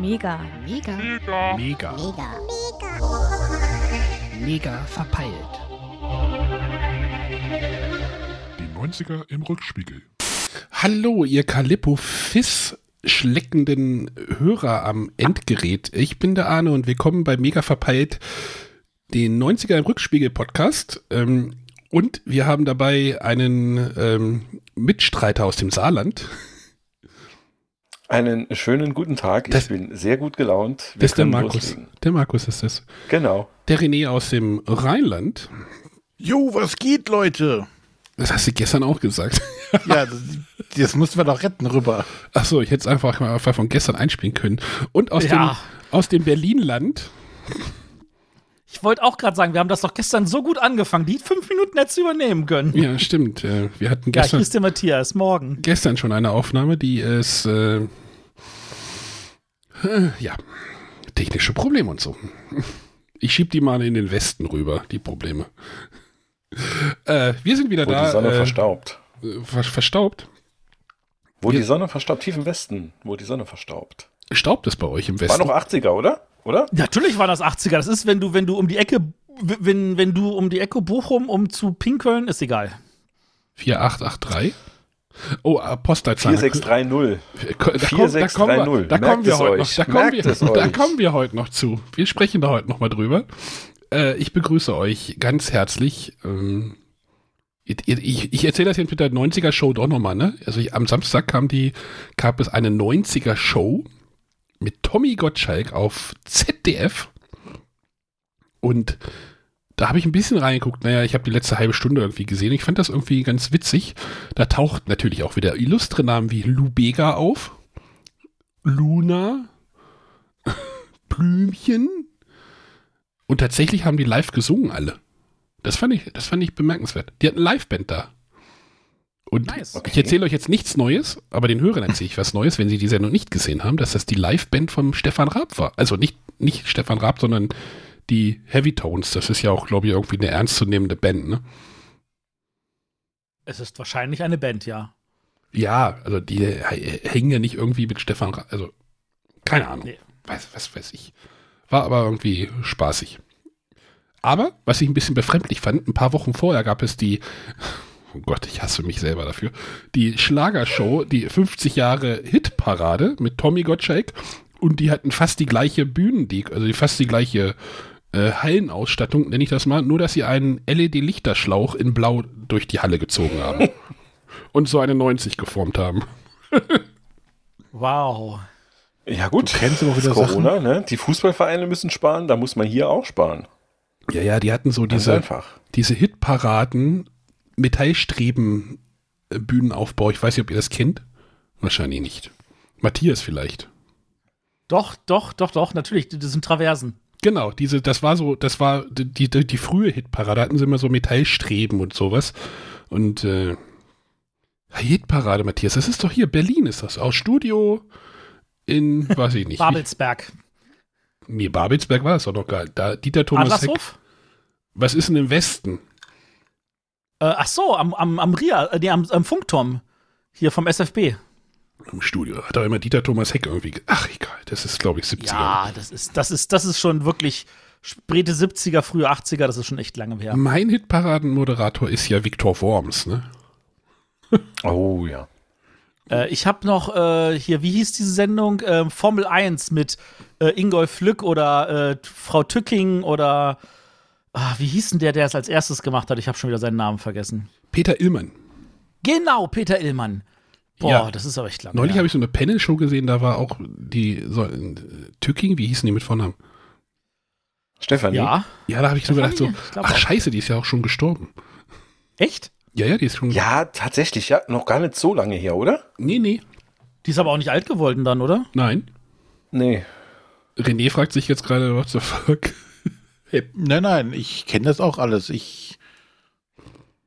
Mega. Mega. Mega. Mega. Mega. Mega verpeilt. Die 90er im Rückspiegel. Hallo, ihr Calippo-Fiss schleckenden Hörer am Endgerät. Ich bin der Arne und willkommen bei Mega verpeilt, den 90er im Rückspiegel Podcast. Ähm, und wir haben dabei einen ähm, Mitstreiter aus dem Saarland. Einen schönen guten Tag. Das- ich bin sehr gut gelaunt. Wir Das ist der Markus. loslegen. Der Markus ist es. Genau. Der René aus dem Rheinland. Jo, was geht, Leute? Das hast du gestern auch gesagt. Ja, das, das mussten wir doch retten rüber. Achso, ich hätte es einfach mal von gestern einspielen können. Und aus Ja. dem, aus dem Berlinland. Ich wollte auch gerade sagen, wir haben das doch gestern so gut angefangen. Die fünf Minuten hättest du übernehmen können. Ja, stimmt. Wir hatten Ja, gestern, hier ist der Matthias. Morgen. gestern schon eine Aufnahme, die ist, äh, äh, ja, technische Probleme und so. Ich schieb die mal in den Westen rüber, die Probleme. Äh, wir sind wieder Wo da. die Sonne äh, verstaubt. ver verstaubt. Wo wir- die Sonne verstaubt, tief im Westen, wo die Sonne verstaubt. Staubt es bei euch im War Westen? noch 80er, oder? Oder? Natürlich war das 80er. Das ist, wenn du, wenn du um die Ecke, wenn, wenn du um die Ecke Bochum, um zu pinkeln, ist egal. 4883? Oh, äh, Postleitzahl. 4630. Da, ko- da, kommen- da kommen wir, 4630. da kommen wir heute euch. noch. Da kommen Merkt wir, es da euch. kommen wir heute noch zu. Wir sprechen da heute noch mal drüber. Äh, ich begrüße euch ganz herzlich. Ähm, ich ich, ich erzähle das jetzt mit der 90er Show doch noch mal. Ne? Also ich, am Samstag kam die, gab es eine 90er Show mit Tommy Gottschalk auf ZDF und da habe ich ein bisschen reingeguckt. Naja, ich habe die letzte halbe Stunde irgendwie gesehen. Ich fand das irgendwie ganz witzig. Da taucht natürlich auch wieder illustre Namen wie Lou Bega auf. Luna. Blümchen. Und tatsächlich haben die live gesungen alle. Das fand ich, das fand ich bemerkenswert. Die hatten eine Liveband da. Und Nice. ich erzähle euch jetzt nichts Neues, aber den Hörern erzähle ich was Neues, wenn sie die Sendung nicht gesehen haben, dass das die Liveband von Stefan Raab war. Also nicht, nicht Stefan Raab, sondern die Heavy Tones. Das ist ja auch, glaube ich, irgendwie eine ernstzunehmende Band, ne? Es ist wahrscheinlich eine Band, ja. Ja, also die hängen ja nicht irgendwie mit Stefan Raab. Also, keine Ahnung. Nee. Was, was weiß ich. War aber irgendwie spaßig. Aber, was ich ein bisschen befremdlich fand, ein paar Wochen vorher gab es die, oh Gott, ich hasse mich selber dafür, die Schlagershow, die 50 Jahre Hitparade mit Tommy Gottschalk und die hatten fast die gleiche Bühnendek, also die- fast die gleiche äh, Hallenausstattung, nenne ich das mal, nur dass sie einen LED-Lichterschlauch in Blau durch die Halle gezogen haben und so eine 90 geformt haben. Wow. Ja gut, Du kennst das wieder Corona, ne? Die Fußballvereine müssen sparen, da muss man hier auch sparen. Ja, ja, die hatten so diese, einfach. diese Hitparaden, Metallstreben, äh. Ich weiß nicht, ob ihr das kennt. Wahrscheinlich nicht. Matthias vielleicht. Doch, doch, doch, doch, natürlich. Das sind Traversen. Genau, diese, das war so, das war die, die, die frühe Hitparade, da hatten sie immer so Metallstreben und sowas. Und äh, Hitparade, Matthias, das ist doch hier, Berlin ist das, aus Studio in, weiß ich nicht. Babelsberg. Wie, nee, Babelsberg war das doch noch geil. Da, Dieter Thomas Heck. Was ist denn im Westen? Äh, ach so, am, am, am RIA, äh, nee, am, am Funkturm. Hier vom SFB. Im Studio. Hat auch immer Dieter Thomas Heck irgendwie. ge- Ach, egal, das ist, glaube ich, 70er. Ja, das ist, das ist, das ist schon wirklich späte 70er, frühe 80er, das ist schon echt lange her. Mein Hitparadenmoderator ist ja Viktor Worms, ne? Oh ja. Äh, ich habe noch äh, hier, wie hieß diese Sendung? Ähm, Formel 1 mit äh, Ingolf Lück oder äh, Frau Tücking oder ah, wie hieß denn der, der es als erstes gemacht hat? Ich habe schon wieder seinen Namen vergessen. Peter Illmann. Genau, Peter Illmann. Boah, Ja. das ist aber echt lange. Neulich her. habe ich so eine Panel-Show gesehen, da war auch die so, äh, Tücking, wie hießen die mit Vornamen? Stefanie? Ja, Ja, da habe ich so gedacht, so, Stefanie? Ach auch. scheiße, die ist ja auch schon gestorben. echt? Ja, ja, die ist schon. Ja, tatsächlich, ja, noch gar nicht so lange her, oder? Nee, nee, Die ist aber auch nicht alt geworden dann, oder? nein. Nee. René fragt sich jetzt gerade, what the fuck? Nein, nein, ich kenne das auch alles. Ich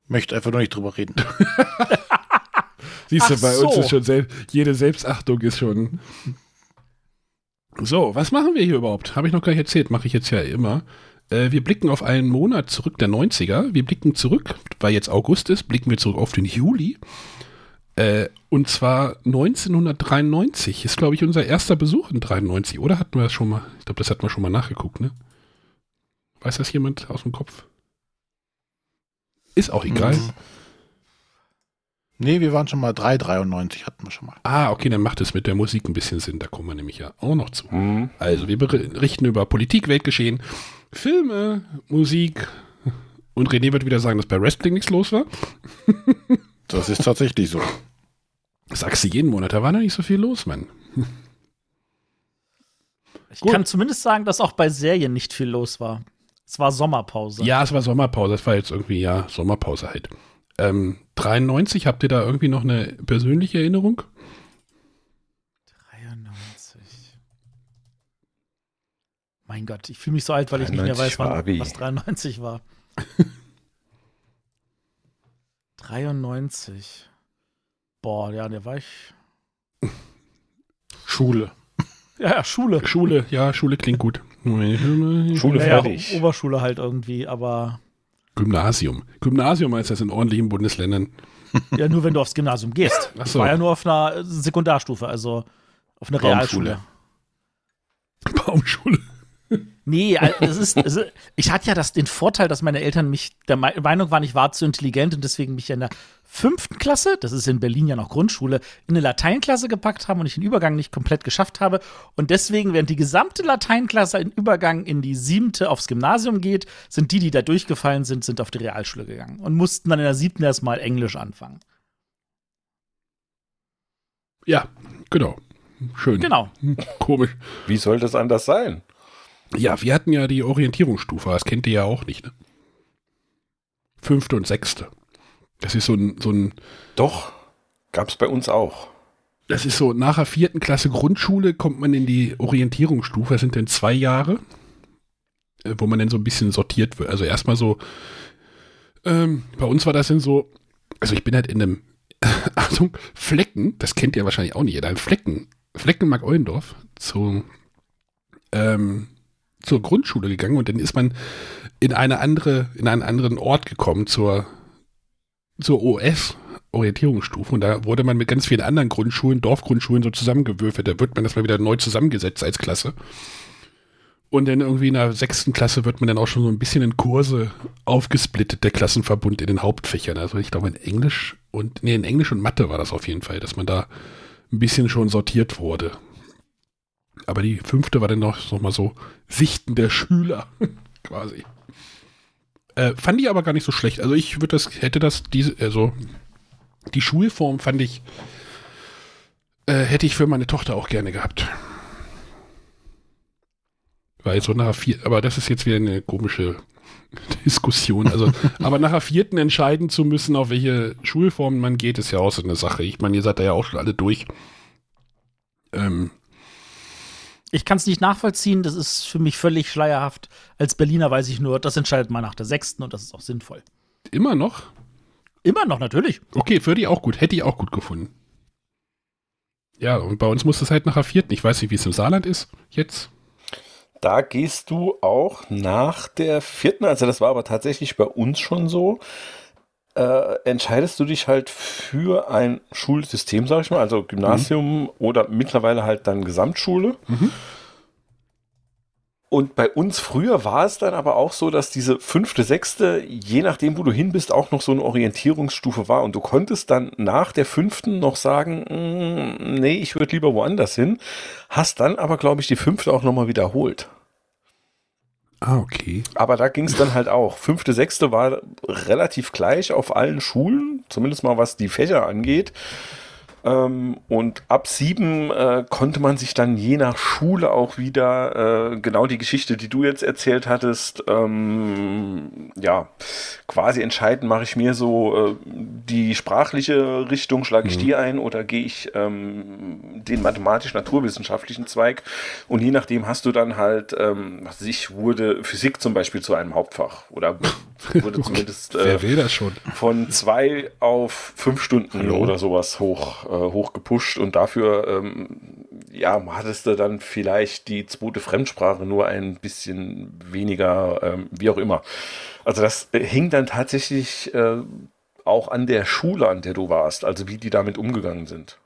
möchte einfach nur nicht drüber reden. Siehst du, Ach bei uns so. ist schon sel jede Selbstachtung ist schon. So, was machen wir hier überhaupt? Habe ich noch gar nicht erzählt, mache ich jetzt ja immer. Äh, wir blicken auf einen Monat zurück der 90er. Wir blicken zurück, weil jetzt August ist, blicken wir zurück auf den Juli. Äh, und zwar 1993 ist, glaube ich, unser erster Besuch in 93, oder hatten wir das schon mal? Ich glaube, das hatten wir schon mal nachgeguckt, ne? Weiß das jemand aus dem Kopf? Ist auch egal. Mhm. Nee, wir waren schon mal 3,93 hatten wir schon mal. Ah, okay, dann macht es mit der Musik ein bisschen Sinn. Da kommen wir nämlich ja auch noch zu. Mhm. Also, wir berichten über Politik, Weltgeschehen, Filme, Musik. Und René wird wieder sagen, dass bei Wrestling nichts los war. Das ist tatsächlich so. Sagst du jeden Monat, da war da nicht so viel los, Mann. Ich Gut. kann zumindest sagen, dass auch bei Serien nicht viel los war. Es war Sommerpause. Ja, es war Sommerpause. Das war jetzt irgendwie, ja, Sommerpause halt. Ähm, 93, habt ihr da irgendwie noch eine persönliche Erinnerung? 93. Mein Gott, ich fühle mich so alt, weil ich nicht mehr 93 weiß, wann, was 93 war. 93. Boah, ja, der war ich. Schule. Ja, ja, Schule. Schule, ja, Schule klingt gut. Schule ja, fertig. Oberschule halt irgendwie, aber Gymnasium. Gymnasium heißt das in ordentlichen Bundesländern. ja, nur wenn du aufs Gymnasium gehst. Ach Ich so. war ja nur auf einer Sekundarstufe, also auf einer Baumschule. Realschule. Baumschule. Nee, also es ist, es ist, ich hatte ja das, den Vorteil, dass meine Eltern mich der Me- Meinung waren, ich war zu intelligent und deswegen mich in der fünften Klasse, das ist in Berlin ja noch Grundschule, in eine Lateinklasse gepackt haben und ich den Übergang nicht komplett geschafft habe. Und deswegen, während die gesamte Lateinklasse im Übergang in die siebte aufs Gymnasium geht, sind die, die da durchgefallen sind, sind auf die Realschule gegangen und mussten dann in der siebten erstmal Englisch anfangen. Ja, genau. Schön. Genau. Komisch. Wie soll das anders sein? Ja, wir hatten ja die Orientierungsstufe, das kennt ihr ja auch nicht, ne? Fünfte und sechste. Das ist so ein, so ein, Doch, gab's bei uns auch. das ist so, nach der vierten Klasse Grundschule kommt man in die Orientierungsstufe, das sind dann zwei Jahre, äh, wo man dann so ein bisschen sortiert wird. Also erstmal so, ähm, bei uns war das dann so, also ich bin halt in einem, Achtung, Flecken, das kennt ihr wahrscheinlich auch nicht jeder, ein Flecken, Fleckenmark Eulendorf, zu, ähm, zur Grundschule gegangen und dann ist man in eine andere, in einen anderen Ort gekommen zur, zur OS, Orientierungsstufe und da wurde man mit ganz vielen anderen Grundschulen, Dorfgrundschulen so zusammengewürfelt. Da wird man das mal wieder neu zusammengesetzt als Klasse. Und dann irgendwie in der sechsten Klasse wird man dann auch schon so ein bisschen in Kurse aufgesplittet, der Klassenverbund in den Hauptfächern. Also ich glaube in Englisch und, nee, in Englisch und Mathe war das auf jeden Fall, dass man da ein bisschen schon sortiert wurde. Aber die fünfte war dann noch, noch mal so Sichten der Schüler, quasi. Äh, fand ich aber gar nicht so schlecht. Also ich würde das, hätte das, diese, also die Schulform fand ich, äh, hätte ich für meine Tochter auch gerne gehabt. Weil so nachher vier, aber das ist jetzt wieder eine komische Diskussion. Also, aber nachher vierten entscheiden zu müssen, auf welche Schulform man geht, ist ja auch so eine Sache. Ich meine, ihr seid da ja auch schon alle durch. Ähm, Ich kann es nicht nachvollziehen, das ist für mich völlig schleierhaft. Als Berliner weiß ich nur, das entscheidet man nach der sechsten und das ist auch sinnvoll. immer noch? Immer noch, natürlich. Okay, würde ich auch gut, hätte ich auch gut gefunden. Ja, und bei uns muss es halt nachher vierten. Ich weiß nicht, wie es im Saarland ist jetzt. Da gehst du auch nach der vierten, also das war aber tatsächlich bei uns schon so, äh, entscheidest du dich halt für ein Schulsystem, sag ich mal, also Gymnasium oder mittlerweile halt dann Gesamtschule. Mhm. Und bei uns früher war es dann aber auch so, dass diese fünfte, sechste, je nachdem, wo du hin bist, auch noch so eine Orientierungsstufe war. Und du konntest dann nach der fünften noch sagen, "Mm, nee, ich würde lieber woanders hin. Hast dann aber, glaube ich, die fünfte auch nochmal wiederholt. Ah, okay. Aber da ging es dann halt auch. Fünfte, sechste war relativ gleich auf allen Schulen, zumindest mal was die Fächer angeht. Ähm, und ab sieben äh, konnte man sich dann je nach Schule auch wieder äh, genau die Geschichte, die du jetzt erzählt hattest, ähm, ja, quasi entscheiden, mache ich mir so äh, die sprachliche Richtung, schlage ich die ein oder gehe ich ähm, den mathematisch-naturwissenschaftlichen Zweig. Und je nachdem hast du dann halt, ähm, was weiß ich, wurde Physik zum Beispiel zu einem Hauptfach oder wurde zumindest äh, von zwei auf fünf Stunden Hallo? oder sowas hoch, äh, hoch gepusht und dafür ähm, ja, hattest du dann vielleicht die zweite Fremdsprache nur ein bisschen weniger, ähm, wie auch immer. Also das äh, hing dann tatsächlich äh, auch an der Schule, an der du warst, also wie die damit umgegangen sind.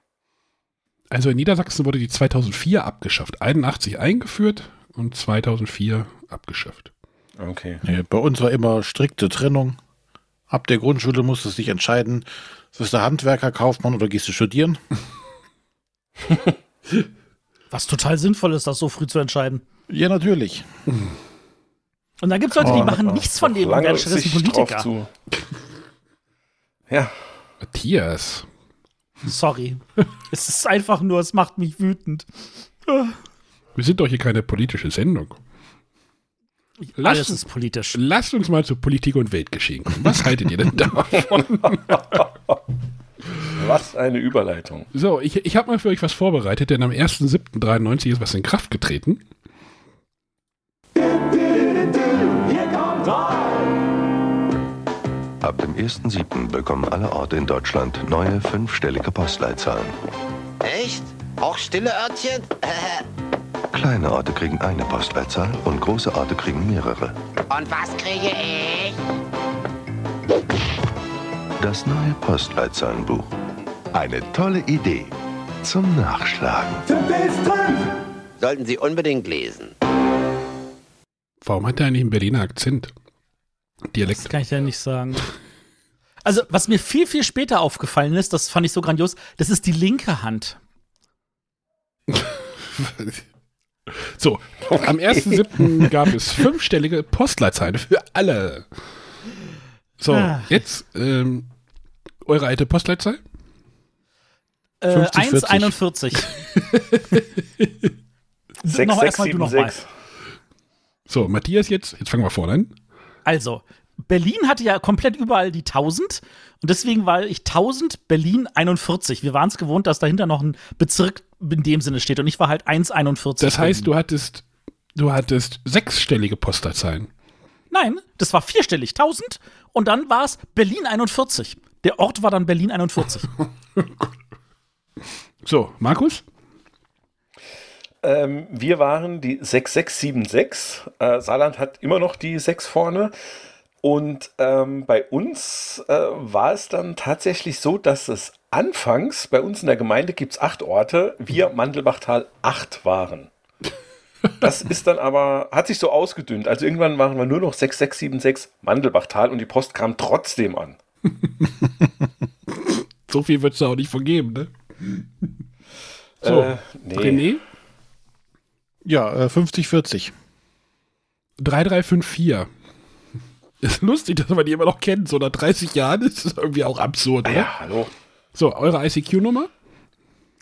Also in Niedersachsen wurde die 2004 abgeschafft. 81 eingeführt und 2004 abgeschafft. Okay. Nee, bei uns war immer strikte Trennung. Ab der Grundschule musstest du dich entscheiden, wirst du Handwerker, Kaufmann oder gehst du studieren? Was total sinnvoll ist, das so früh zu entscheiden. Ja, natürlich. Und dann gibt es Leute, die Oh, machen Noch nichts von dem und werden stattdessen Politiker. zu. Ja, Matthias. Sorry. es ist einfach nur, es macht mich wütend. Wir sind doch hier keine politische Sendung. Alles Lasst, ist politisch. lasst uns mal zu Politik und Weltgeschehen kommen. Was haltet ihr denn davon? was eine Überleitung. So, ich, ich habe mal für euch was vorbereitet, denn am 1.7.93 ist was in Kraft getreten. Ab dem 1.7. bekommen alle Orte in Deutschland neue fünfstellige Postleitzahlen. Echt? Auch stille Örtchen? Kleine Orte kriegen eine Postleitzahl und große Orte kriegen mehrere. Und was kriege ich? Das neue Postleitzahlenbuch. Eine tolle Idee zum Nachschlagen. Sollten Sie unbedingt lesen. Warum hat er eigentlich einen Berliner Akzent? Das Dialekt. kann ich ja nicht sagen. Also, was mir viel, viel später aufgefallen ist, das fand ich so grandios, das ist die linke Hand. So, am 1.7. gab es fünfstellige Postleitzahlen für alle. So, Ah. jetzt ähm, eure alte Postleitzahl? Äh, 50, 1,41. Sechs, Noch erstmal du nochmal. So, Matthias jetzt, jetzt fangen wir vorne an. Also, Berlin hatte ja komplett überall die 1000 und deswegen war ich 1000, Berlin 41. Wir waren es gewohnt, dass dahinter noch ein Bezirk in dem Sinne steht und ich war halt 1,41. Das heißt, du hattest, du hattest sechsstellige Postleitzahlen. Nein, das war vierstellig, 1000 und dann war es Berlin 41. Der Ort war dann Berlin 41. So, Markus? Ähm, wir waren die 6676. Äh, Saarland hat immer noch die 6 vorne. Und ähm, bei uns äh, war es dann tatsächlich so, dass es anfangs, bei uns in der Gemeinde gibt es acht Orte, wir Mandelbachtal acht waren. Das ist dann aber, hat sich so ausgedünnt. Also irgendwann waren wir nur noch 6676 Mandelbachtal und die Post kam trotzdem an. So viel wird es da auch nicht vergeben, ne? So, Äh, nee. René? Ja, äh, 50, 40. 3354. Ist lustig, dass man die immer noch kennt. So nach 30 Jahren ist das irgendwie auch absurd, oder? Ja, hallo. So, eure ICQ-Nummer?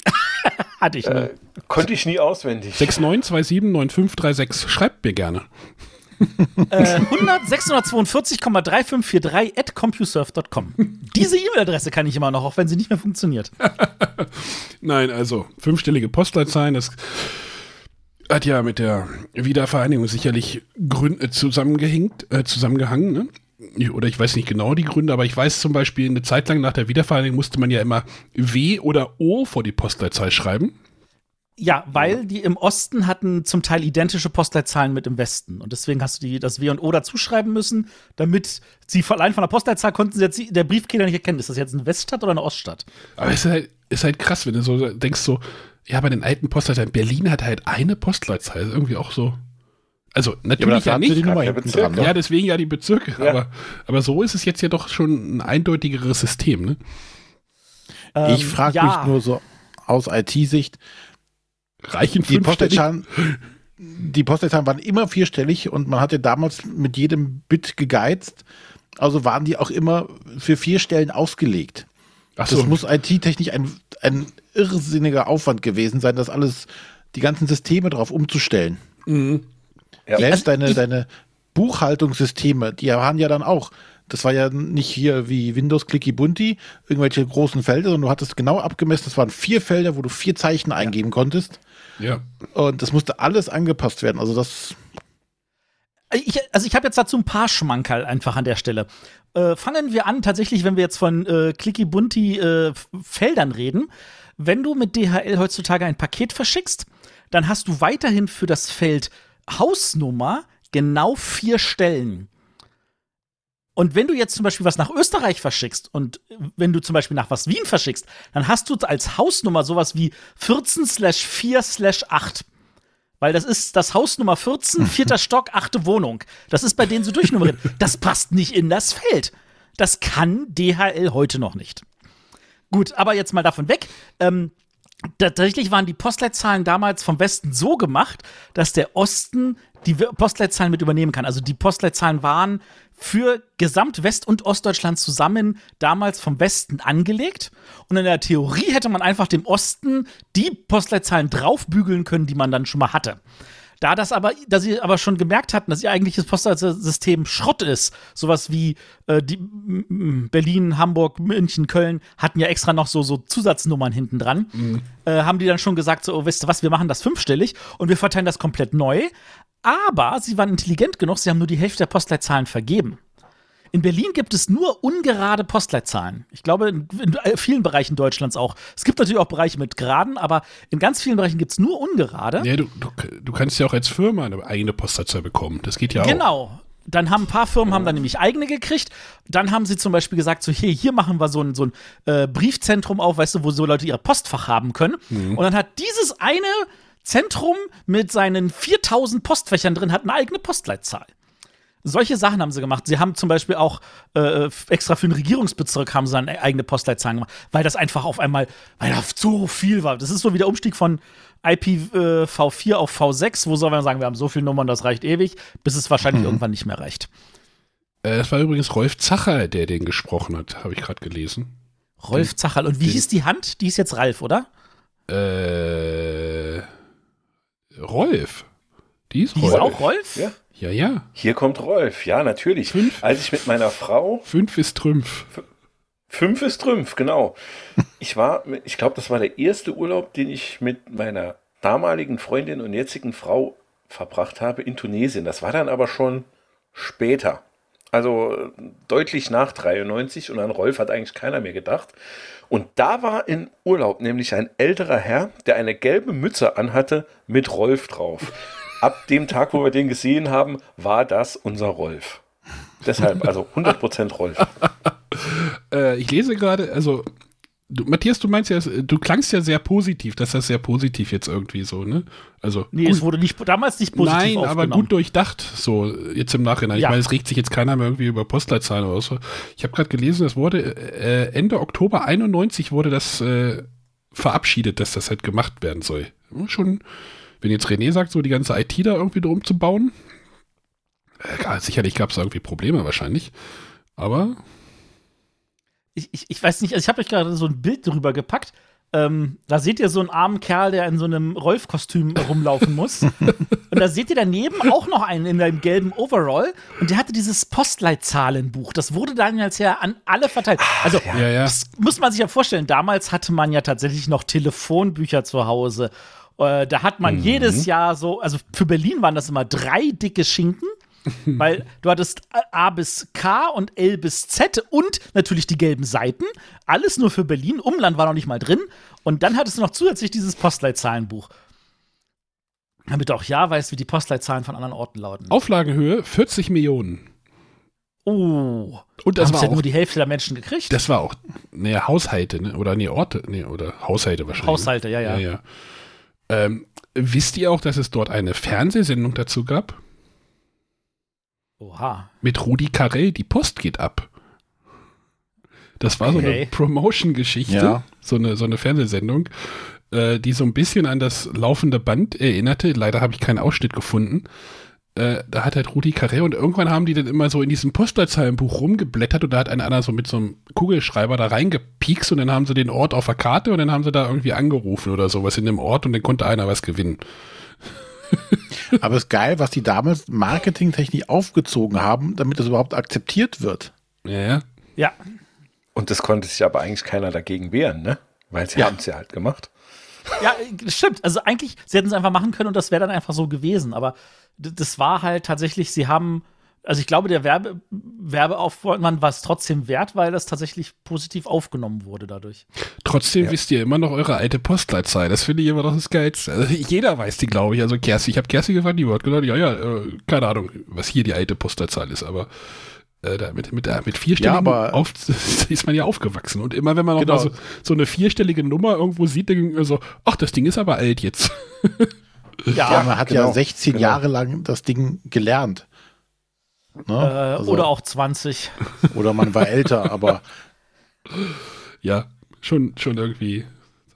Hatte ich nie. Äh, konnte ich nie auswendig. 69279536. Schreibt mir gerne. Äh, 100 642,3543 at compusurf.com. Diese E-Mail-Adresse kann ich immer noch, auch wenn sie nicht mehr funktioniert. Nein, also fünfstellige Postleitzahlen, das hat ja mit der Wiedervereinigung sicherlich Gründe zusammengehängt, äh, zusammengehangen, ne? Oder ich weiß nicht genau die Gründe, aber ich weiß zum Beispiel, eine Zeit lang nach der Wiedervereinigung musste man ja immer W oder O vor die Postleitzahl schreiben. Ja, weil die im Osten hatten zum Teil identische Postleitzahlen mit im Westen. Und deswegen hast du die, das W und O dazuschreiben müssen, damit sie allein von der Postleitzahl konnten sie jetzt der Briefkehrer nicht erkennen, ist das jetzt eine Weststadt oder eine Oststadt? Aber es ist halt, ist halt krass, wenn du so denkst, so, ja, bei den alten Postleitzahlen, Berlin hat halt eine Postleitzahl, ist irgendwie auch so. Also, Ja, natürlich ja, die nicht. Nummer der hinten Bezirk, dran. Ne? Ja, deswegen ja die Bezirke. Ja. Aber, aber so ist es jetzt ja doch schon ein eindeutigeres System, ne? Ähm, ich frage ja. mich nur so aus IT-Sicht, Reichen die? Postleitzahlen, die Postleitzahlen waren immer vierstellig und man hatte damals mit jedem Bit gegeizt. Also waren die auch immer für vier Stellen ausgelegt. Ach Das so, muss IT-technisch ein, ein irrsinniger Aufwand gewesen sein, das alles, die ganzen Systeme drauf umzustellen. Ja. Selbst Also deine, ich- deine Buchhaltungssysteme, die waren ja dann auch, das war ja nicht hier wie Windows Clicky Bunti, irgendwelche großen Felder, sondern du hattest genau abgemessen, das waren vier Felder, wo du vier Zeichen eingeben konntest. ja. Und das musste alles angepasst werden. Also das, Ich, also ich habe jetzt dazu ein paar Schmankerl einfach an der Stelle. Äh, fangen wir an, tatsächlich, wenn wir jetzt von äh, Clicky Bunti äh, Feldern reden. Wenn du mit DHL heutzutage ein Paket verschickst, dann hast du weiterhin für das Feld Hausnummer genau vier Stellen. Und wenn du jetzt zum Beispiel was nach Österreich verschickst und wenn du zum Beispiel nach was Wien verschickst, dann hast du als Hausnummer sowas wie 14 slash 4 slash 8. Weil das ist das Haus Nummer 14, vierter Stock, achte Wohnung. Das ist bei denen so durchnummeriert. Das passt nicht in das Feld. Das kann DHL heute noch nicht. Gut, aber jetzt mal davon weg. Ähm, tatsächlich waren die Postleitzahlen damals vom Westen so gemacht, dass der Osten die Postleitzahlen mit übernehmen kann. Also die Postleitzahlen waren für Gesamt West- und Ostdeutschland zusammen damals vom Westen angelegt. Und in der Theorie hätte man einfach dem Osten die Postleitzahlen draufbügeln können, die man dann schon mal hatte. Da das aber, da sie aber schon gemerkt hatten, dass ihr eigentliches Postleitsystem Schrott ist, sowas wie äh, die, Berlin, Hamburg, München, Köln hatten ja extra noch so, so Zusatznummern hinten dran, mhm. äh, haben die dann schon gesagt, so, oh, wisst ihr was, wir machen das fünfstellig und wir verteilen das komplett neu. Aber sie waren intelligent genug, sie haben nur die Hälfte der Postleitzahlen vergeben. In Berlin gibt es nur ungerade Postleitzahlen. Ich glaube, in, in, vielen Bereichen Deutschlands auch. Es gibt natürlich auch Bereiche mit geraden, aber in ganz vielen Bereichen gibt es nur ungerade. Ja, du, du, du, kannst ja auch als Firma eine eigene Postleitzahl bekommen. Das geht ja genau. auch. Genau. Dann haben ein paar Firmen haben dann nämlich eigene gekriegt. Dann haben sie zum Beispiel gesagt, so hier, hier machen wir so ein, so ein äh, Briefzentrum auf, weißt du, wo so Leute ihr Postfach haben können. Mhm. Und dann hat dieses eine Zentrum mit seinen 4000 Postfächern drin hat eine eigene Postleitzahl. Solche Sachen haben sie gemacht. Sie haben zum Beispiel auch äh, extra für den Regierungsbezirk haben sie eine eigene Postleitzahl gemacht, weil das einfach auf einmal, weil da so viel war. Das ist so wie der Umstieg von IPv4 äh, auf V6, wo soll man sagen, wir haben so viele Nummern, das reicht ewig, bis es wahrscheinlich mhm. irgendwann nicht mehr reicht. Äh, das war übrigens Rolf Zacher, der den gesprochen hat, habe ich gerade gelesen. Rolf Zacher. Und wie hieß die Hand? Die ist jetzt Ralf, oder? Äh. Rolf. Die ist Die ist auch Rolf? Ja. Ja, ja. Hier kommt Rolf, ja, natürlich. Fünf. Als ich mit meiner Frau. Fünf ist Trümpf. Fünf ist Trümpf, genau. Ich war, ich glaube, das war der erste Urlaub, den ich mit meiner damaligen Freundin und jetzigen Frau verbracht habe in Tunesien. Das war dann aber schon später. Also äh, deutlich nach 93 und an Rolf hat eigentlich keiner mehr gedacht. Und da war in Urlaub nämlich ein älterer Herr, der eine gelbe Mütze anhatte mit Rolf drauf. Ab dem Tag, wo wir den gesehen haben, war das unser Rolf. Deshalb, also 100% Rolf. äh, ich lese gerade, also Du, Matthias, du meinst ja, du klangst ja sehr positiv, dass das sehr positiv jetzt irgendwie so, ne? Also. Nee, gut. es wurde nicht, damals nicht positiv Nein, aber gut durchdacht, so jetzt im Nachhinein. Ja. Ich meine, es regt sich jetzt keiner mehr irgendwie über Postleitzahlen oder so. Ich habe gerade gelesen, es wurde äh, Ende Oktober 91 wurde das äh, verabschiedet, dass das halt gemacht werden soll. Schon, wenn jetzt René sagt, so die ganze IT da irgendwie drum zu bauen. Äh, sicherlich gab es irgendwie Probleme wahrscheinlich. Aber ich, ich, ich weiß nicht, also ich habe euch gerade so ein Bild drüber gepackt. Ähm, da seht ihr so einen armen Kerl, der in so einem Rolf-Kostüm rumlaufen muss. und da seht ihr daneben auch noch einen in einem gelben Overall. Und der hatte dieses Postleitzahlenbuch. Das wurde dann jetzt ja an alle verteilt. Also, ja, ja. das muss man sich ja vorstellen. Damals hatte man ja tatsächlich noch Telefonbücher zu Hause. Äh, da hat man mhm. jedes Jahr so, also für Berlin waren das immer drei dicke Schinken. Weil du hattest A bis K und L bis Z und natürlich die gelben Seiten. Alles nur für Berlin. Umland war noch nicht mal drin. Und dann hattest du noch zusätzlich dieses Postleitzahlenbuch. Damit du auch ja weißt, wie die Postleitzahlen von anderen Orten lauten. Auflagenhöhe 40 Millionen. Oh. Und das war ja auch, nur die Hälfte der Menschen gekriegt. Das war auch, nee, Haushalte, ne? Oder nee, Orte, nee, oder Haushalte wahrscheinlich. Haushalte, ja, ja. ja, ja. Ähm, wisst ihr auch, dass es dort eine Fernsehsendung dazu gab? Oha. Mit Rudi Carell, die Post geht ab. Das war okay. so eine Promotion-Geschichte, ja. so, eine, so eine Fernsehsendung, äh, die so ein bisschen an das laufende Band erinnerte. Leider habe ich keinen Ausschnitt gefunden. Äh, da hat halt Rudi Carell und irgendwann haben die dann immer so in diesem Postleitzahlenbuch rumgeblättert und da hat ein einer so mit so einem Kugelschreiber da reingepiekst und dann haben sie den Ort auf der Karte und dann haben sie da irgendwie angerufen oder sowas in dem Ort und dann konnte einer was gewinnen. Aber es ist geil, was die damals marketingtechnisch aufgezogen haben, damit das überhaupt akzeptiert wird. Ja, ja. Ja. Und das konnte sich aber eigentlich keiner dagegen wehren, ne? Weil sie ja. haben es ja halt gemacht. Ja, stimmt. Also eigentlich, sie hätten es einfach machen können und das wäre dann einfach so gewesen. Aber das war halt tatsächlich, sie haben also ich glaube, der Werbe Werbeaufwand war es trotzdem wert, weil das tatsächlich positiv aufgenommen wurde dadurch. Trotzdem ja. wisst ihr immer noch eure alte Postleitzahl. Das finde ich immer noch das Geilste. Also jeder weiß die, glaube ich. Also Kersti, ich habe Kerstin gefragt, die hat gesagt, ja, ja, äh, keine Ahnung, was hier die alte Postleitzahl ist, aber Äh, mit, mit, äh, mit vierstelligen Ja, aber- auf, ist man ja aufgewachsen. Und immer wenn man noch Genau. mal so, so eine vierstellige Nummer irgendwo sieht, denkt man so, ach, das Ding ist aber alt jetzt. Ja, Ja, man hat genau, ja 16 genau. Jahre lang das Ding gelernt. Ne? äh, Also- oder auch 20. oder man war älter, aber Ja, schon, schon irgendwie.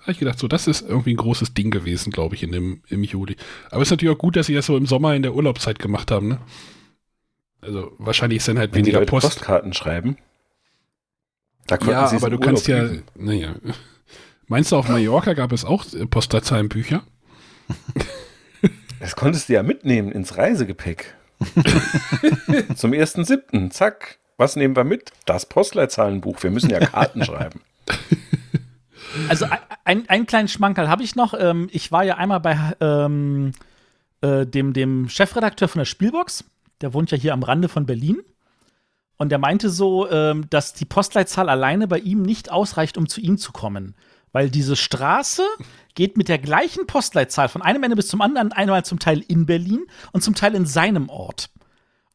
Habe ich gedacht, so, das ist irgendwie ein großes Ding gewesen, glaube ich, in dem, im Juli. Aber es ist natürlich auch gut, dass sie das so im Sommer in der Urlaubszeit gemacht haben, ne? Also wahrscheinlich ist dann halt Wenn die weniger Leute Post. Postkarten schreiben. Da konnten Ja, sie es aber du kannst ja, naja. Meinst du, auf Mallorca gab es auch Postleitzahlenbücher? Das konntest du ja mitnehmen ins Reisegepäck. Zum 1.7. Zack. Was nehmen wir mit? Das Postleitzahlenbuch. Wir müssen ja Karten schreiben. Also ein, ein, einen kleinen Schmankerl habe ich noch. Ähm, ich war ja einmal bei ähm, äh, dem, dem Chefredakteur von der Spielbox. Der wohnt ja hier am Rande von Berlin. Und der meinte so, ähm, dass die Postleitzahl alleine bei ihm nicht ausreicht, um zu ihm zu kommen. Weil diese Straße geht mit der gleichen Postleitzahl von einem Ende bis zum anderen, einmal zum Teil in Berlin und zum Teil in seinem Ort.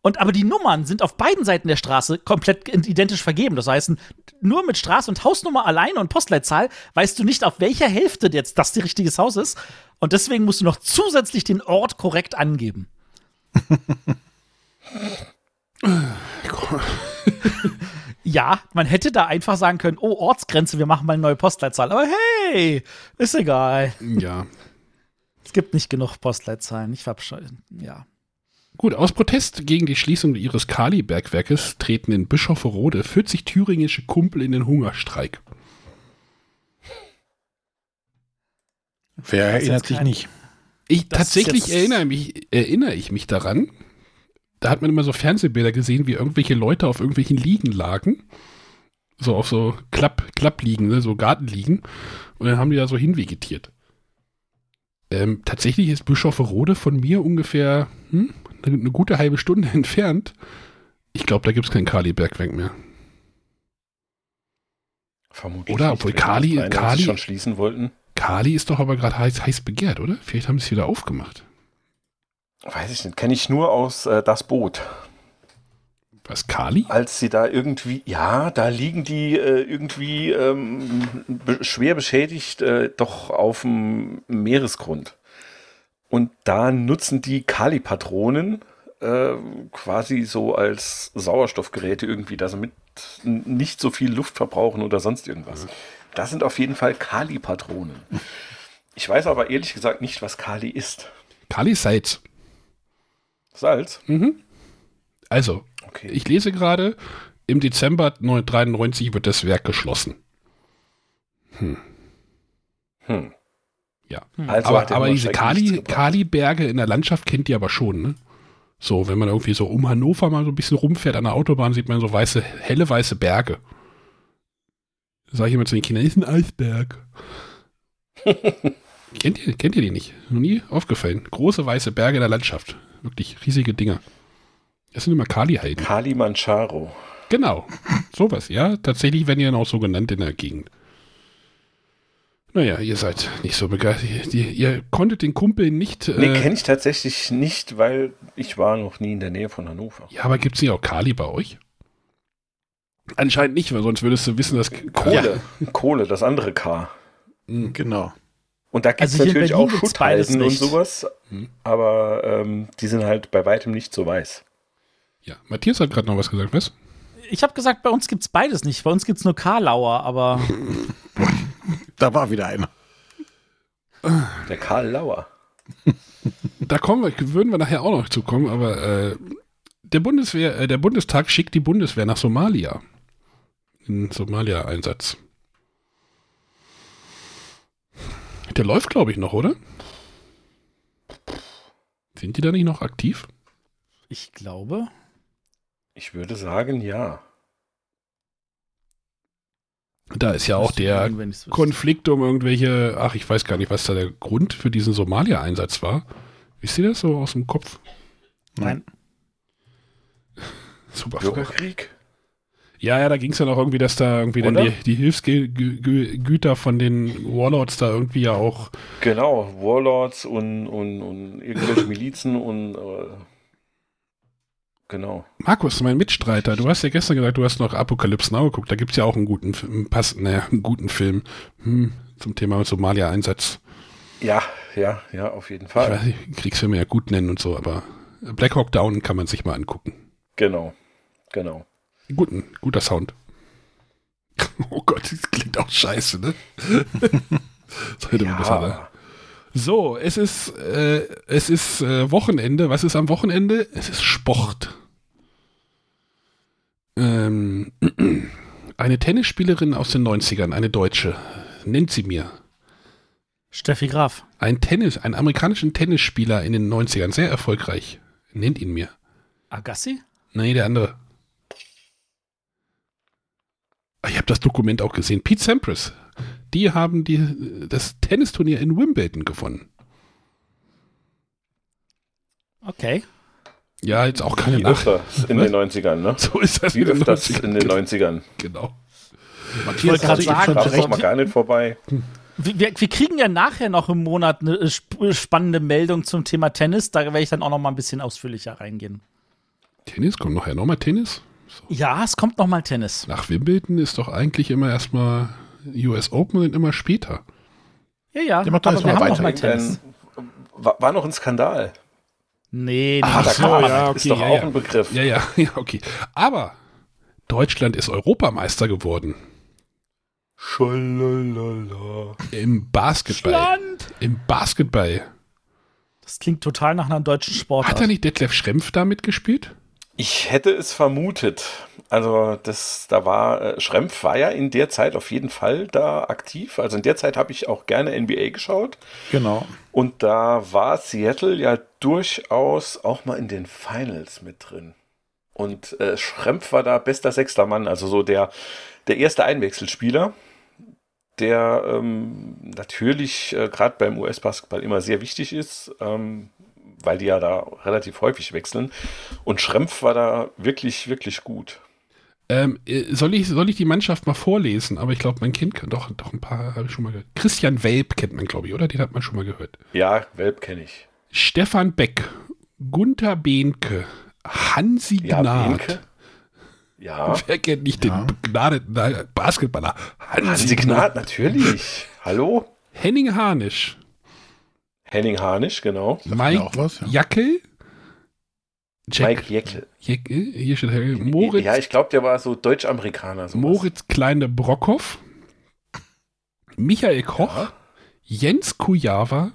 Und aber die Nummern sind auf beiden Seiten der Straße komplett identisch vergeben. Das heißt, nur mit Straße und Hausnummer alleine und Postleitzahl weißt du nicht, auf welcher Hälfte jetzt das die richtiges Haus ist. Und deswegen musst du noch zusätzlich den Ort korrekt angeben. ja, man hätte da einfach sagen können, oh, Ortsgrenze, wir machen mal eine neue Postleitzahl. Aber hey, ist egal. Ja. Es gibt nicht genug Postleitzahlen. Ich verabscheue. Ja. Gut, aus Protest gegen die Schließung ihres Kali-Bergwerkes treten in Bischofferode 40 thüringische Kumpel in den Hungerstreik. wer erinnert sich nicht? Ich Das tatsächlich erinnere mich, erinnere ich mich daran. Da hat man immer so Fernsehbilder gesehen, wie irgendwelche Leute auf irgendwelchen Liegen lagen. So auf so Klapp, Klappliegen, ne? so Gartenliegen. Und dann haben die da so hinvegetiert. Ähm, tatsächlich ist Bischofferode von mir ungefähr hm, eine, gute halbe Stunde entfernt. Ich glaube, da gibt es kein Kali-Bergwerk mehr. Vermutlich. Oder? Obwohl Kali- 93 Kali- schon schließen wollten. Kali ist doch aber gerade heiß, heiß begehrt, oder? Vielleicht haben sie es wieder aufgemacht. Weiß ich nicht. Kenne ich nur aus äh, Das Boot. Was, Kali? Als sie da irgendwie, ja, da liegen die äh, irgendwie ähm, be schwer beschädigt äh, doch auf dem Meeresgrund. Und da nutzen die Kali-Patronen äh, quasi so als Sauerstoffgeräte irgendwie, dass sie mit nicht so viel Luft verbrauchen oder sonst irgendwas. Das sind auf jeden Fall Kali-Patronen. Ich weiß aber ehrlich gesagt nicht, was Kali ist. Kali ist Salz. Salz? Also, Okay. ich lese gerade, im Dezember 1993 wird das Werk geschlossen. Hm. Ja. Also aber aber diese Kali. Kali-Berge in der Landschaft kennt ihr aber schon, ne? So, wenn man irgendwie so um Hannover mal so ein bisschen rumfährt an der Autobahn, sieht man so weiße, helle weiße Berge. Da sage ich immer zu den Kindern, ist ein Eisberg. kennt, ihr, kennt ihr die nicht? Noch nie aufgefallen. Große weiße Berge in der Landschaft. Wirklich riesige Dinger. Das sind immer Kali-Heiden. Kalimanjaro. Genau. Sowas, ja. Tatsächlich werden die dann auch so genannt in der Gegend. Naja, ihr seid nicht so begeistert. Ihr, ihr konntet den Kumpel nicht. Nee, äh, kenne ich tatsächlich nicht, weil ich war noch nie in der Nähe von Hannover. ja, aber gibt es nicht auch Kali bei euch? Anscheinend nicht, weil sonst würdest du wissen, dass Kohle. Kohle, das andere K. Genau. Und da gibt es Also natürlich auch Schutthalden und sowas, Hm. aber ähm, die sind halt bei weitem nicht so weiß. Ja, Matthias hat gerade noch was gesagt, was? Ich habe gesagt, bei uns gibt's beides nicht. Bei uns gibt's nur Karlauer, aber Da war wieder einer. Der Karl Lauer. Da kommen wir, würden wir nachher auch noch zu kommen, aber äh, der Bundeswehr, äh, der Bundestag schickt die Bundeswehr nach Somalia. In Somalia-Einsatz. Der läuft, glaube ich, noch, oder? Sind die da nicht noch aktiv? ich glaube. Ich würde sagen, ja. Da ist ja auch der. Konflikt um irgendwelche, ach, ich weiß gar nicht, was da der Grund für diesen Somalia-Einsatz war. Wisst ihr das so aus dem Kopf? Nein. Super. Bürgerkrieg? Ja, ja, da ging es ja noch irgendwie, dass da irgendwie dann die, die Hilfsgüter von den Warlords da irgendwie ja auch. Genau, Warlords und, und, und irgendwelche Milizen und äh, genau. Markus, mein Mitstreiter, du hast ja gestern gesagt, du hast noch Apocalypse Now geguckt. Da gibt es ja auch einen guten, einen pass, naja, einen guten Film hm, zum Thema Somalia-Einsatz. Ja, ja, ja, auf jeden Ich Fall. weiß nicht, Kriegsfilme ja gut nennen und so, aber Black Hawk Down kann man sich mal angucken. Genau, genau. Guten, guter Sound. Oh Gott, das klingt auch scheiße, ne? Sollte man besser, ne? Ja, So, es ist, äh, es ist äh, Wochenende. Was ist am Wochenende? Es ist Sport. Ähm, eine Tennisspielerin aus den 90ern, eine Deutsche, nennt sie mir. Steffi Graf. Ein Tennis, einen amerikanischen Tennisspieler in den 90ern, sehr erfolgreich. Nennt ihn mir. Agassi? Nee, der andere. Ah, Ich habe das Dokument auch gesehen. Pete Sampras. Die haben die, das Tennisturnier in Wimbledon gewonnen. Okay. Ja, jetzt auch keine wie Nacht. öfters in den 90ern, ne? So ist das Wie in den öfters 90ern. in den 90ern. Genau. Matthias grad hat sich sagen, schon Da ist mal gar nicht vorbei. Wir, wir, wir kriegen ja nachher noch im Monat eine äh, sp spannende Meldung zum Thema Tennis. Da werde ich dann auch noch mal ein bisschen ausführlicher reingehen. Tennis, kommt nachher nochmal Tennis? Ja, es kommt noch mal Tennis. Nach Wimbledon ist doch eigentlich immer erstmal US Open und immer später. Ja, ja. Aber wir haben noch weiter. mal Tennis. War, noch ein Skandal. Nee, nee. Ach Da so, ja, ist okay, doch ja, auch ja. ein Begriff. Ja, ja, ja, okay. Aber Deutschland ist Europameister geworden. Schalalala. Im Basketball. Land! Im Basketball. Das klingt total nach einer deutschen Sportart. Hat da nicht Detlef Schrempf da mitgespielt? Ich hätte es vermutet. Also das, da war äh, Schrempf war ja in der Zeit auf jeden Fall da aktiv. Also in der Zeit habe ich auch gerne NBA geschaut. Genau. Und da war Seattle ja durchaus auch mal in den Finals mit drin. Und äh, Schrempf war da bester sechster Mann, also so der, der erste Einwechselspieler, der ähm, natürlich äh, gerade beim US-Basketball immer sehr wichtig ist, ähm, weil die ja da relativ häufig wechseln. Und Schrempf war da wirklich, wirklich gut. Ähm, äh, soll, ich, soll ich die Mannschaft mal vorlesen? Aber ich glaube, mein Kind kann doch, doch ein paar, habe ich schon mal gehört. Christian Welp kennt man, glaube ich, oder? Den hat man schon mal gehört. Ja, Welp kenne ich. Stefan Beck, Gunther Behnke, Hansi Ja, Gnad. Benke. Ja, Wer kennt nicht den begnadeten Basketballer? Hansi, Hansi Gnad. Gnad, natürlich. Hallo? Henning Harnisch, Henning Harnisch, genau. Mike auch was, ja. Jackel, Jack, Mike Jeckel. Jeckel, hier steht er, Moritz, Ja, ich glaube, der war so Deutsch-Amerikaner. sowas. Moritz Kleine Brockhoff, Michael Koch, Ja. Jens Kujava,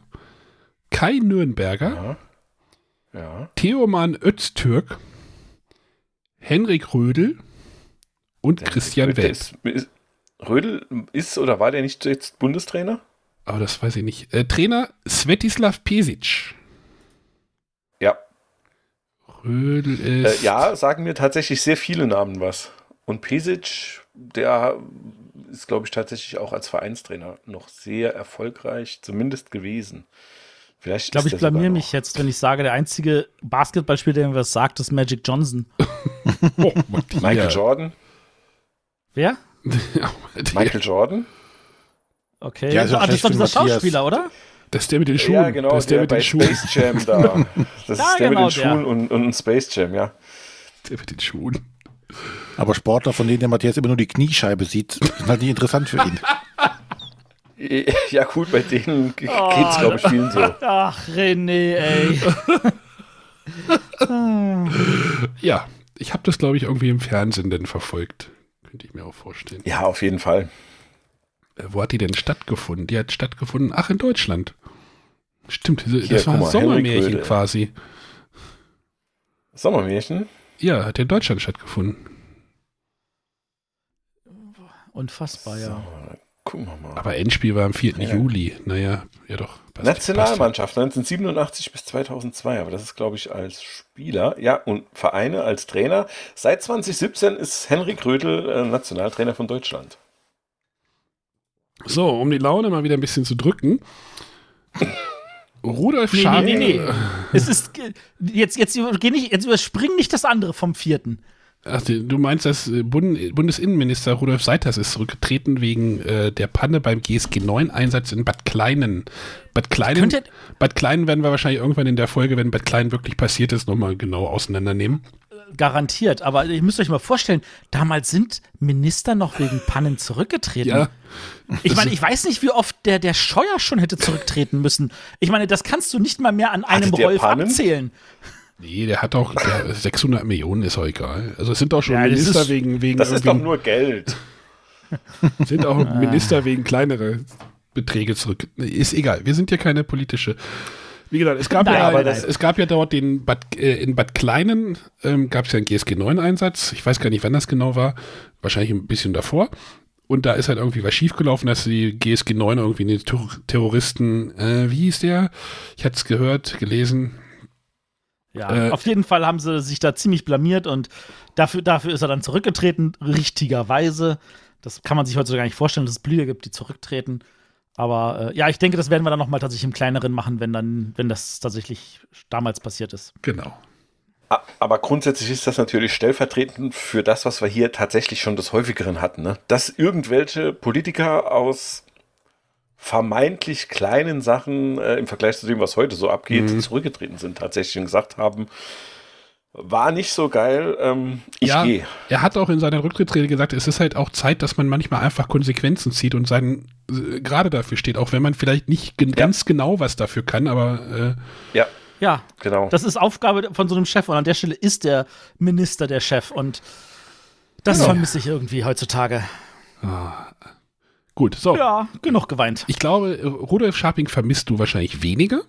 Kai Nürnberger, Ja. Ja. Theoman Öztürk, Henrik Rödel und Christian Der Welp. Ist, ist, Rödel ist oder war der nicht jetzt Bundestrainer? Aber das weiß ich nicht. Äh, Trainer Svetislav Pesic. Ja. Rödel Äh, ist. ja, sagen mir tatsächlich sehr viele Namen was. Und Pesic, der ist, glaube ich, tatsächlich auch als Vereinstrainer noch sehr erfolgreich, zumindest gewesen. Vielleicht Ich glaube, ich blamier mich jetzt, wenn ich sage, der einzige Basketballspieler, der mir was sagt, ist Magic Johnson. Oh. Michael Jordan. Wer? Michael Jordan. Okay. Ja, ist doch ah, das ist doch dieser Matthias. Schauspieler, oder? Das ist der mit den Schuhen. Ja, genau, Das ist der, mit bei den Schuhen. Space Jam da. Das Ja, ist der genau, mit den der. Schuhen und, und Space Jam, ja. Der mit den Schuhen. Aber Sportler, von denen der Matthias immer nur die Kniescheibe sieht, sind halt nicht interessant für ihn. Ja, gut, bei denen geht's, Oh, glaube ich, vielen so. Ach, René, ey. Ja, ich habe das, glaube ich, irgendwie im Fernsehen denn verfolgt. Könnte ich mir auch vorstellen. Ja, auf jeden Fall. Äh, wo hat die denn stattgefunden? Die hat stattgefunden, ach, in Deutschland. Stimmt, das Hier, war mal, Sommermärchen Rödel. quasi. Sommermärchen? Ja, hat in Deutschland stattgefunden. Unfassbar, ja. So, gucken wir mal. Aber Endspiel war am 4. Ja. Juli. Naja, ja doch. passt- Nationalmannschaft 1987 bis 2002, aber das ist, glaube ich, als Spieler. Ja, und Vereine als Trainer. Seit 2017 ist Henrik Rödel äh, Nationaltrainer von Deutschland. So, um die Laune mal wieder ein bisschen zu drücken. Rudolf Nee, Schad. nee, nee, nee. Es ist, jetzt, jetzt, geh nicht, jetzt überspring nicht das andere vom vierten. Ach, du meinst, dass äh, Bund Bundesinnenminister Rudolf Seiters ist zurückgetreten wegen äh, der Panne beim GSG-9-Einsatz in Bad Kleinen. Bad Kleinen, Könnte- Bad Kleinen werden wir wahrscheinlich irgendwann in der Folge, wenn Bad Kleinen wirklich passiert ist, nochmal genau auseinandernehmen. Garantiert. Aber ihr müsst euch mal vorstellen, damals sind Minister noch wegen Pannen zurückgetreten. Ja. Ich meine, ich weiß nicht, wie oft der, der Scheuer schon hätte zurücktreten müssen. Ich meine, das kannst du nicht mal mehr an einem der Rolf Pannen? abzählen. Nee, der hat auch der 600 Millionen, ist auch egal. Also es sind auch schon Ja, Minister ist- wegen, wegen Das ist doch nur Geld. sind auch Minister wegen kleinere Beträge zurück. Ist egal. Wir sind ja keine politische. Wie gesagt, es gab, Nein, ja, aber das- es gab ja dort den Bad, äh, in Bad Kleinen ähm, gab es ja einen GSG 9 Einsatz. Ich weiß gar nicht, wann das genau war. Wahrscheinlich ein bisschen davor. Und da ist halt irgendwie was schiefgelaufen, dass die GSG 9 irgendwie den Ter Terroristen, äh, wie hieß der? Ich hatte es gehört, gelesen. Ja, Äh, auf jeden Fall haben sie sich da ziemlich blamiert und dafür, dafür ist er dann zurückgetreten, richtigerweise. Das kann man sich heutzutage gar nicht vorstellen, dass es Blüher gibt, die zurücktreten. Aber äh, ja, ich denke, das werden wir dann nochmal tatsächlich im kleineren machen, wenn dann, wenn das tatsächlich damals passiert ist. Genau. A- Aber grundsätzlich ist das natürlich stellvertretend für das, was wir hier tatsächlich schon des Häufigeren hatten. Ne? Dass irgendwelche Politiker aus vermeintlich kleinen Sachen äh, im Vergleich zu dem, was heute so abgeht, zurückgetreten sind tatsächlich und gesagt haben, war nicht so geil, ähm, ich ja, gehe. er hat auch in seiner Rücktrittsrede gesagt, es ist halt auch Zeit, dass man manchmal einfach Konsequenzen zieht und seinen äh, gerade dafür steht, auch wenn man vielleicht nicht gen- ganz genau was dafür kann, aber äh, Ja, Ja, genau. das ist Aufgabe von so einem Chef und an der Stelle ist der Minister der Chef und das Genau. vermisse ich irgendwie heutzutage. gut. So, Ja, genug geweint. ich glaube, Rudolf Scharping vermisst du wahrscheinlich weniger.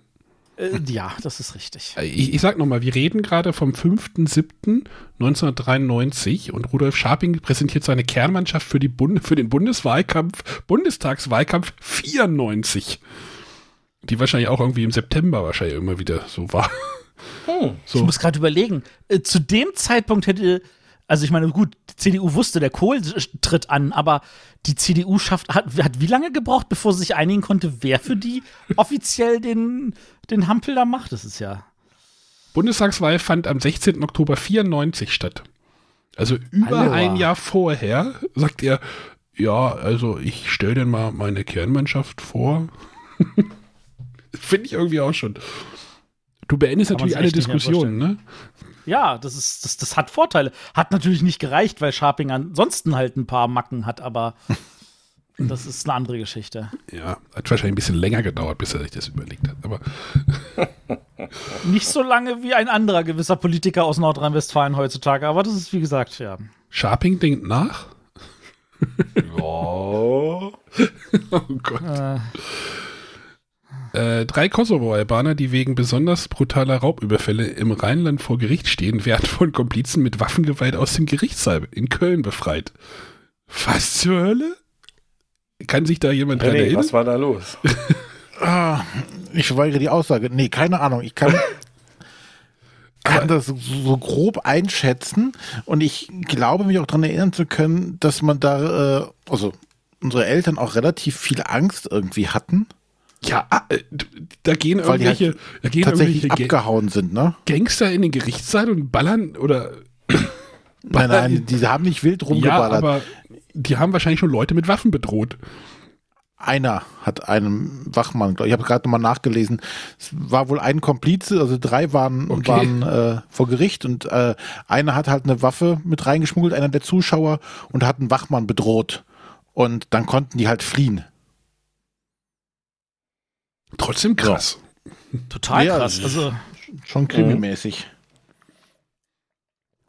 Äh, ja, das ist richtig. Ich, ich sag nochmal, wir reden gerade vom 5.7.1993 und Rudolf Scharping präsentiert seine Kernmannschaft für, die Bund für den Bundeswahlkampf, Bundestagswahlkampf 94. Die wahrscheinlich auch irgendwie im September wahrscheinlich immer wieder so war. Hm. Ich So. muss gerade überlegen, äh, zu dem Zeitpunkt hätte, also ich meine, gut, die CDU wusste, der Kohl tritt an, aber die CDU schafft, hat, hat wie lange gebraucht, bevor sie sich einigen konnte, wer für die offiziell den, den Hampel da macht? Das ist ja. Bundestagswahl fand am 16. Oktober 94 statt. Also über Hallo. ein Jahr vorher sagt er, ja, also ich stelle denn mal meine Kernmannschaft vor. Finde ich irgendwie auch schon. Du beendest Kann natürlich alle Diskussionen, ne? Ja, das ist, das, das hat Vorteile. Hat natürlich nicht gereicht, weil Sharping ansonsten halt ein paar Macken hat, aber das ist eine andere Geschichte. Ja, hat wahrscheinlich ein bisschen länger gedauert, bis er sich das überlegt hat. Aber Nicht so lange wie ein anderer gewisser Politiker aus Nordrhein-Westfalen heutzutage, aber das ist wie gesagt, ja. Sharping denkt nach. Oh. Oh Gott. Äh, drei Kosovo-Albaner, die wegen besonders brutaler Raubüberfälle im Rheinland vor Gericht stehen, werden von Komplizen mit Waffengewalt aus dem Gerichtssaal in Köln befreit. Was zur Hölle? Kann sich da jemand dran erinnern? was war da los? Ah, ich weigere die Aussage. Nee, keine Ahnung. Ich kann, kann das so, so grob einschätzen und ich glaube mich auch daran erinnern zu können, dass man da, äh, also unsere Eltern auch relativ viel Angst irgendwie hatten, Ja, ah, äh, da gehen weil die irgendwelche, halt da gehen tatsächlich irgendwelche abgehauen sind, ne? Gangster in den Gerichtssaal und ballern oder Nein, nein, die haben nicht wild ja, rumgeballert. aber die haben wahrscheinlich schon Leute mit Waffen bedroht. Einer hat einen Wachmann, ich habe gerade nochmal nachgelesen. Es war wohl ein Komplize, also drei waren, Okay. waren äh, vor Gericht und äh, einer hat halt eine Waffe mit reingeschmuggelt, einer der Zuschauer und hat einen Wachmann bedroht. Und dann konnten die halt fliehen. Trotzdem krass. Total Ja, krass. das ist- Also, Schon krimimäßig.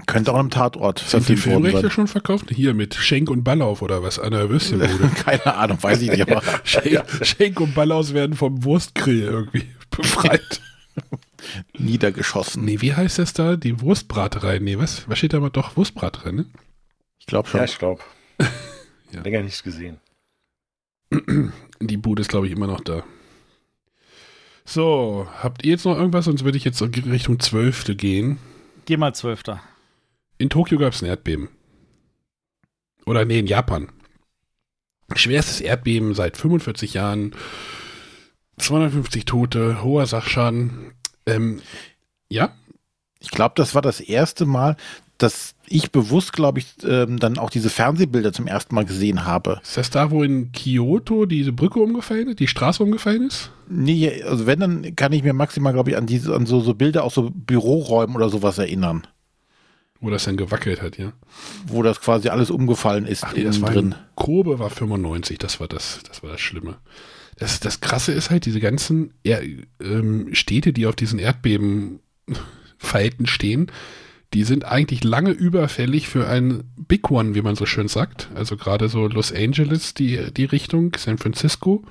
Könnte auch einem Tatort Sind die Filmrechte schon verkauft? Hier mit Schenk und Ballauf oder was? An der Würstchenbude. Keine Ahnung, weiß ich nicht, aber Schenk, Schenk und Ballaus werden vom Wurstgrill irgendwie befreit. niedergeschossen. nee, wie heißt das da? Die Wurstbraterei. Nee, was? Was steht da mal? Doch, Wurstbraterei, ne? Ich glaube schon. Ja, ich glaube. Ja. Länger nicht gesehen. Die Bude ist, glaube ich, immer noch da. So, habt ihr jetzt noch irgendwas? Sonst würde ich jetzt Richtung Zwölfte gehen. geh mal Zwölfter. In Tokio gab es ein Erdbeben. Oder nee, in Japan. Schwerstes Erdbeben seit 45 Jahren. 250 Tote, hoher Sachschaden. Ähm, ja, Ich glaube, das war das erste Mal, dass ich bewusst, glaube ich, ähm, dann auch diese Fernsehbilder zum ersten Mal gesehen habe. ist das da, wo in Kyoto diese Brücke umgefallen ist, die Straße umgefallen ist? Nee, also wenn, dann kann ich mir maximal, glaube ich, an diese, an so, so Bilder aus so Büroräumen oder sowas erinnern. Wo das dann gewackelt hat, ja. wo das quasi alles umgefallen ist Ach nee, das war drin. Kobe war 95, das war das, das war das Schlimme. Das, das Krasse ist halt, diese ganzen er ähm, Städte, die auf diesen Erdbebenfalten stehen, die sind eigentlich lange überfällig für ein Big One, wie man so schön sagt. Also gerade so Los Angeles, die, die Richtung, San Francisco.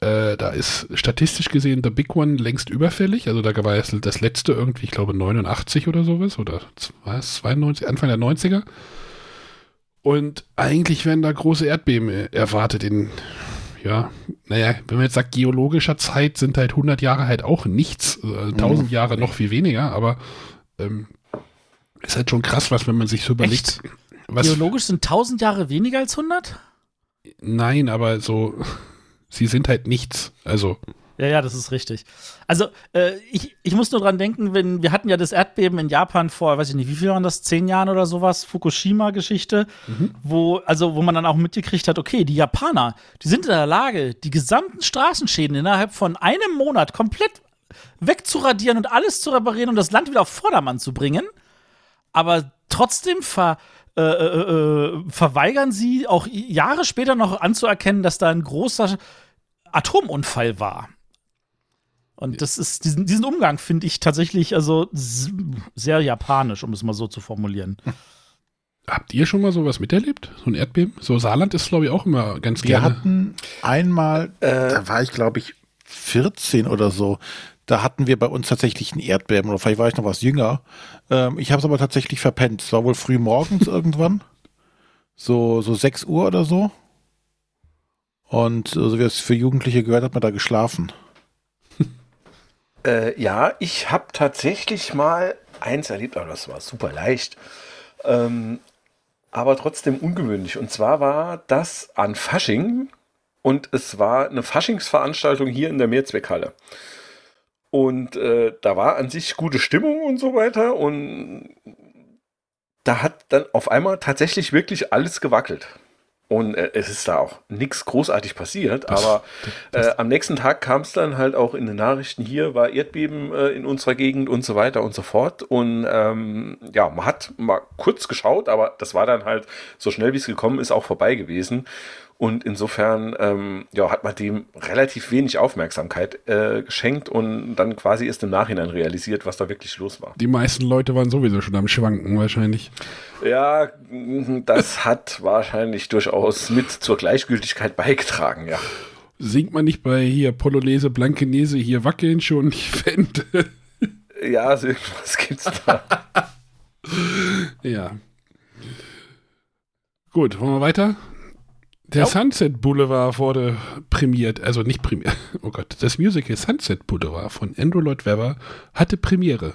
Äh, da ist statistisch gesehen der Big One längst überfällig. Also da war jetzt das letzte irgendwie, ich glaube 89 oder sowas oder was, 92, Anfang der 90er. Und eigentlich werden da große Erdbeben äh, erwartet in, ja, naja, wenn man jetzt sagt geologischer Zeit, sind halt 100 Jahre halt auch nichts, äh, 1000 Jahre noch viel weniger, aber ähm, ist halt schon krass, was, wenn man sich so überlegt. Echt? Was, Geologisch sind 1000 Jahre weniger als 100? nein, aber so, sie sind halt nichts. Also, Ja, ja, das ist richtig. Also, äh, ich, ich muss nur dran denken, wenn wir hatten ja das Erdbeben in Japan vor, weiß ich nicht, wie viel waren das, zehn Jahren oder sowas, Fukushima-Geschichte, wo, also, wo man dann auch mitgekriegt hat, okay, die Japaner, die sind in der Lage, die gesamten Straßenschäden innerhalb von einem Monat komplett wegzuradieren und alles zu reparieren und das Land wieder auf Vordermann zu bringen. Aber trotzdem ver, äh, äh, äh, verweigern sie auch Jahre später noch anzuerkennen, dass da ein großer Atomunfall war. Und das ist, diesen, diesen Umgang finde ich tatsächlich also sehr japanisch, um es mal so zu formulieren. habt ihr schon mal sowas miterlebt? So ein Erdbeben? So Saarland ist, glaube ich, auch immer ganz Wir gerne. hatten einmal, da war ich glaube ich 14 oder so, da hatten wir bei uns tatsächlich ein Erdbeben oder vielleicht war ich noch was jünger. Ähm, ich habe es aber tatsächlich verpennt. Es war wohl früh morgens irgendwann, so, so 6 Uhr oder so. Und so wie es für Jugendliche gehört, hat man da geschlafen. Äh, ja, ich habe tatsächlich mal eins erlebt, aber das war super leicht. Ähm, aber trotzdem ungewöhnlich. Und zwar war das an Fasching und es war eine Faschingsveranstaltung hier in der Mehrzweckhalle. Und äh, da war an sich gute Stimmung und so weiter. Und da hat dann auf einmal tatsächlich wirklich alles gewackelt. Und äh, es ist da auch nichts großartig passiert, Das- aber das- äh, am nächsten Tag kam es dann halt auch in den Nachrichten, hier war Erdbeben äh, in unserer Gegend und so weiter und so fort. Und ähm, ja, man hat mal kurz geschaut, aber das war dann halt so schnell wie es gekommen ist auch vorbei gewesen. Und insofern ähm, ja, hat man dem relativ wenig Aufmerksamkeit äh, geschenkt und dann quasi erst im Nachhinein realisiert, was da wirklich los war. Die meisten Leute waren sowieso schon am Schwanken wahrscheinlich. Ja, das hat wahrscheinlich durchaus mit zur Gleichgültigkeit beigetragen, ja. Singt man nicht bei hier Polonaise, Blankenese, hier wackeln schon die Wände? Ja, so irgendwas gibt's da. ja. Gut, wollen wir weiter? Der Ja. Sunset Boulevard wurde prämiert, also nicht prämiert, oh Gott, das Musical Sunset Boulevard von Andrew Lloyd Webber hatte Premiere.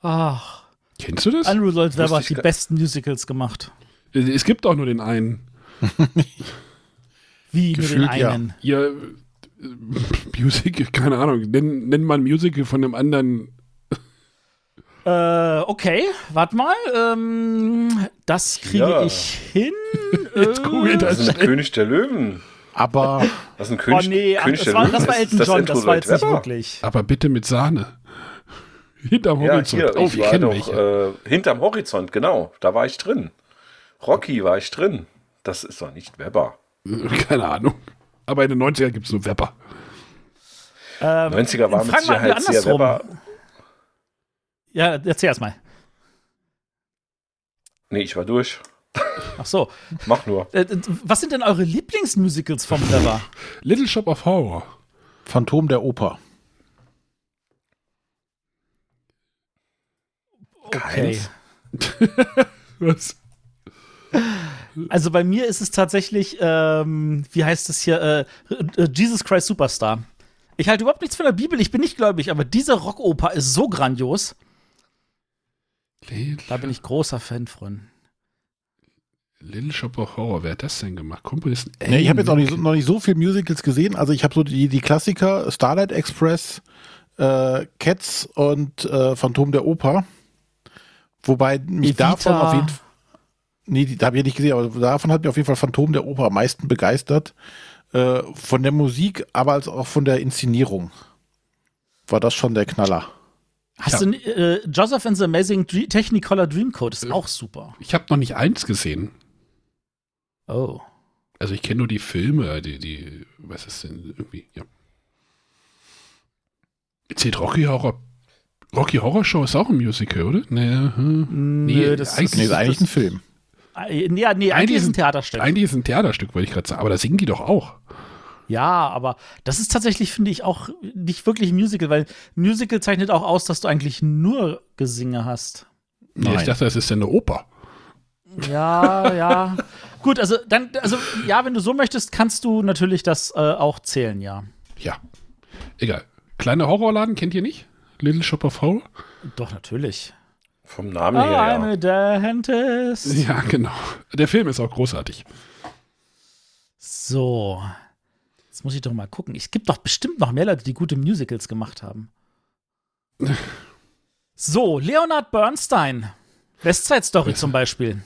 Ach, Kennst du das? Andrew Lloyd Webber hat die besten Musicals gemacht. Es gibt auch nur den einen. Wie nur den Gefühlt ja. einen. Ihr äh, Musical, keine Ahnung, nenn, nenn mal ein Musical von einem anderen. Äh, okay, warte mal. Ähm, das kriege Ja. ich hin. Jetzt Äh, googelt Das das. ist ein König der Löwen. Aber Das ist ein Oh König, nee, ach, König das der war, Löwen. das war Elton John, das war jetzt nicht wirklich. Aber bitte mit Sahne. Hinterm Ja, Horizont. hier, oh, ich kennen doch welche. äh, hinterm Horizont, genau. Da war ich drin. Rocky war ich drin. Das ist doch nicht Webber. Keine Ahnung. Aber in den 90ern gibt es nur Webber. Ähm, 90er war mit Sicherheit sehr andersrum. Webber. Ja, erzähl erst mal. Nee, ich war durch. Ach so. Mach nur. Äh, was sind denn eure Lieblingsmusicals vom Webber? Little Shop of Horror. Phantom der Oper. Okay. Was? Also bei mir ist es tatsächlich, ähm, wie heißt es hier, äh, äh, Jesus Christ Superstar. Ich halte überhaupt nichts von der Bibel, ich bin nicht gläubig, aber diese Rockoper ist so grandios. Little, Da bin ich großer Fan von. Little Shop of Horror. Wer hat das denn gemacht? Komponisten. Nee, ich habe jetzt auch nicht, so- noch nicht so viel Musicals gesehen. Also ich habe so die, die Klassiker, Starlight Express, äh, Cats und äh, Phantom der Oper. Wobei mich Evita. davon auf jeden Fall. Nee, die, da habe ich nicht gesehen, aber davon hat mir auf jeden Fall Phantom der Oper am meisten begeistert. Äh, von der Musik, aber als auch von der Inszenierung. War das schon der Knaller. Hast Ja. du äh, Joseph and the Amazing Dre Technicolor Dreamcoat ist auch super. Ich habe noch nicht eins gesehen. Oh. Also ich kenne nur die Filme, die, die, was ist denn irgendwie, ja. Zählt Rocky Horror, Rocky Horror Show ist auch ein Musical, oder? Nee, hm. Nö, das eigentlich Nee, ist eigentlich ein Film. Äh, Ja, nee, eigentlich ist ein Theaterstück. Eigentlich ist ein Theaterstück, wollte ich gerade sagen. Aber da singen die doch auch. Ja, aber das ist tatsächlich, finde ich, auch nicht wirklich ein Musical, weil Musical zeichnet auch aus, dass du eigentlich nur Gesinge hast. Nee, ich Nein. dachte, das ist ja eine Oper. Ja, ja. Gut, also dann, also ja, wenn du so möchtest, kannst du natürlich das äh, auch zählen, ja. Ja. Egal. Kleiner Horrorladen kennt ihr nicht? Little Shop of Horror? Doch, natürlich. Vom Namen her, I'm ja. dentist. Ja, genau. Der Film ist auch großartig. So. Jetzt muss ich doch mal gucken. Es gibt doch bestimmt noch mehr Leute, die gute Musicals gemacht haben. So, Leonard Bernstein. Westside Story zum Beispiel.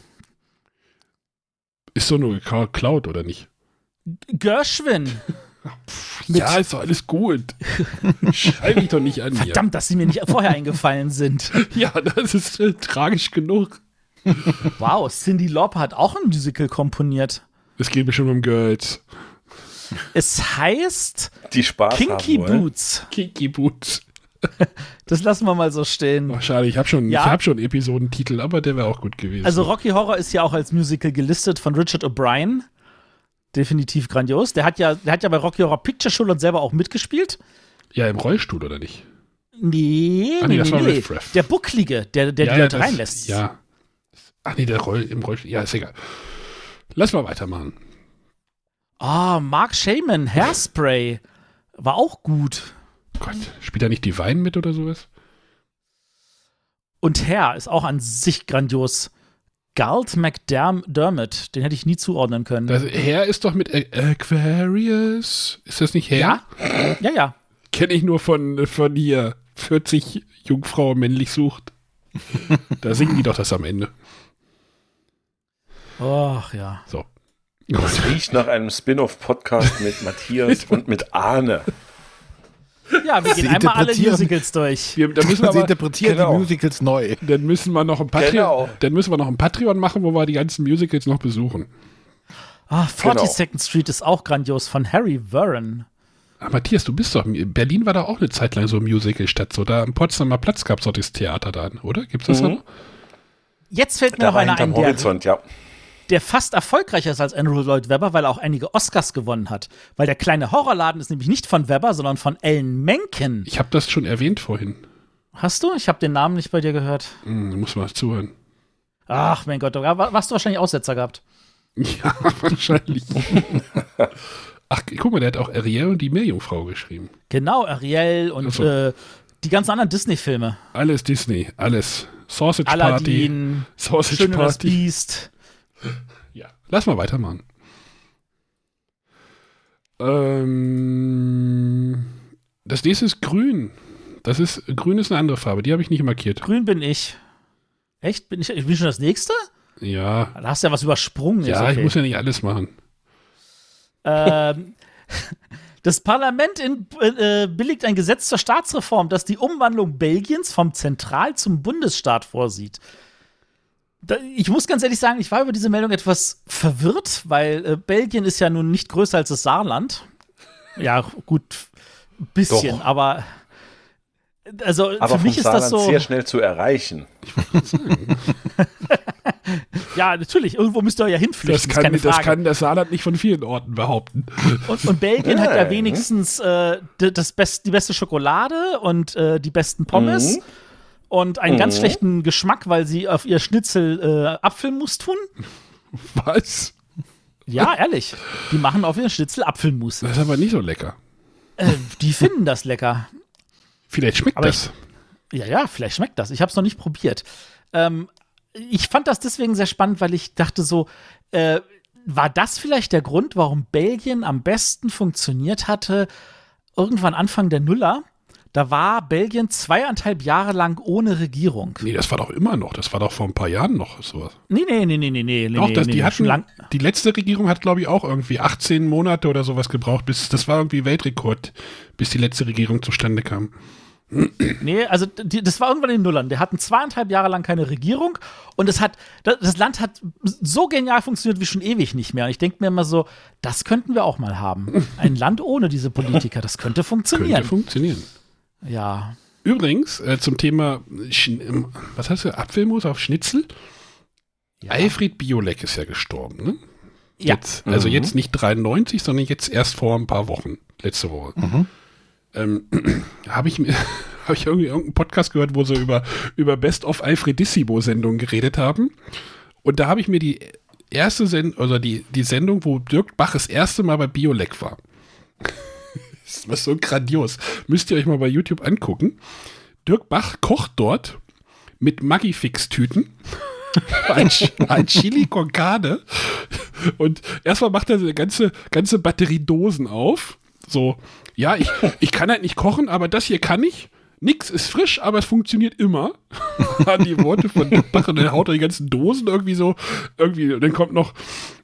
Ist so nur geklaut, oder nicht? Gershwin. Mit- ja, ist doch alles gut. Schreib mich doch nicht an Verdammt, dass sie mir nicht vorher eingefallen sind. hier. Ja, das ist äh, tragisch genug. Wow, Cindy Lauper hat auch ein Musical komponiert. Es geht mir schon um Girls. Es heißt Die Spaß Kinky haben. Boots. Kiki Boots. Das lassen wir mal so stehen. Oh, schade, ich habe schon, Ja. ich hab schon einen Episodentitel, aber der wäre auch gut gewesen. Also Rocky Horror ist ja auch als Musical gelistet von Richard O'Brien. Definitiv grandios. Der hat ja, der hat ja bei Rocky Horror Picture Show und selber auch mitgespielt. ja, im Rollstuhl, oder nicht? Nee, Ah, nee, nee, das nee, war nee. Der Bucklige, der, der ja, die ja, Leute das- reinlässt. Ja. Ach nee, der Roll, im Rollstuhl. Ja, ist egal. Lass mal weitermachen. Ah, Mark Shaman, Hairspray. War auch gut. Gott, spielt da nicht die Wein mit oder sowas? Und Hair ist auch an sich grandios. Galt McDermott, den hätte ich nie zuordnen können. Das Herr ist doch mit Aquarius. Ist das nicht Herr? ja? Ja, ja. Kenne ich nur von, von hier. 40 Jungfrau männlich sucht. da singen die doch das am Ende. Ach ja. So. Das riecht nach einem Spin-off-Podcast mit Matthias und mit Arne. Ja, wir Sie gehen einmal alle Musicals durch. Wir, da müssen wir Sie aber, interpretieren genau. die Musicals neu. dann müssen wir noch ein Patreon, Genau. dann müssen wir noch ein Patreon machen, wo wir die ganzen Musicals noch besuchen. Ah, 42nd Genau. Street ist auch grandios von Harry Warren. Ah, Matthias, du bist doch. Berlin war da auch eine Zeit lang so Musical-Stadt. So, da am Potsdamer Platz gab es doch das Theater dann, oder? Gibt's das Mhm. noch? Jetzt fällt mir Da noch einer ein, der, Horizont, ja. Der fast erfolgreicher ist als Andrew Lloyd Webber, weil er auch einige Oscars gewonnen hat. Weil der kleine Horrorladen ist nämlich nicht von Webber, sondern von Ellen Menken. Ich habe das schon erwähnt vorhin. Hast du? Ich habe den Namen nicht bei dir gehört. Hm, muss mal zuhören. Ach, mein Gott, da hast du wahrscheinlich Aussetzer gehabt. Ja, wahrscheinlich. Ach, guck mal, der hat auch Ariel und die Meerjungfrau geschrieben. Genau, Ariel und Ach so. äh, die ganzen anderen Disney-Filme. Alles Disney, alles. Sausage Party. Aladdin, Sausage Schön und das Party. Biest. Lass mal weitermachen. Ähm, das nächste ist grün. Das ist, grün ist eine andere Farbe, die habe ich nicht markiert. Grün bin ich. Echt? Bin ich, ich bin schon das Nächste? Ja, Da hast du ja was übersprungen. ja, okay. ich muss ja nicht alles machen. Ähm, das Parlament in, äh, billigt ein Gesetz zur Staatsreform, das die Umwandlung Belgiens vom Zentral- zum Bundesstaat vorsieht. Da, ich muss ganz ehrlich sagen, ich war über diese Meldung etwas verwirrt, weil äh, Belgien ist ja nun nicht größer als das Saarland. Ja, gut, ein bisschen, Doch. aber also Aber für vom mich ist das Saarland so. sehr schnell zu erreichen. Ja, natürlich, irgendwo müsst ihr ja hinflüchten, Das ist kann, das kann das Saarland nicht von vielen Orten behaupten. Und, und Belgien hat ja Nein. wenigstens äh, das best, die beste Schokolade und äh, die besten Pommes Mhm. Und einen ganz Mhm. schlechten Geschmack, weil sie auf ihr Schnitzel äh, Apfelmus tun. Was? Ja, ehrlich. Die machen auf ihren Schnitzel Apfelmus. Das ist aber nicht so lecker. Äh, die finden das lecker. Vielleicht schmeckt Aber das. Ja, ja, vielleicht schmeckt das. Ich habe es noch nicht probiert. Ähm, ich fand das deswegen sehr spannend, weil ich dachte so, äh, war das vielleicht der Grund, warum Belgien am besten funktioniert hatte, irgendwann Anfang der Nuller? Da war Belgien zweieinhalb Jahre lang ohne Regierung. Nee, das war doch immer noch. Das war doch vor ein paar Jahren noch sowas. Nee, nee, nee, nee, nee, nee. Doch, nee, das, nee, die, hatten, lang. die letzte Regierung hat, glaube ich, auch irgendwie 18 Monate oder sowas gebraucht, bis das war irgendwie Weltrekord, bis die letzte Regierung zustande kam. Nee, also die, das war irgendwann in den Nullern. Der hatten zweieinhalb Jahre lang keine Regierung und es hat, das, das Land hat so genial funktioniert wie schon ewig nicht mehr. Und ich denke mir immer so, das könnten wir auch mal haben. Ein Land ohne diese Politiker, das könnte funktionieren. Könnte funktionieren. Ja. Übrigens, äh, zum Thema, Sch ähm, was heißt du, Apfelmus auf Schnitzel? Alfred Biolek ist ja gestorben, ne? Ja. Jetzt, also jetzt nicht 93, sondern jetzt erst vor ein paar Wochen, letzte Woche. Ähm, habe ich mir habe ich irgendwie irgendeinen Podcast gehört, wo sie über, über Best of Alfredissimo-Sendungen geredet haben. Und da habe ich mir die erste Sendung, oder die, die Sendung, wo Dirk Bach das erste Mal bei Biolek war. Das war so grandios. Müsst ihr euch mal bei YouTube angucken. Dirk Bach kocht dort mit Maggi-Fix-Tüten. ein, ein Chili con Carne. Und erstmal macht er eine ganze, ganze Batterie auf. So, ja, ich, ich kann halt nicht kochen, aber das hier kann ich. Nix ist frisch, aber es funktioniert immer. An die Worte von Dirk Bach und dann haut er die ganzen Dosen irgendwie so, irgendwie, und dann kommt noch,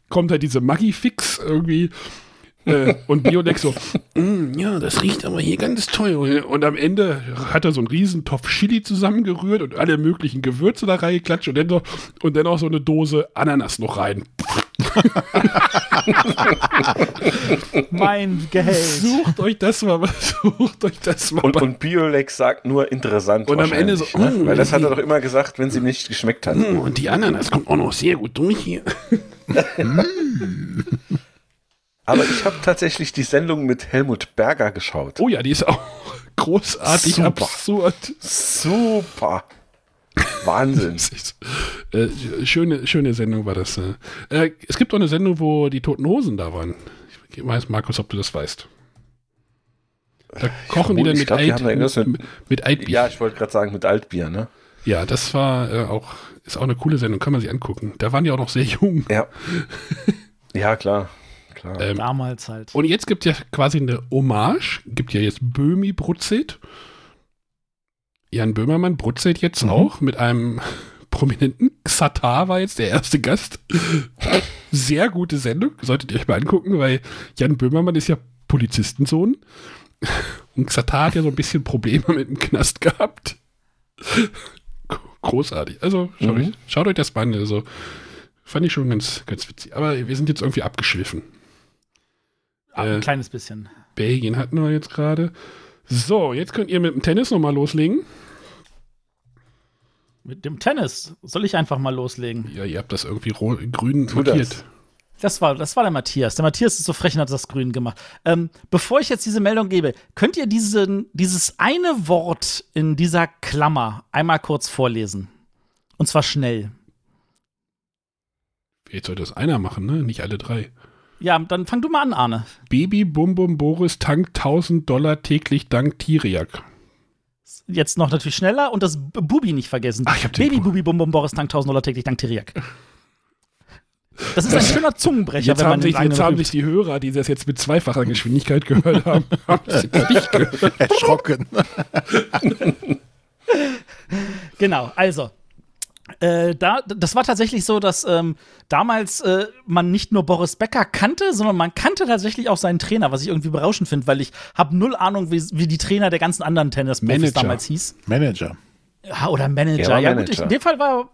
kommt halt diese Maggi-Fix irgendwie. Äh, und Biolek so, "Mm, ja, das riecht aber hier ganz toll. Und am Ende hat er so einen riesen Topf Chili zusammengerührt und alle möglichen Gewürze da reingeklatscht und dann, so, und dann auch so eine Dose Ananas noch rein. Mein Gehalt. Sucht euch das mal, sucht euch das mal. Und, und Biolex sagt nur interessant. Und am Ende so, wahrscheinlich, mm, ne? Weil das hat er doch immer gesagt, wenn sie ihm nicht geschmeckt hat. Mm, und die Ananas kommt auch noch sehr gut durch hier. Aber ich habe tatsächlich die Sendung mit Helmut Berger geschaut. Oh ja, die ist auch großartig Super. absurd. Super. Wahnsinn. Ist, äh, schöne, schöne Sendung war das. Äh. Äh, es gibt auch eine Sendung, wo die Toten Hosen da waren. Ich weiß, Markus, ob du das weißt. Da kochen die vermute- dann mit, glaub, die Alt, mit, mit- mit Altbier. Ja, Ja, ich wollte gerade sagen, mit Altbier, ne? das war äh, auch, ist auch eine coole Sendung, kann man sich angucken. Da waren die auch noch sehr jung. Ja. Ja, klar. Klar. Ähm, Damals halt. Und jetzt gibt ja quasi eine Hommage, gibt ja jetzt Böhmi Brutzet. Jan Böhmermann Brutzet jetzt Mhm. auch mit einem prominenten. Xatar war jetzt der erste Gast. Sehr gute Sendung, solltet ihr euch mal angucken, weil Jan Böhmermann ist ja Polizistensohn. Und Xatar hat ja so ein bisschen Probleme mit dem Knast gehabt. Großartig. Also schaut, Mhm. euch, schaut euch das mal an. Also, fand ich schon ganz, ganz witzig. Aber wir sind jetzt irgendwie abgeschwiffen. Ah, äh, ein kleines bisschen. Belgien hatten wir jetzt gerade. So, jetzt könnt ihr mit dem Tennis nochmal loslegen. Mit dem Tennis soll ich einfach mal loslegen. Ja, ihr habt das irgendwie grün Tu das. markiert. Das war, das war der Matthias. Der Matthias ist so frech und hat das grün gemacht. Ähm, bevor ich jetzt diese Meldung gebe, könnt ihr diesen, dieses eine Wort in dieser Klammer einmal kurz vorlesen? Und zwar schnell. Jetzt sollte das einer machen, ne? Nicht alle drei. Ja, dann fang du mal an, Arne. Baby Bum Bum Boris tankt 1000 Dollar täglich dank Tiriak. Jetzt noch natürlich schneller und das Bubi nicht vergessen. Ach, ich hab den Baby Bu- Bubi Bum Bum Boris Dank 1000 Dollar täglich Dank Tiriak. Das ist ein schöner Zungenbrecher, Jetzt, wenn haben man sich, jetzt haben übt. sich die Hörer, die das jetzt mit zweifacher Geschwindigkeit gehört haben, haben es jetzt nicht gehört. Erschrocken. Genau, also. Äh, da, das war tatsächlich so, dass ähm, damals äh, man nicht nur Boris Becker kannte, sondern man kannte tatsächlich auch seinen Trainer, was ich irgendwie berauschend finde, weil ich habe null Ahnung, wie, wie die Trainer der ganzen anderen Tennisprofis damals hieß. Manager. Ja, oder Manager. Er ja, gut, Manager. ich, in dem Fall war.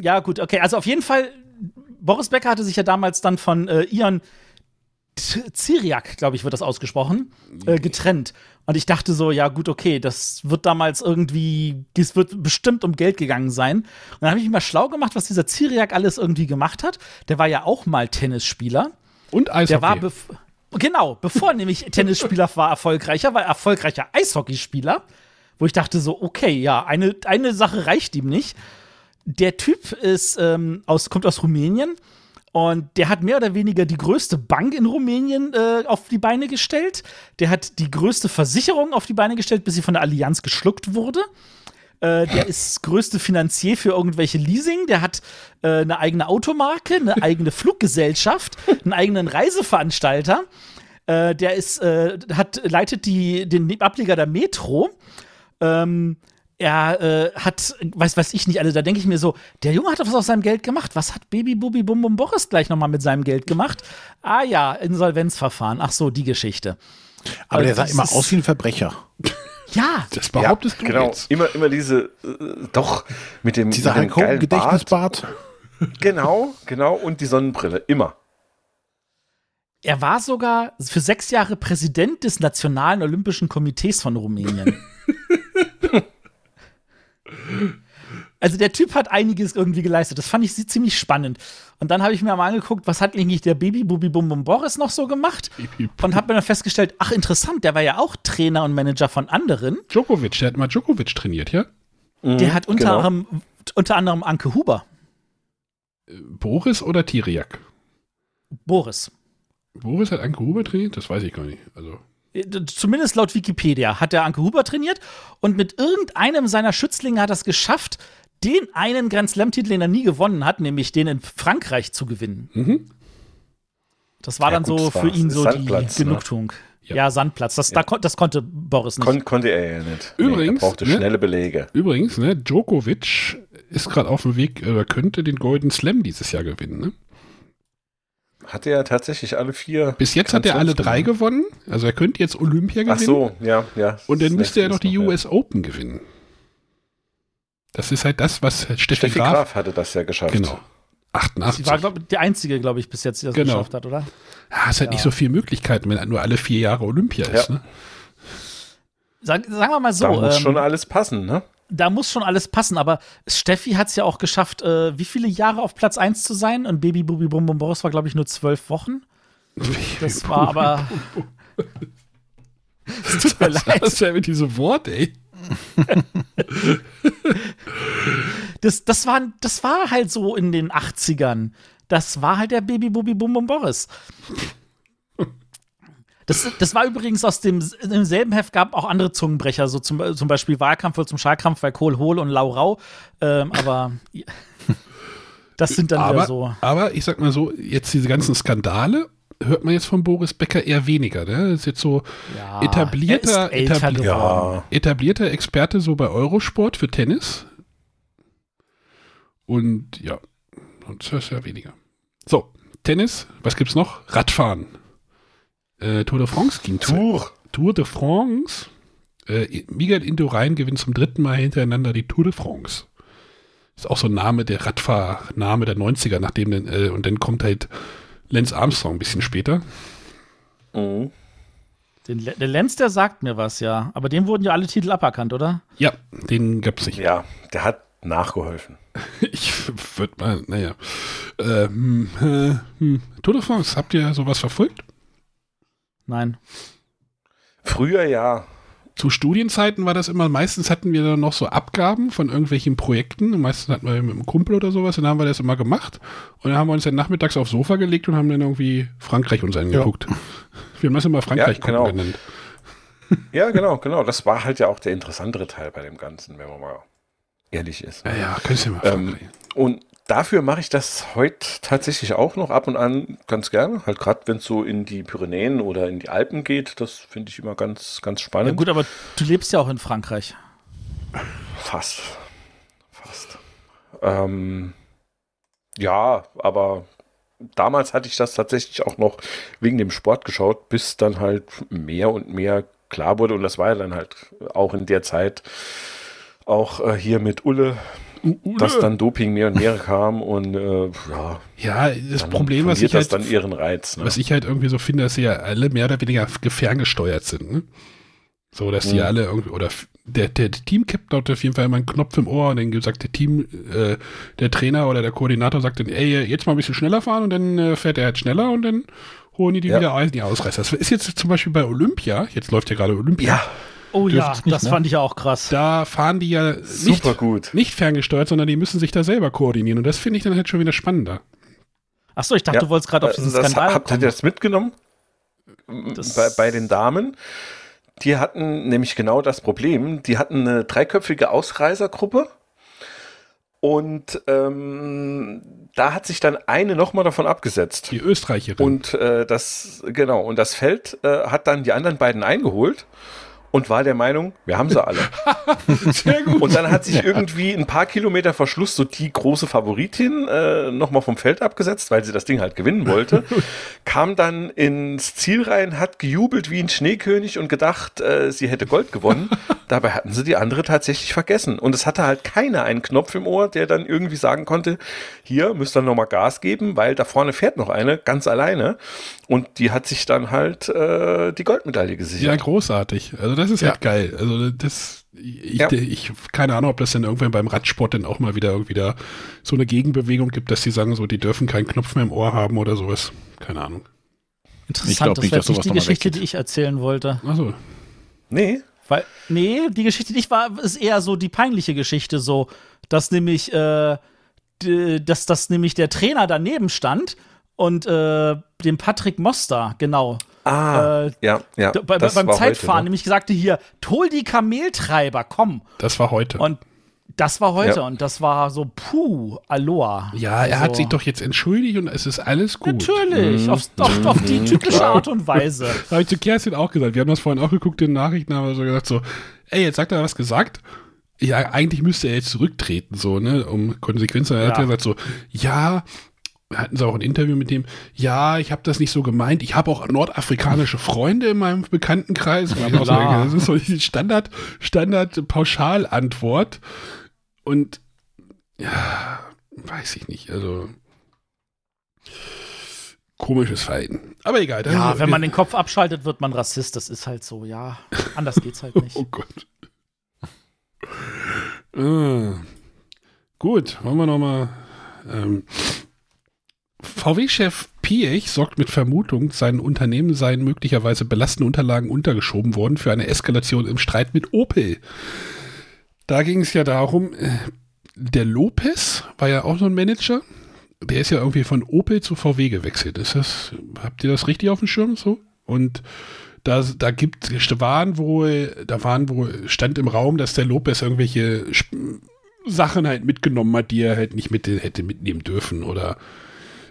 Ja, gut, okay. Also auf jeden Fall, Boris Becker hatte sich ja damals dann von äh, Ion Ziriak, glaube ich, wird das ausgesprochen, äh, getrennt. Und ich dachte so, ja, gut, okay, das wird damals irgendwie, es wird bestimmt um Geld gegangen sein. Und dann habe ich mich mal schlau gemacht, was dieser Ziriak alles irgendwie gemacht hat. Der war ja auch mal Tennisspieler. Und Eishockey. Der war bev genau, bevor nämlich Tennisspieler war erfolgreicher, war er erfolgreicher Eishockeyspieler, wo ich dachte so, okay, ja, eine, eine Sache reicht ihm nicht. Der Typ ist ähm, aus, kommt aus Rumänien und der hat mehr oder weniger die größte Bank in Rumänien äh, auf die Beine gestellt. Der hat die größte Versicherung auf die Beine gestellt, bis sie von der Allianz geschluckt wurde. Äh, der ist größte Finanzier für irgendwelche Leasing. Der hat äh, eine eigene Automarke, eine eigene Fluggesellschaft, einen eigenen Reiseveranstalter. Äh, der ist, äh, hat, leitet die, den Ableger der Metro. Ähm, er äh, hat, weiß, weiß ich nicht, also da denke ich mir so, der Junge hat was aus seinem Geld gemacht. Was hat Baby Bubi Bum Bum Boris gleich nochmal mit seinem Geld gemacht? Ah ja, Insolvenzverfahren. Ach so, die Geschichte. Aber der Also sah immer aus wie ein Verbrecher. Ja, Das behauptest du genau, jetzt. immer, immer diese, äh, doch, mit dem, Dieser mit dem. Gedächtnisbart. Genau, genau, und die Sonnenbrille, immer. er war sogar für sechs Jahre Präsident des Nationalen Olympischen Komitees von Rumänien. Also der Typ hat einiges irgendwie geleistet. Das fand ich ziemlich spannend. Und dann habe ich mir mal angeguckt, was hat eigentlich der Baby Bubi Bum Bum Boris noch so gemacht? Und habe mir dann festgestellt, ach interessant, der war ja auch Trainer und Manager von anderen. Djokovic, der hat mal Djokovic trainiert, ja? Der hat unter, genau. anderem, unter anderem Anke Huber, Boris oder Tiriak? Boris. Boris hat Anke Huber trainiert? Das weiß ich gar nicht. Also, Zumindest laut Wikipedia hat der Anke Huber trainiert und mit irgendeinem seiner Schützlinge hat er es geschafft, den einen Grand Slam-Titel, den er nie gewonnen hat, nämlich den in Frankreich zu gewinnen. mhm. Das war Ja, dann gut, so für ihn so Sandplatz, die ne? Genugtuung. Ja. Ja, Sandplatz. Das, da, kon- das konnte Boris nicht. Kon konnte er ja nicht. Übrigens, er brauchte ne? schnelle Belege. Übrigens, ne, Djokovic ist gerade auf dem Weg, oder könnte den Golden Slam dieses Jahr gewinnen. Ne? Hat er tatsächlich alle vier. Bis jetzt hat er alle drei gewonnen. Also er könnte jetzt Olympia gewinnen. Ach so, ja, ja. Und dann müsste er noch die ja. US Open gewinnen. Das ist halt das, was Steffi, Steffi Graf, Graf hatte das ja geschafft. Genau. 88. Sie war, glaube ich, die einzige, glaube ich, bis jetzt, die das Genau. geschafft hat, oder? ja, es hat nicht so viele Möglichkeiten, wenn nur alle vier Jahre Olympia ist. Ja. Ne? Sag, sagen wir mal so. da muss ähm, schon alles passen, ne? Da muss schon alles passen, aber Steffi hat es ja auch geschafft, äh, wie viele Jahre auf Platz 1 zu sein? Und Baby Bubi Bum Bum Boris war, glaube ich, nur zwölf Wochen. Das war aber. Es tut mir leid. Das ist ja mit diesem Wort, ey. Das, das, war, das war halt so in den 80ern. Das war halt der Baby Bubi Bum Bum Boris. Das, das war übrigens aus dem im selben Heft gab auch andere Zungenbrecher, so zum, zum Beispiel Wahlkampf wohl zum Schallkampf bei Kohl Hohl und Lau Rau. Ähm, aber das sind dann Aber, wieder so. aber ich sag mal so, jetzt diese ganzen Skandale hört man jetzt von Boris Becker eher weniger. Ne? Das ist jetzt so Ja, etablierter, er etabli. Ja. etablierter Experte so bei Eurosport für Tennis. Und ja, sonst hörst du ja weniger. So, Tennis, was gibt's noch? Radfahren. Äh, Tour de France ging zu. Tour. Tour de France. Äh, Miguel Indurain gewinnt zum dritten Mal hintereinander die Tour de France. Ist auch so ein Name, der Radfahrname der 90er, nachdem dann, äh, und dann kommt halt Lance Armstrong ein bisschen später. Mhm. Den, Le- der Lenz, der sagt mir was, ja. Aber dem wurden ja alle Titel aberkannt, oder? Ja, den gab's nicht. Ja, der hat nachgeholfen. Ich würde mal, naja. Ähm, äh, hm. Tour de France, habt ihr sowas verfolgt? Nein. Früher ja. Zu Studienzeiten war das immer, meistens hatten wir dann noch so Abgaben von irgendwelchen Projekten. Und meistens hatten wir mit einem Kumpel oder sowas, und dann haben wir das immer gemacht. Und dann haben wir uns dann nachmittags aufs Sofa gelegt und haben dann irgendwie Frankreich uns angeguckt. Wir haben das immer Frankreich Ja, genau. gucken genannt. Ja, genau, genau. Das war halt ja auch der interessantere Teil bei dem Ganzen, wenn man mal ehrlich ist. Ja, ja, könntest du mal Ähm, Frankreich. und dafür mache ich das heute tatsächlich auch noch ab und an ganz gerne. Halt gerade, wenn es so in die Pyrenäen oder in die Alpen geht. Das finde ich immer ganz, ganz Ja, spannend. gut, aber du lebst ja auch in Frankreich. Fast. Fast. Ähm, ja, aber damals hatte ich das tatsächlich auch noch wegen dem Sport geschaut, bis dann halt mehr und mehr klar wurde. Und das war ja dann halt auch in der Zeit auch äh, hier mit Ulle, dass dann Doping mehr und mehr kam und äh, ja, ja, das Problem, was ich halt dann ihren Reiz. Ne? Was ich halt irgendwie so finde, dass sie ja alle mehr oder weniger ferngesteuert sind. Ne? So, dass die Mhm. alle irgendwie, oder der, der Team-Captain hat auf jeden Fall immer einen Knopf im Ohr und dann sagt der Team, äh, der Trainer oder der Koordinator sagt dann, ey, jetzt mal ein bisschen schneller fahren und dann äh, fährt er halt schneller und dann holen die die Ja. wieder aus, die Ausreißer. Das ist jetzt zum Beispiel bei Olympia, jetzt läuft ja gerade Olympia. ja, Oh ja, nicht, das ne? fand ich auch krass. Da fahren die ja nicht, super gut. nicht ferngesteuert, sondern die müssen sich da selber koordinieren. Und das finde ich dann halt schon wieder spannender. Achso, ich dachte, Ja, du wolltest gerade auf Äh, diesen das, Skandal Habt ihr das mitgenommen? Das- bei, bei den Damen. Die hatten nämlich genau das Problem. Die hatten eine dreiköpfige Ausreisergruppe. Und ähm, da hat sich dann eine nochmal davon abgesetzt. Die Österreicherin. Und äh, das, genau, und das Feld äh, hat dann die anderen beiden eingeholt und war der Meinung, wir haben sie alle. Sehr gut. Und dann hat sich irgendwie ein paar Kilometer Verschluss so die große Favoritin äh, nochmal vom Feld abgesetzt, weil sie das Ding halt gewinnen wollte. kam dann ins Ziel rein, hat gejubelt wie ein Schneekönig und gedacht, äh, sie hätte Gold gewonnen. Dabei hatten sie die andere tatsächlich vergessen. Und es hatte halt keiner einen Knopf im Ohr, der dann irgendwie sagen konnte, hier müsst ihr nochmal Gas geben, weil da vorne fährt noch eine, ganz alleine. Und die hat sich dann halt äh, die Goldmedaille gesichert. Ja, großartig. Also das ist Ja. halt geil. Also das, ich, Ja. ich, keine Ahnung, ob das dann irgendwann beim Radsport dann auch mal wieder irgendwie da so eine Gegenbewegung gibt, dass die sagen, so, die dürfen keinen Knopf mehr im Ohr haben oder sowas. Keine Ahnung. Interessant, das jetzt nicht die Geschichte, die ich erzählen wollte. Also, nee, Weil, nee, die Geschichte, die ich war, ist eher so die peinliche Geschichte, so, dass nämlich, äh, dass, dass nämlich der Trainer daneben stand und äh, dem Patrick Moster, genau, Ah, Äh, ja, ja. bei, das beim war Zeitfahren Heute, ne? nämlich sagte hier, hol die Kameltreiber, komm. das war heute. Und das war heute Ja. und das war so, puh, Aloha. ja, er hat Also, sich doch jetzt entschuldigt und es ist alles gut. Natürlich, Mhm. auf, auf, auf die typische Art und Weise. Habe ich zu Kerstin auch gesagt. Wir haben das vorhin auch geguckt in den Nachrichten, haben wir so gesagt, so, ey, jetzt sagt er was gesagt. Ja, eigentlich müsste er jetzt zurücktreten, so, ne, um Konsequenzen. Er hat Ja. gesagt so, ja, hatten sie auch ein Interview mit dem, ja, ich habe das nicht so gemeint. Ich habe auch nordafrikanische Freunde in meinem Bekanntenkreis. Das ist so die Standard, Standard Pauschalantwort. Und ja, weiß ich nicht, also komisches Verhalten. Aber egal. Ja, wenn man den Kopf abschaltet, wird man Rassist. Das ist halt so, ja. Anders geht's halt nicht. Oh Gott. Ah. Gut, wollen wir nochmal. Ähm, VW-Chef Piech sorgt mit Vermutung, seinen Unternehmen seien möglicherweise belastende Unterlagen untergeschoben worden für eine Eskalation im Streit mit Opel. Da ging es ja darum, äh, der Lopez war ja auch so ein Manager. Der ist ja irgendwie von Opel zu VW gewechselt. Ist das, habt ihr das richtig auf dem Schirm so? Und da, da gibt waren wohl, da waren wohl, stand im Raum, dass der Lopez irgendwelche Sachen halt mitgenommen hat, die er halt nicht mit hätte mitnehmen dürfen oder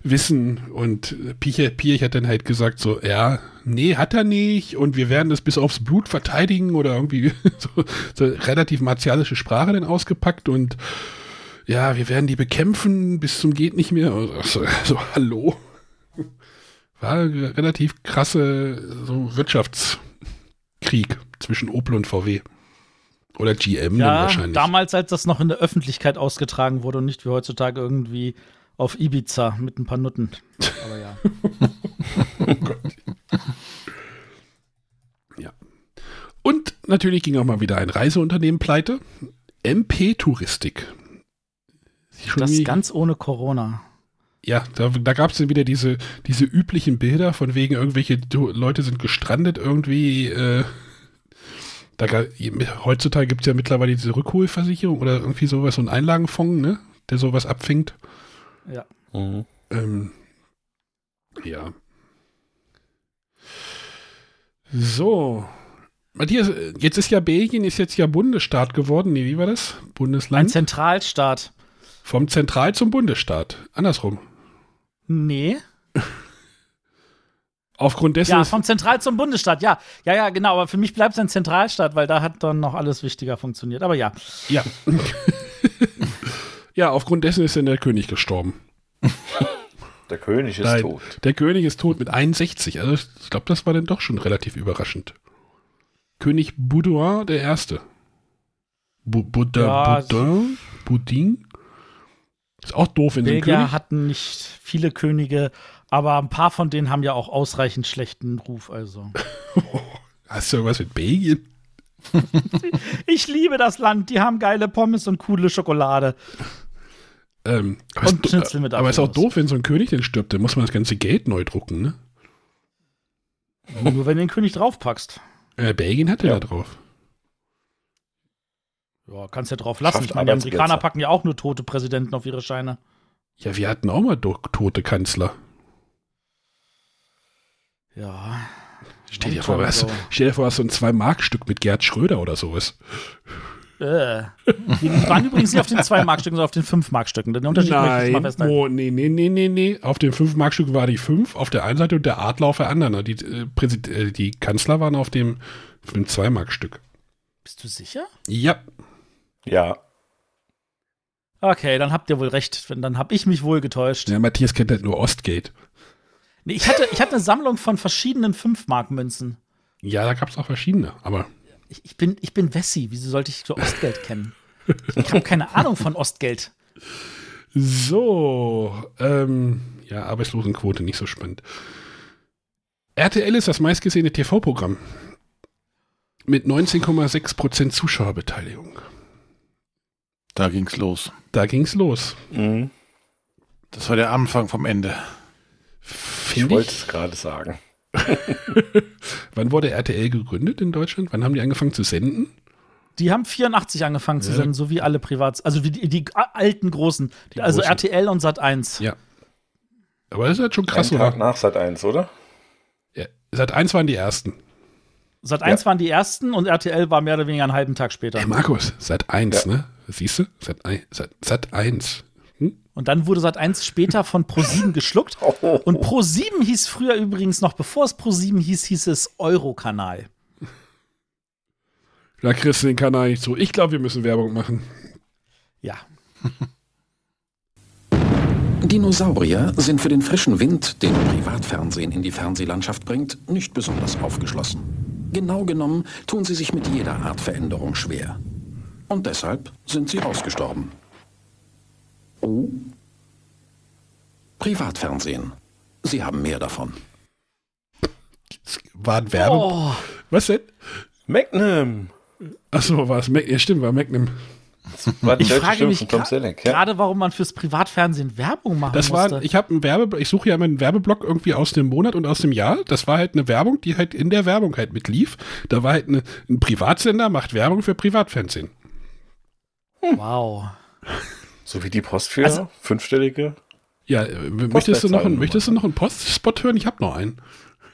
wissen. Und Piech, Piech hat dann halt gesagt so, ja, nee, hat er nicht und wir werden das bis aufs Blut verteidigen oder irgendwie so, so relativ martialische Sprache dann ausgepackt und ja, wir werden die bekämpfen bis zum geht nicht mehr. Also, so, so hallo. War relativ krasse so Wirtschaftskrieg zwischen Opel und VW. Oder GM dann Ja, wahrscheinlich. damals, als das noch in der Öffentlichkeit ausgetragen wurde und nicht wie heutzutage irgendwie auf Ibiza mit ein paar Nutten. Aber ja. Ja. Und natürlich ging auch mal wieder ein Reiseunternehmen pleite. MP Touristik. Das ganz ohne Corona. ja, da, da gab es dann wieder diese, diese üblichen Bilder von wegen irgendwelche Leute sind gestrandet irgendwie. Äh, da, heutzutage gibt es ja mittlerweile diese Rückholversicherung oder irgendwie sowas, so ein Einlagenfonds, ne? Der sowas abfängt. Ja. Mhm. Ähm, ja. So. Matthias, jetzt ist ja Belgien, ist jetzt ja Bundesstaat geworden. Nee, wie war das? Ein Bundesland? Zentralstaat. Vom Zentral zum Bundesstaat. Andersrum. Nee. Aufgrund dessen. Ja, vom Zentral zum Bundesstaat. Ja, ja, ja, genau. Aber für mich bleibt es ein Zentralstaat, weil da hat dann noch alles wichtiger funktioniert. Aber ja. ja. ja, aufgrund dessen ist dann der König gestorben. Der König ist Nein, tot. Der König ist tot mit 61. Also ich glaube, das war dann doch schon relativ überraschend. König Boudouin der Erste. Bu Boudin, Ja, Boudin? Boudin? Ist auch doof in Belgier König. hatten nicht viele Könige, aber ein paar von denen haben ja auch ausreichend schlechten Ruf. Also. Hast du irgendwas mit Belgien? Ich liebe das Land. Die haben geile Pommes und coole Schokolade. Ähm, aber Und ist, Schnitzel mit aber ist auch Apfelmus. doof, wenn so ein König dann stirbt, dann muss man das ganze Geld neu drucken, ne? Nur wenn du den König draufpackst. Äh, Belgien hatte Ja. da drauf. Ja, kannst ja drauf lassen. Schafft Ich meine, die. Amerikaner packen ja auch nur tote Präsidenten auf ihre Scheine. Ja, wir hatten auch mal tote Kanzler. Ja. Stell dir, vor, so. was, stell dir vor, was so ein Zwei-Mark-Stück mit Gerd Schröder oder sowas. Äh. Die waren übrigens nicht auf den 2-Mark-Stücken, sondern auf den 5-Mark-Stücken. Den Unterschied möchte ich mal Nein, festhalten. oh, nee, nee, nee, nee, nee. Auf dem 5-Mark-Stück war die 5 auf der einen Seite und der Adler auf der anderen. Die, äh, äh, die Kanzler waren auf dem, auf dem 2-Mark-Stück. Bist du sicher? Ja. Ja. Okay, dann habt ihr wohl recht. Dann hab ich mich wohl getäuscht. ja. Matthias kennt halt nur Ostgate. Nee, ich, hatte, ich hatte eine Sammlung von verschiedenen 5-Mark-Münzen. Ja, da gab es auch verschiedene, aber Ich, ich, bin, ich bin Wessi. Wieso sollte ich so Ostgeld kennen? Ich habe keine Ahnung von Ostgeld. So, ähm, ja, Arbeitslosenquote nicht so spannend. RTL ist das meistgesehene TV-Programm. Mit 19,6% Zuschauerbeteiligung. Da ging's los. Da ging's los. Mhm. Das war der Anfang vom Ende. Ich Finde wollte ich. es gerade sagen. Wann wurde RTL gegründet in Deutschland? Wann haben die angefangen zu senden? Die haben 84 angefangen zu Ja. senden, so wie alle Privats, also wie die, die alten großen, Die also großen. RTL und Sat 1. Ja. Aber das ist halt schon krass, Ein Tag oder? nach Sat 1, oder? Ja, seit eins waren die ersten. Sat 1 waren die ersten und RTL war mehr oder weniger einen halben Tag später. Ey, Markus, seit eins, Ja. ne? Siehst du? Eins. Hm? Und dann wurde Sat 1 später von Pro7 geschluckt. Oh. Und Pro7 hieß früher übrigens noch, bevor es Pro7 hieß, hieß es Eurokanal. Da kriegst du den Kanal nicht zu. Ich glaube, wir müssen Werbung machen. Ja. Dinosaurier sind für den frischen Wind, den Privatfernsehen in die Fernsehlandschaft bringt, nicht besonders aufgeschlossen. Genau genommen tun sie sich mit jeder Art Veränderung schwer. Und deshalb sind sie ausgestorben. Oh. Privatfernsehen. Sie haben mehr davon. War ein Werbung. Oh, Was denn? Magnum. Achso, war es Magnum. Ja, stimmt, war Magnum. War ich frage Stimme mich Selleck, ja. gerade, warum man fürs Privatfernsehen Werbung machen Das musste. war, ich habe einen Werbe, ich suche ja immer einen Werbeblock irgendwie aus dem Monat und aus dem Jahr. Das war halt eine Werbung, die halt in der Werbung halt mitlief. Da war halt eine, ein Privatsender, macht Werbung für Privatfernsehen. wow. So wie die Post für Also- fünfstellige. Ja, äh, möchtest du noch, einen, Postleitzahlen- möchtest du noch einen Postspot hören? Ich habe noch einen.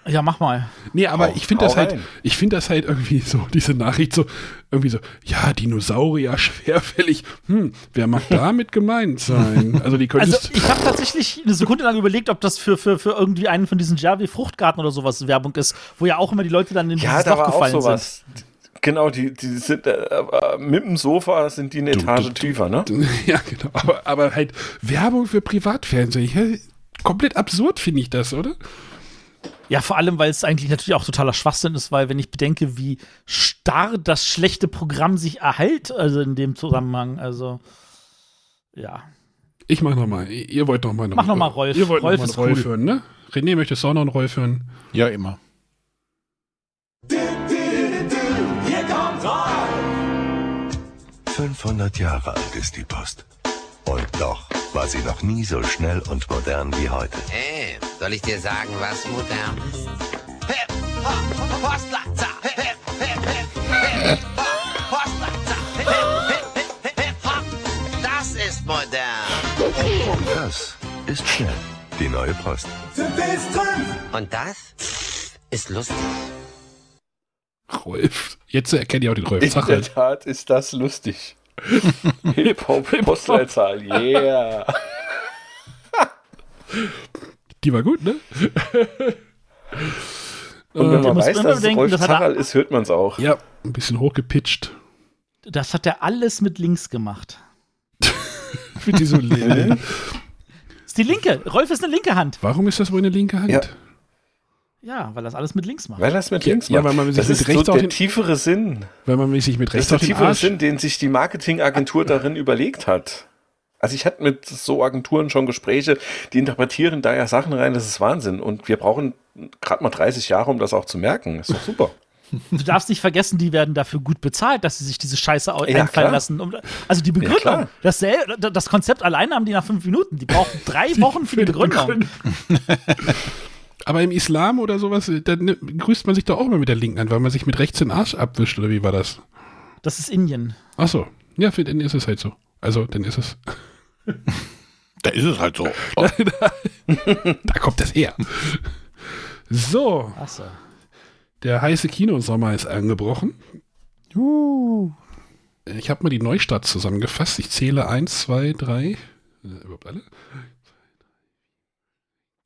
Ja, mach mal. Nee, aber Hau- ich finde das halt, rein. ich finde das halt irgendwie so, diese Nachricht so, irgendwie so, ja, Dinosaurier, schwerfällig, hm, wer mag damit gemeint sein? Also die Also könntest, ich habe tatsächlich eine Sekunde lang überlegt, ob das für, für, für irgendwie einen von diesen Jervy Fruchtgarten oder sowas Werbung ist, wo ja auch immer die Leute dann in Ja, dieses da Loch war auch gefallen sind. Genau, die, die sind äh, äh, mit dem Sofa sind die eine Etage du, du. tiefer, ne? ja, genau, aber, aber halt Werbung für Privatfernsehen, ja, komplett absurd finde ich das, oder? Ja, vor allem, weil es eigentlich natürlich auch totaler Schwachsinn ist, weil wenn ich bedenke, wie starr das schlechte Programm sich erhält, also in dem Zusammenhang, also ja. Ich mach noch mal, ihr wollt noch mal. Mach noch mal Rolf. Ihr wollt Rolf noch mal Rolf cool. hören, ne? René, möchtest du auch noch einen Rolf hören? Ja, immer. 500 Jahre alt ist die Post. Und doch war sie noch nie so schnell und modern wie heute. Hey, soll ich dir sagen, was modern ist? Das ist modern. Und das ist schnell. Die neue Post. Und das ist lustig. Rolf. Jetzt erkenne ich auch den Rolf. In Sag der halt. Tat ist das lustig. Hip-Hop, Postleitzahl, yeah. Die war gut, ne? Und wenn Äh, man muss weiß, immer dass es bedenken, Rolf das hat er- Zarral ist, hört man es auch. Ja, ein bisschen hochgepitcht. Das hat er alles mit links gemacht. Mit diesem Lille. Ist die linke. Rolf ist eine linke Hand. Warum ist das wohl eine linke Hand? Ja. Ja, weil das alles mit links macht. Weil das mit Ja, links ja, macht. weil man sich das mit ist rechts so der den- tiefere Sinn. Weil man sich mit Das rechts ist der tiefere. Sinn, den sich die Marketingagentur darin überlegt hat. Also ich hatte mit so Agenturen schon Gespräche, die interpretieren da ja Sachen rein, das ist Wahnsinn. Und wir brauchen gerade mal 30 Jahre, um das auch zu merken. Ist doch super. Du darfst nicht vergessen, die werden dafür gut bezahlt, dass sie sich diese Scheiße Ja, einfallen klar. lassen. Um- Also die Begründung, klar. das, das Konzept alleine haben die nach fünf Minuten. Die brauchen drei Wochen für die Begründung. Aber im Islam oder sowas, dann ne- grüßt man sich doch auch immer mit der linken Hand, weil man sich mit rechts den Arsch abwischt, oder wie war das? Das ist Indien. Ach so. Ja, für den ist es halt so. Also, dann ist es. Da ist es halt so. Da kommt das her. So, Achso. der heiße Kinosommer ist angebrochen. Ich habe mal die Neustarts zusammengefasst. Ich zähle 1, 2, 3. Äh, überhaupt alle?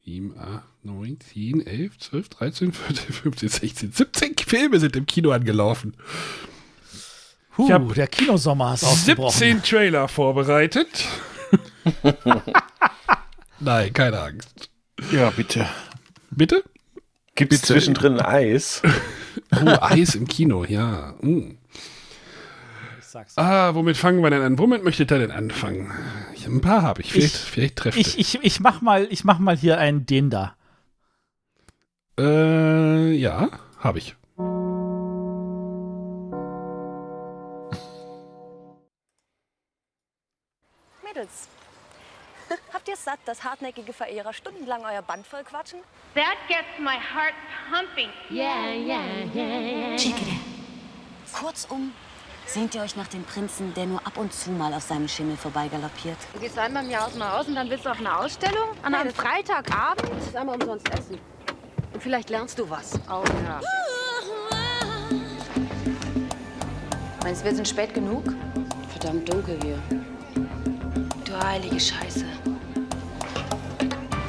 7, 8, 9, 10, 11, 12, 13, 14, 15, 16, 17 Filme sind im Kino angelaufen. Huh, Ich hab der Kinosommer ist ausgebrochen. 17 Trailer vorbereitet. Nein, keine Angst. Ja, bitte. Bitte? Gibt es zwischendrin Eis? Oh, Eis im Kino, ja. Mm. Ah, womit fangen wir denn an? Womit möchtet ihr denn anfangen? Ich, ein paar habe ich. Vielleicht, Ich- vielleicht trefft Ich, ich, ich mach mal, ich mach mal hier einen den da. Äh, ja, habe ich. Mädels, habt ihr satt, dass hartnäckige Verehrer stundenlang euer Band voll quatschen? That gets my heart pumping. Yeah, yeah, yeah, yeah. Kurzum, sehnt ihr euch nach dem Prinzen, der nur ab und zu mal auf seinem Schimmel vorbeigaloppiert? Du gehst einmal im Jahr aus dem Haus und dann willst du auf eine Ausstellung? An einem Freitagabend? Das ist einmal umsonst essen. Und vielleicht lernst du was. Oh ja. Meinst du, wir sind spät genug? Verdammt dunkel hier. Du heilige Scheiße.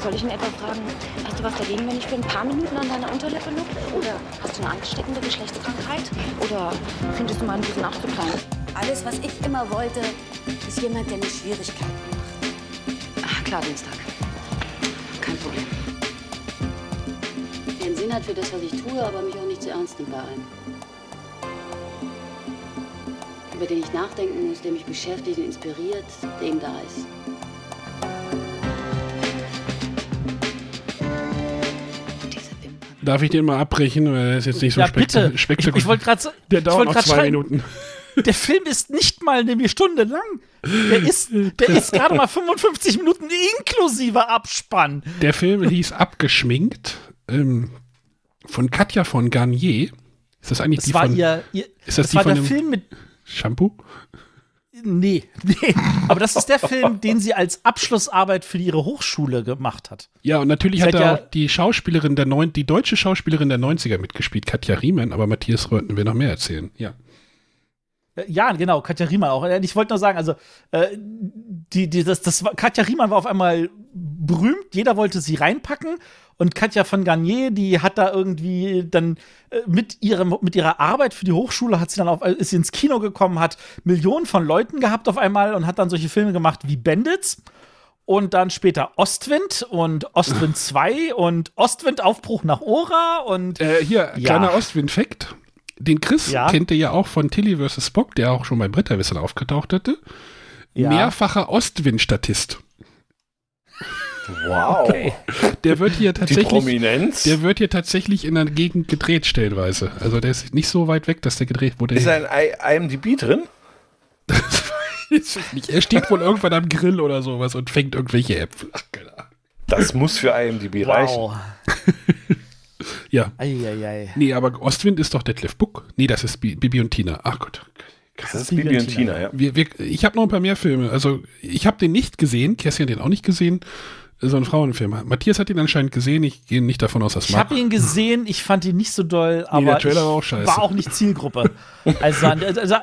Soll ich ihn etwa fragen, hast du was dagegen, wenn ich für ein paar Minuten an deiner Unterlippe lupfe? Oder hast du eine ansteckende Geschlechtskrankheit? Oder findest du meinen Busen auch zu klein? Alles, was ich immer wollte, ist jemand, der mir Schwierigkeiten macht. Ach, klar, Dienstag. Der hat für das, was ich tue, aber mich auch nicht zu ernst nimmt bei allem. Über den ich nachdenken muss, der mich beschäftigt und inspiriert, der ihm da ist. Darf ich den mal abbrechen? Weil der ist jetzt nicht so Ja, spekt bitte. Ich, spektakulär. ich wollte gerade Der ich dauert noch zwei schreien, Minuten. Der Film ist nicht mal eine Stunde lang. Der ist, der ist gerade mal 55 Minuten inklusive Abspann. Der Film hieß Abgeschminkt ähm, von Katja von Garnier. Ist das eigentlich Das die war von ihr, ihr Ist das das die war von der dem- Film mit Shampoo? Nee, nee. Aber das ist der Film, den sie als Abschlussarbeit für ihre Hochschule gemacht hat. Ja, und natürlich hat da ja- auch die Schauspielerin der neun, die deutsche Schauspielerin der 90er mitgespielt, Katja Riemann, aber Matthias Röntgen will noch mehr erzählen. Ja. Äh, Ja, genau, Katja Riemann auch. Äh, Ich wollte nur sagen, also äh, die, die, das, das Katja Riemann war auf einmal berühmt, jeder wollte sie reinpacken und Katja von Garnier, die hat da irgendwie dann äh, mit, ihrem, mit ihrer Arbeit für die Hochschule hat sie dann auf, ist sie ins Kino gekommen, hat Millionen von Leuten gehabt auf einmal und hat dann solche Filme gemacht wie Bandits und dann später Ostwind und Ostwind 2 und Ostwind Aufbruch nach Ora und Äh, hier, Ja. kleiner Ostwind-Fact. Den Chris Ja. kennt ihr ja auch von Tilly vs. Spock, der auch schon beim Bretterwisser aufgetaucht hatte. Ja. Mehrfacher Ostwind-Statist. Wow. Der wird hier Die tatsächlich. Prominenz. Der wird hier tatsächlich in der Gegend gedreht, stellenweise. Also der ist nicht so weit weg, dass der gedreht wurde. ist ein I IMDb drin? Ist es nicht. Er steht wohl irgendwann am Grill oder sowas und fängt irgendwelche Äpfel. Ach, Ahnung. Das muss für IMDb reichen. wow. Ja. Eieiei. Nee, aber Ostwind ist doch Detlef Buck. Nee, das ist Bi- Bibi und Tina. Ach Gott. Das ist Bibi und Tina, ja. Wir, wir, ich habe noch ein paar mehr Filme. Also ich habe den nicht gesehen. Kerstin hat den auch nicht gesehen. So ein Frauenfilm. Matthias hat ihn anscheinend gesehen. Ich gehe nicht davon aus, dass Ich habe ihn gesehen, ich fand ihn nicht so doll, aber der Trailer war auch scheiße. war auch nicht Zielgruppe. Also, also,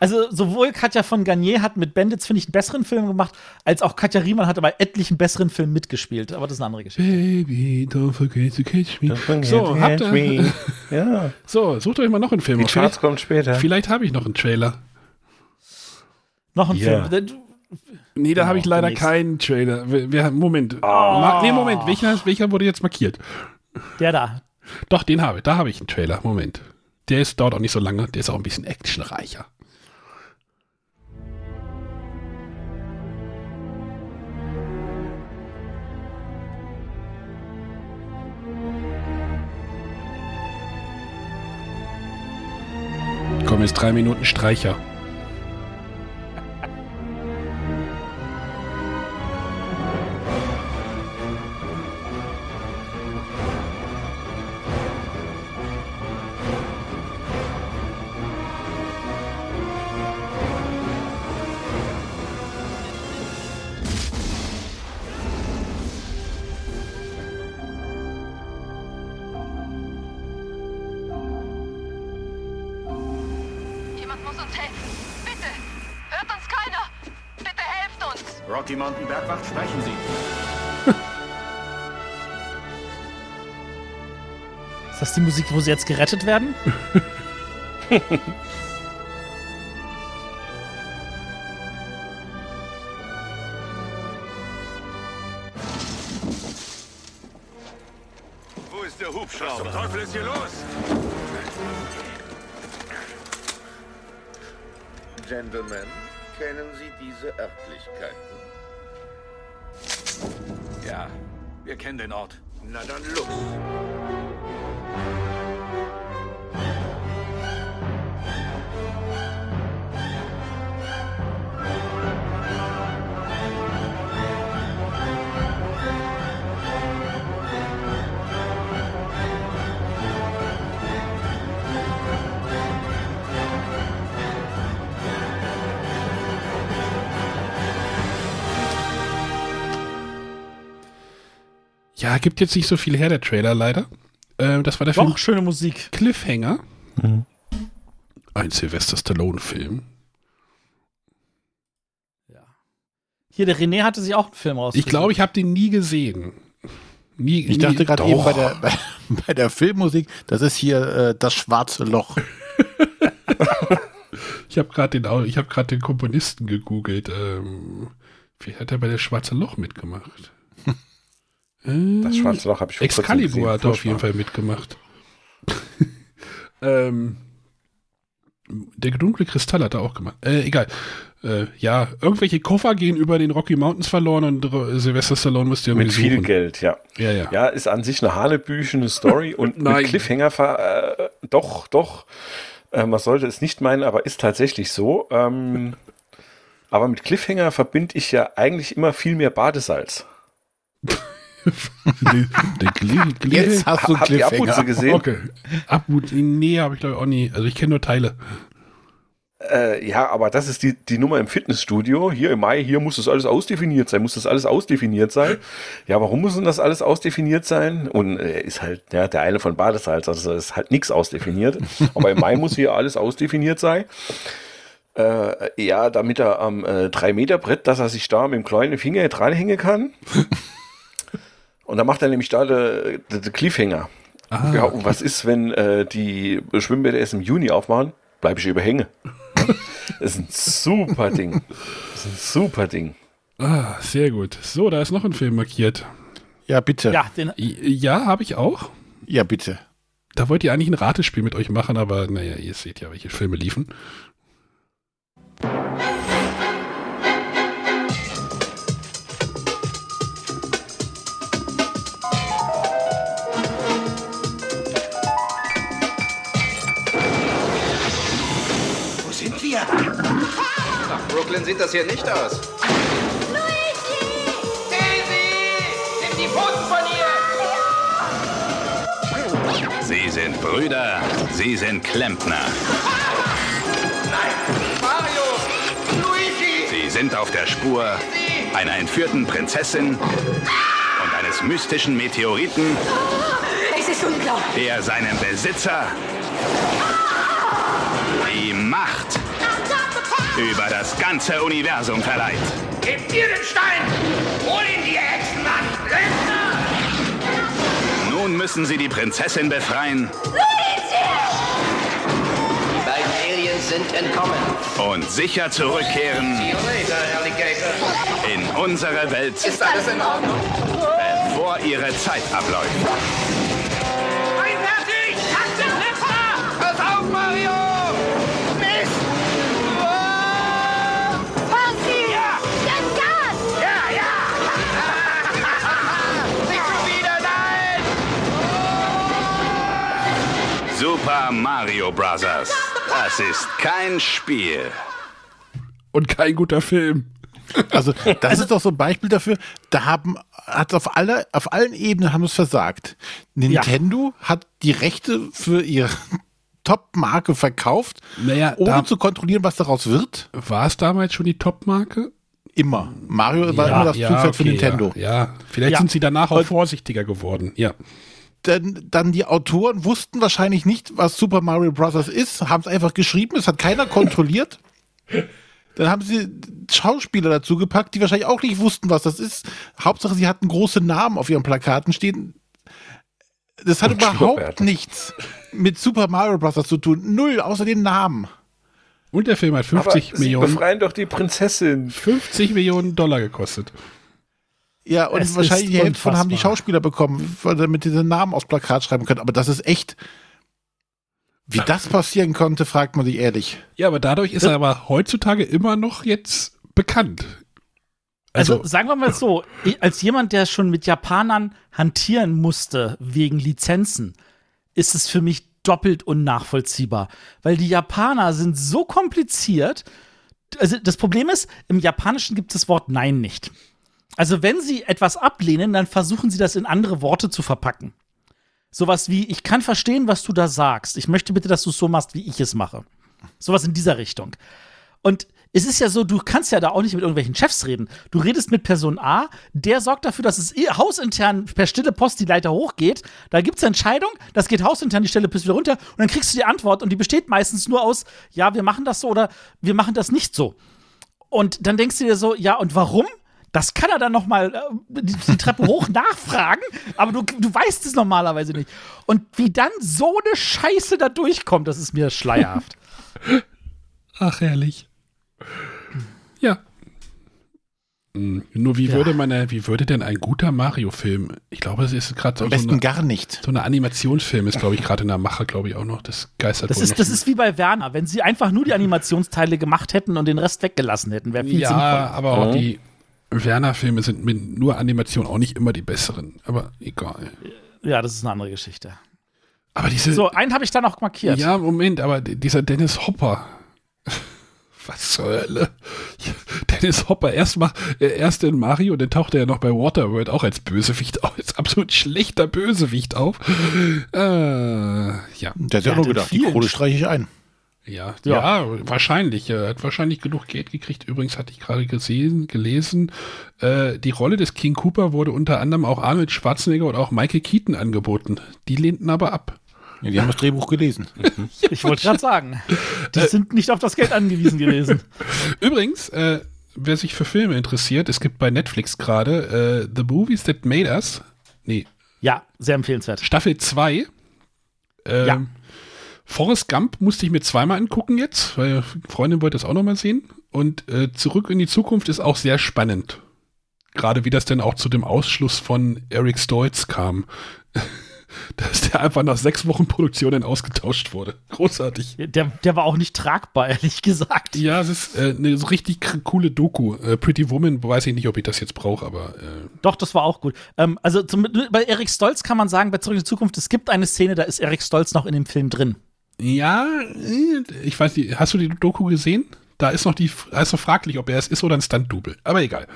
also sowohl Katja von Garnier hat mit Bandits, finde ich, einen besseren Film gemacht, als auch Katja Riemann hat bei etlichen besseren Filmen mitgespielt. Aber das ist eine andere Geschichte. Baby, don't forget to catch me. So, habt ihr, me. Ja. so, sucht euch mal noch einen Film. Die. Charts Vielleicht, kommt später. vielleicht habe ich noch einen Trailer. Noch ein Ja. Film. Nee, da habe ich leider keinen Trailer. Wir, wir, Moment. Ma- Nee, Moment. Welcher, welcher wurde jetzt markiert? Der da. Doch, den habe ich. Da habe ich einen Trailer. Moment. Der ist, dauert auch nicht so lange. Der ist auch ein bisschen actionreicher. Komm, jetzt drei Minuten Streicher. das die Musik, wo sie jetzt gerettet werden? wo ist der Hubschrauber? Was zum Teufel ist hier los? Gentlemen, kennen Sie diese Örtlichkeiten? Ja, wir kennen den Ort. Na dann los. Ja, gibt jetzt nicht so viel her, der Trailer leider. Ähm, das war der Doch, Film schöne Musik. Cliffhanger. Ein Sylvester Stallone-Film. Hier, der René hatte sich auch einen Film raus. Ich glaube, ich habe den nie gesehen. Nie, Ich nie, dachte gerade eben bei der, bei, bei der Filmmusik, das ist hier äh, das schwarze Loch. Ich habe gerade den, ich hab grad den Komponisten gegoogelt. Ähm, vielleicht hat er bei der Schwarze Loch mitgemacht. Das Schwarze Loch habe ich vor Excalibur hat auf jeden Fall mitgemacht. ähm, der dunkle Kristall hat er auch gemacht. Äh, egal. Äh, ja, irgendwelche Koffer gehen über den Rocky Mountains verloren und äh, Sylvester Stallone musste irgendwie Mit viel suchen. Geld, ja. Ja, ja. Ja, ist an sich eine hanebüchene Story und Nein. mit Cliffhanger, ver- äh, doch, doch. Äh, man sollte es nicht meinen, aber ist tatsächlich so. Ähm, aber mit Cliffhanger verbinde ich ja eigentlich immer viel mehr Badesalz. Der Gli- Gli- Jetzt hast du Cliffhanger. Abruzze gesehen? Okay. Abruzze, nee, habe ich glaube ich auch nie. Also ich kenne nur Teile. Äh, ja, aber das ist die, die Nummer im Fitnessstudio. Hier im Mai, hier muss das alles ausdefiniert sein, muss das alles ausdefiniert sein. Ja, warum muss denn das alles ausdefiniert sein? Und äh, ist halt ja, der eine von Badesalz, also ist halt nichts ausdefiniert. Aber im Mai muss hier alles ausdefiniert sein. Äh, ja, damit er am äh, 3-Meter-Brett, dass er sich da mit dem kleinen Finger dranhängen kann. Und dann macht er nämlich da den de Cliffhanger. Ah. Ja, und was ist, wenn äh, die Schwimmbäder erst im Juni aufmachen? Bleibe ich überhänge. Das ist ein super Ding. Das ist ein super Ding. Ah, sehr gut. So, da ist noch ein Film markiert. Ja, bitte. Ja, den, Ja, habe ich auch. Ja, bitte. Da wollt ihr eigentlich ein Ratespiel mit euch machen, aber naja, ihr seht ja, welche Filme liefen. Brooklyn sieht das hier nicht aus. Nimm die Pfoten von ihr! Sie sind Brüder, Sie sind Klempner. Mario! Luigi! Sie sind auf der Spur einer entführten Prinzessin und eines mystischen Meteoriten, Es ist unglaublich. der seinem Besitzer die Macht über das ganze Universum verleiht. Gebt ihr den Stein! Hol ihn, ihr Hexenmann! Nun müssen Sie die Prinzessin befreien Die beiden Aliens sind entkommen. und sicher zurückkehren in unsere Welt, Ist alles in Ordnung? bevor ihre Zeit abläuft. Super Mario Bros. Das ist kein Spiel. Und kein guter Film. Also, das ist doch so ein Beispiel dafür, da haben, hat auf alle, auf allen Ebenen haben es versagt. Nintendo hat die Rechte für ihre Top-Marke verkauft, Naja, ohne zu kontrollieren, was daraus wird. War es damals schon die Top-Marke? Immer. Mario war immer das Zugpferd für okay, Nintendo. Ja, ja. vielleicht Ja. sind sie danach auch Und- vorsichtiger geworden. Ja. Dann, dann die Autoren wussten wahrscheinlich nicht, was Super Mario Bros. ist, haben es einfach geschrieben, es hat keiner kontrolliert. Dann haben sie Schauspieler dazu gepackt, die wahrscheinlich auch nicht wussten, was das ist. Hauptsache, sie hatten große Namen auf ihren Plakaten stehen. Das hat Und überhaupt nichts mit Super Mario Bros. zu tun. Null, außer den Namen. Und der Film hat 50 Aber sie Millionen, befreien doch die Prinzessin. 50 Millionen Dollar gekostet. Ja, und Es wahrscheinlich die Hälfte von haben die. Schauspieler bekommen, weil- damit sie den Namen aufs Plakat schreiben können. Aber das ist echt. Wie das passieren konnte, fragt man sich ehrlich. Ja, aber dadurch ist er aber heutzutage immer noch jetzt bekannt. Also, Also, sagen wir mal so, als jemand, der schon mit Japanern hantieren musste wegen Lizenzen, ist es für mich doppelt unnachvollziehbar. Weil die Japaner sind so kompliziert. Also das Problem ist, im Japanischen gibt es das Wort Nein nicht. Also wenn sie etwas ablehnen, dann versuchen sie das in andere Worte zu verpacken. Sowas wie, ich kann verstehen, was du da sagst. Ich möchte bitte, dass du es so machst, wie ich es mache. Sowas in dieser Richtung. Und es ist ja so, du kannst ja da auch nicht mit irgendwelchen Chefs reden. Du redest mit Person A, der sorgt dafür, dass es eh hausintern per stille Post die Leiter hochgeht. Da gibt es Entscheidung, das geht hausintern die stille Post wieder runter und dann kriegst du die Antwort und die besteht meistens nur aus, ja, wir machen das so oder wir machen das nicht so. Und dann denkst du dir so, ja, und warum? Das kann er dann noch mal äh, die, die Treppe hoch nachfragen, aber du, du weißt es normalerweise nicht. Und wie dann so eine Scheiße da durchkommt, das ist mir schleierhaft. ach, herrlich. Ja. Nur wie Ja. würde man, äh, wie würde denn ein guter Mario-Film? Ich glaube, es ist gerade so, Am so besten eine, gar nicht. so eine Animationsfilm ist, glaube ich, gerade in der Mache, glaube ich auch noch. Das geistert Das wohl ist, noch das so. ist wie bei Werner. Wenn sie einfach nur die Animationsteile gemacht hätten und den Rest weggelassen hätten, wäre viel ja, sinnvoller. aber auch die Werner-Filme sind mit nur Animation auch nicht immer die besseren. Aber egal. Ja, das ist eine andere Geschichte. Aber diese. So, einen habe ich da noch markiert. Ja, Moment, aber dieser Dennis Hopper. Was zur Hölle? Dennis Hopper, erst, mal, äh, erst in Mario, dann taucht er ja noch bei Waterworld auch als Bösewicht auf, als absolut schlechter Bösewicht auf. Äh, ja. Der hat ja nur gedacht, die Kohle streiche ich ein. Ja, ja, wahrscheinlich. Er hat wahrscheinlich genug Geld gekriegt. Übrigens hatte ich gerade gesehen, gelesen, äh, die Rolle des King Cooper wurde unter anderem auch Arnold Schwarzenegger und auch Michael Keaton angeboten. Die lehnten aber ab. Ja, die haben das Drehbuch gelesen. Ich wollte gerade sagen, die sind nicht auf das Geld angewiesen gewesen. Übrigens, äh, wer sich für Filme interessiert, es gibt bei Netflix gerade äh, The Movies That Made Us. Nee. Ja, sehr empfehlenswert. Staffel 2. Ähm, Ja. Forrest Gump musste ich mir zweimal angucken jetzt, weil Freundin wollte das auch nochmal sehen. Und äh, Zurück in die Zukunft ist auch sehr spannend. Gerade wie das denn auch zu dem Ausschluss von Eric Stoltz kam. Dass der einfach nach sechs Wochen Produktion dann ausgetauscht wurde. Großartig. Der, der war auch nicht tragbar, ehrlich gesagt. Ja, es ist äh, eine so richtig coole Doku. Äh, Pretty Woman, weiß ich nicht, ob ich das jetzt brauche, aber äh, Doch, das war auch gut. Ähm, also zum, bei Erik Stolz kann man sagen, bei Zurück in die Zukunft, es gibt eine Szene, da ist Erik Stolz noch in dem Film drin. Ja, ich weiß nicht, hast du die Doku gesehen? Da ist noch die, da ist noch fraglich, ob er es ist oder ein Stunt-Double. Aber egal.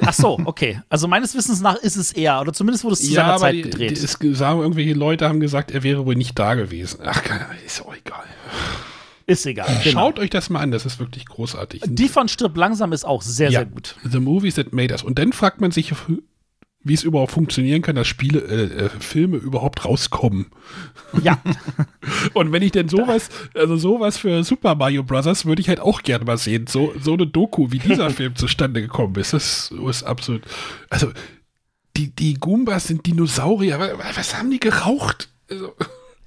Ach so, okay. Also meines Wissens nach ist es er, oder zumindest wurde es zu seiner Zeit die, gedreht. Die, es sagen irgendwelche Leute haben gesagt, er wäre wohl nicht da gewesen. Ach, keine Ahnung, ist auch egal. ist egal. Genau. Schaut euch das mal an, das ist wirklich großartig. Die von Stirb langsam ist auch sehr, ja, sehr gut. The Movies That Made Us. Und dann fragt man sich, wie es überhaupt funktionieren kann, dass Spiele, äh, äh, Filme überhaupt rauskommen. Ja. Und wenn ich denn sowas, also sowas für Super Mario Brothers würde ich halt auch gerne mal sehen. So, so eine Doku, wie dieser Film zustande gekommen ist. Das ist absolut. Also, die, die Goombas sind Dinosaurier. Was, was haben die geraucht? Also,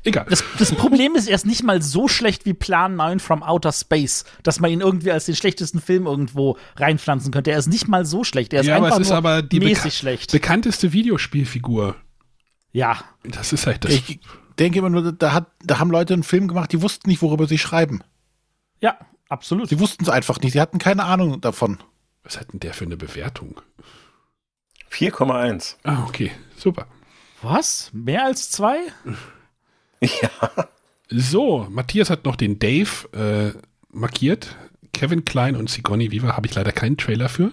egal. Das, das Problem ist, er ist nicht mal so schlecht wie Plan 9 from Outer Space, dass man ihn irgendwie als den schlechtesten Film irgendwo reinpflanzen könnte. Er ist nicht mal so schlecht. Er ist ja, aber einfach es ist nur aber die mäßig beka schlecht. bekannteste Videospielfigur. Ja. Das ist halt das. Ich denke immer nur, da, hat, da haben Leute einen Film gemacht, die wussten nicht, worüber sie schreiben. Ja, absolut. Sie wussten es einfach nicht. Sie hatten keine Ahnung davon. Was hat denn der für eine Bewertung? 4,1. Ah, okay. Super. Was? Mehr als zwei? So, Matthias hat noch den Dave äh, markiert. Kevin Klein und Sigourney Viva habe ich leider keinen Trailer für.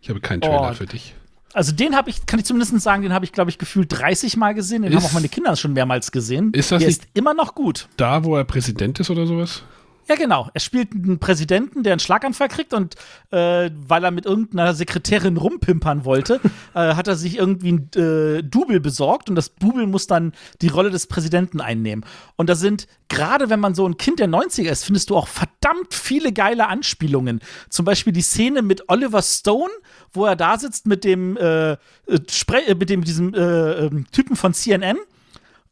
Ich habe keinen Trailer Oh. für dich. Also den habe ich, kann ich zumindest sagen, den habe ich, glaube ich, gefühlt 30 Mal gesehen. Den Ist- haben auch meine Kinder schon mehrmals gesehen. Ist das Der nicht- ist immer noch gut. Da, wo er Präsident ist oder sowas? Ja, genau. Er spielt einen Präsidenten, der einen Schlaganfall kriegt und äh, weil er mit irgendeiner Sekretärin rumpimpern wollte, äh, hat er sich irgendwie ein äh, Double besorgt und das Double muss dann die Rolle des Präsidenten einnehmen. Und da sind, gerade wenn man so ein Kind der 90er ist, findest du auch verdammt viele geile Anspielungen. Zum Beispiel die Szene mit Oliver Stone, wo er da sitzt mit dem, äh, äh, äh, mit dem diesem äh, ähm, Typen von CNN.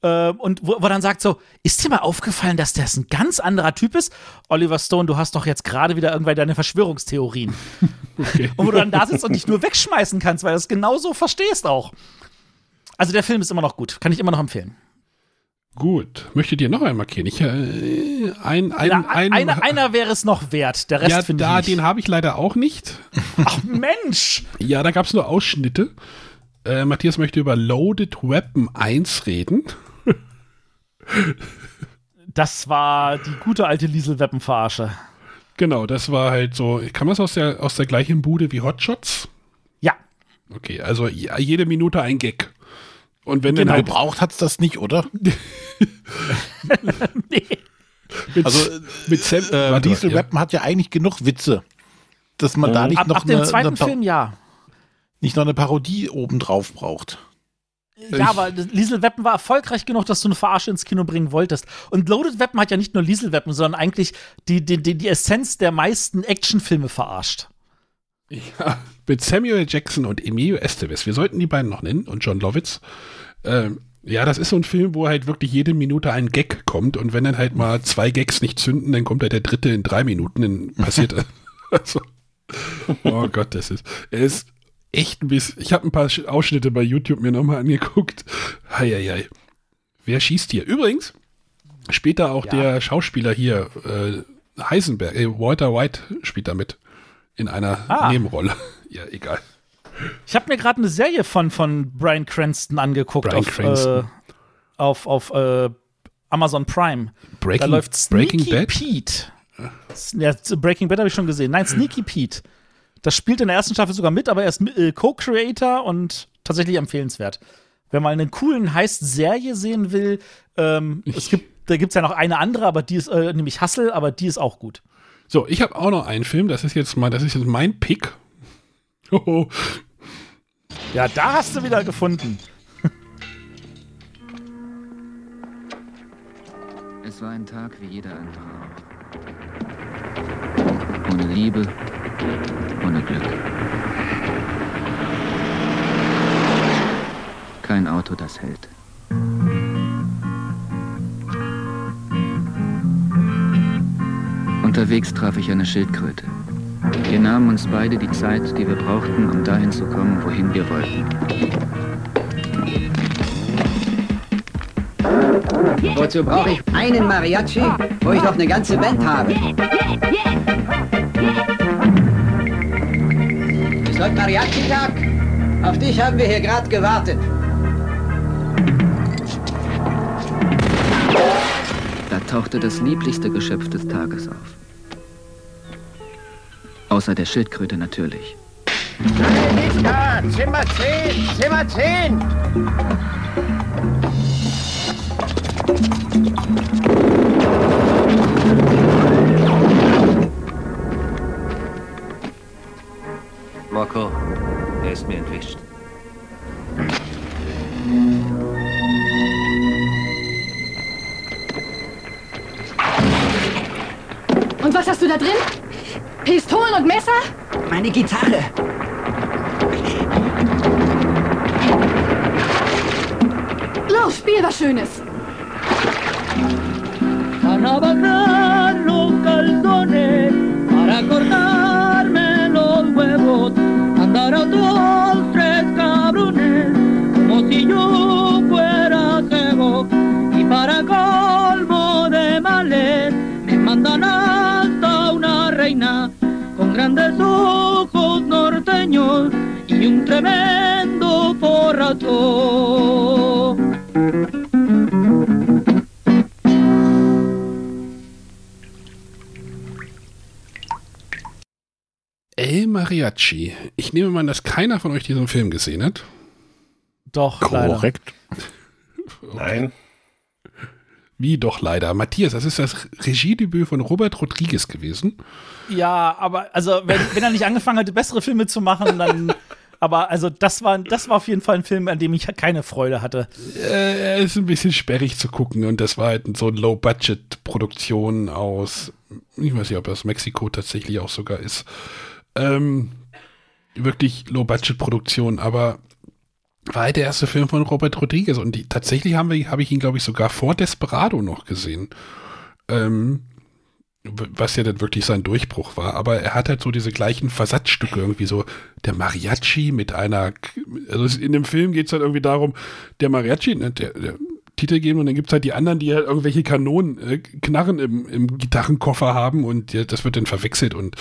Äh, und wo, wo dann sagt so, ist dir mal aufgefallen, dass das ein ganz anderer Typ ist? Oliver Stone, du hast doch jetzt gerade wieder irgendwann deine Verschwörungstheorien. Und wo du dann da sitzt und dich nur wegschmeißen kannst, weil du es genauso verstehst auch. Also der Film ist immer noch gut, kann ich immer noch empfehlen. Gut, möchtet ihr noch einen markieren? Ich, äh, ein, ein, Ja, ein, einer, einer wäre es noch wert, der Rest ja, finde da, ich nicht. den habe ich leider auch nicht. Ach Mensch! Ja, da gab es nur Ausschnitte. Äh, Matthias möchte über Loaded Weapon 1 reden. Das war die gute alte Liesel-Weppen-Verarsche. Genau, das war halt so. Kam das aus der, aus der gleichen Bude wie Hotshots? Ja. Okay, also ja, jede Minute ein Gag. Und wenn Genau, halt, gebraucht hat's das nicht, oder? mit, Also, mit Sam, Äh, Diesel ja. Rappen hat ja eigentlich genug Witze, dass man da nicht Ab, noch ab dem eine, zweiten eine, Film ja. nicht noch eine Parodie obendrauf braucht. Ja, aber Liesel Weapon war erfolgreich genug, dass du eine Verarsche ins Kino bringen wolltest. Und Loaded Weapon hat ja nicht nur Liesel Weapon, sondern eigentlich die, die, die, die Essenz der meisten Actionfilme verarscht. Ja, mit Samuel Jackson und Emilio Estevez. Wir sollten die beiden noch nennen und John Lovitz. Ähm, ja, das ist so ein Film, wo halt wirklich jede Minute ein Gag kommt und wenn dann halt mal zwei Gags nicht zünden, dann kommt halt der dritte in drei Minuten, dann passiert also, Oh Gott, das ist, er ist echt ein bisschen, ich habe ein paar Sch- Ausschnitte bei YouTube mir nochmal angeguckt. Heieiei. Wer schießt hier? Übrigens, später auch der Schauspieler hier, äh, Heisenberg, äh, Walter White spielt da mit. In einer Ah. Nebenrolle. Ja, egal. Ich habe mir gerade eine Serie von, von Brian Cranston angeguckt Bryan auf, Cranston. äh, auf, auf äh, Amazon Prime. Breaking- da läuft Sneaky Breaking Bad? Pete. Ja, Breaking Bad habe ich schon gesehen. Nein, Sneaky Pete. Das spielt in der ersten Staffel sogar mit, aber er ist äh, Co-Creator und tatsächlich empfehlenswert. Wer mal einen coolen Heist-Serie sehen will, ähm, es gibt, da gibt es ja noch eine andere, aber die ist, äh, nämlich Hustle, aber die ist auch gut. So, ich habe auch noch einen Film, das ist jetzt mal, das ist jetzt mein Pick. Hoho. Ja, da hast du wieder gefunden. Es war ein Tag wie jeder andere. Ohne Liebe, ohne Glück. Kein Auto, das hält. Unterwegs traf ich eine Schildkröte. Wir nahmen uns beide die Zeit, die wir brauchten, um dahin zu kommen, wohin wir wollten. Wozu brauche ich einen Mariachi, wo ich noch eine ganze Band habe? Heute Mariachi-Tag? Auf dich haben wir hier gerade gewartet. Da tauchte das lieblichste Geschöpf des Tages auf. Außer der Schildkröte natürlich. Niska, Zimmer 10, Zimmer 10. er ist mir entwischt. Und was hast du da drin? Pistolen und Messer? Meine Gitarre. Los, spiel was Schönes. Bajar los calzones para cortarme tremendo porrazo. El Mariachi. Ich nehme mal, dass keiner von euch diesen Film gesehen hat. Doch, Korrekt. Nein. Wie doch leider. Matthias, das ist das Regiedebüt von Robert Rodriguez gewesen. Ja, aber also, wenn, wenn er nicht angefangen hatte, bessere Filme zu machen, dann. aber also, das war, das war auf jeden Fall ein Film, an dem ich keine Freude hatte. Äh, er ist ein bisschen sperrig zu gucken und das war halt so eine Low-Budget-Produktion aus, ich weiß nicht, ob aus Mexiko tatsächlich auch sogar ist. Ähm, wirklich Low-Budget-Produktion, aber war halt der erste Film von Robert Rodriguez und die, tatsächlich habe ich ihn, glaube ich, sogar vor Desperado noch gesehen. Ähm, was ja dann wirklich sein Durchbruch war, aber er hat halt so diese gleichen Versatzstücke, irgendwie so der Mariachi mit einer, also in dem Film geht es halt irgendwie darum, der Mariachi, ne, der, der Titel geben und dann gibt es halt die anderen, die halt irgendwelche Kanonen, äh, Knarren im, im Gitarrenkoffer haben und ja, das wird dann verwechselt und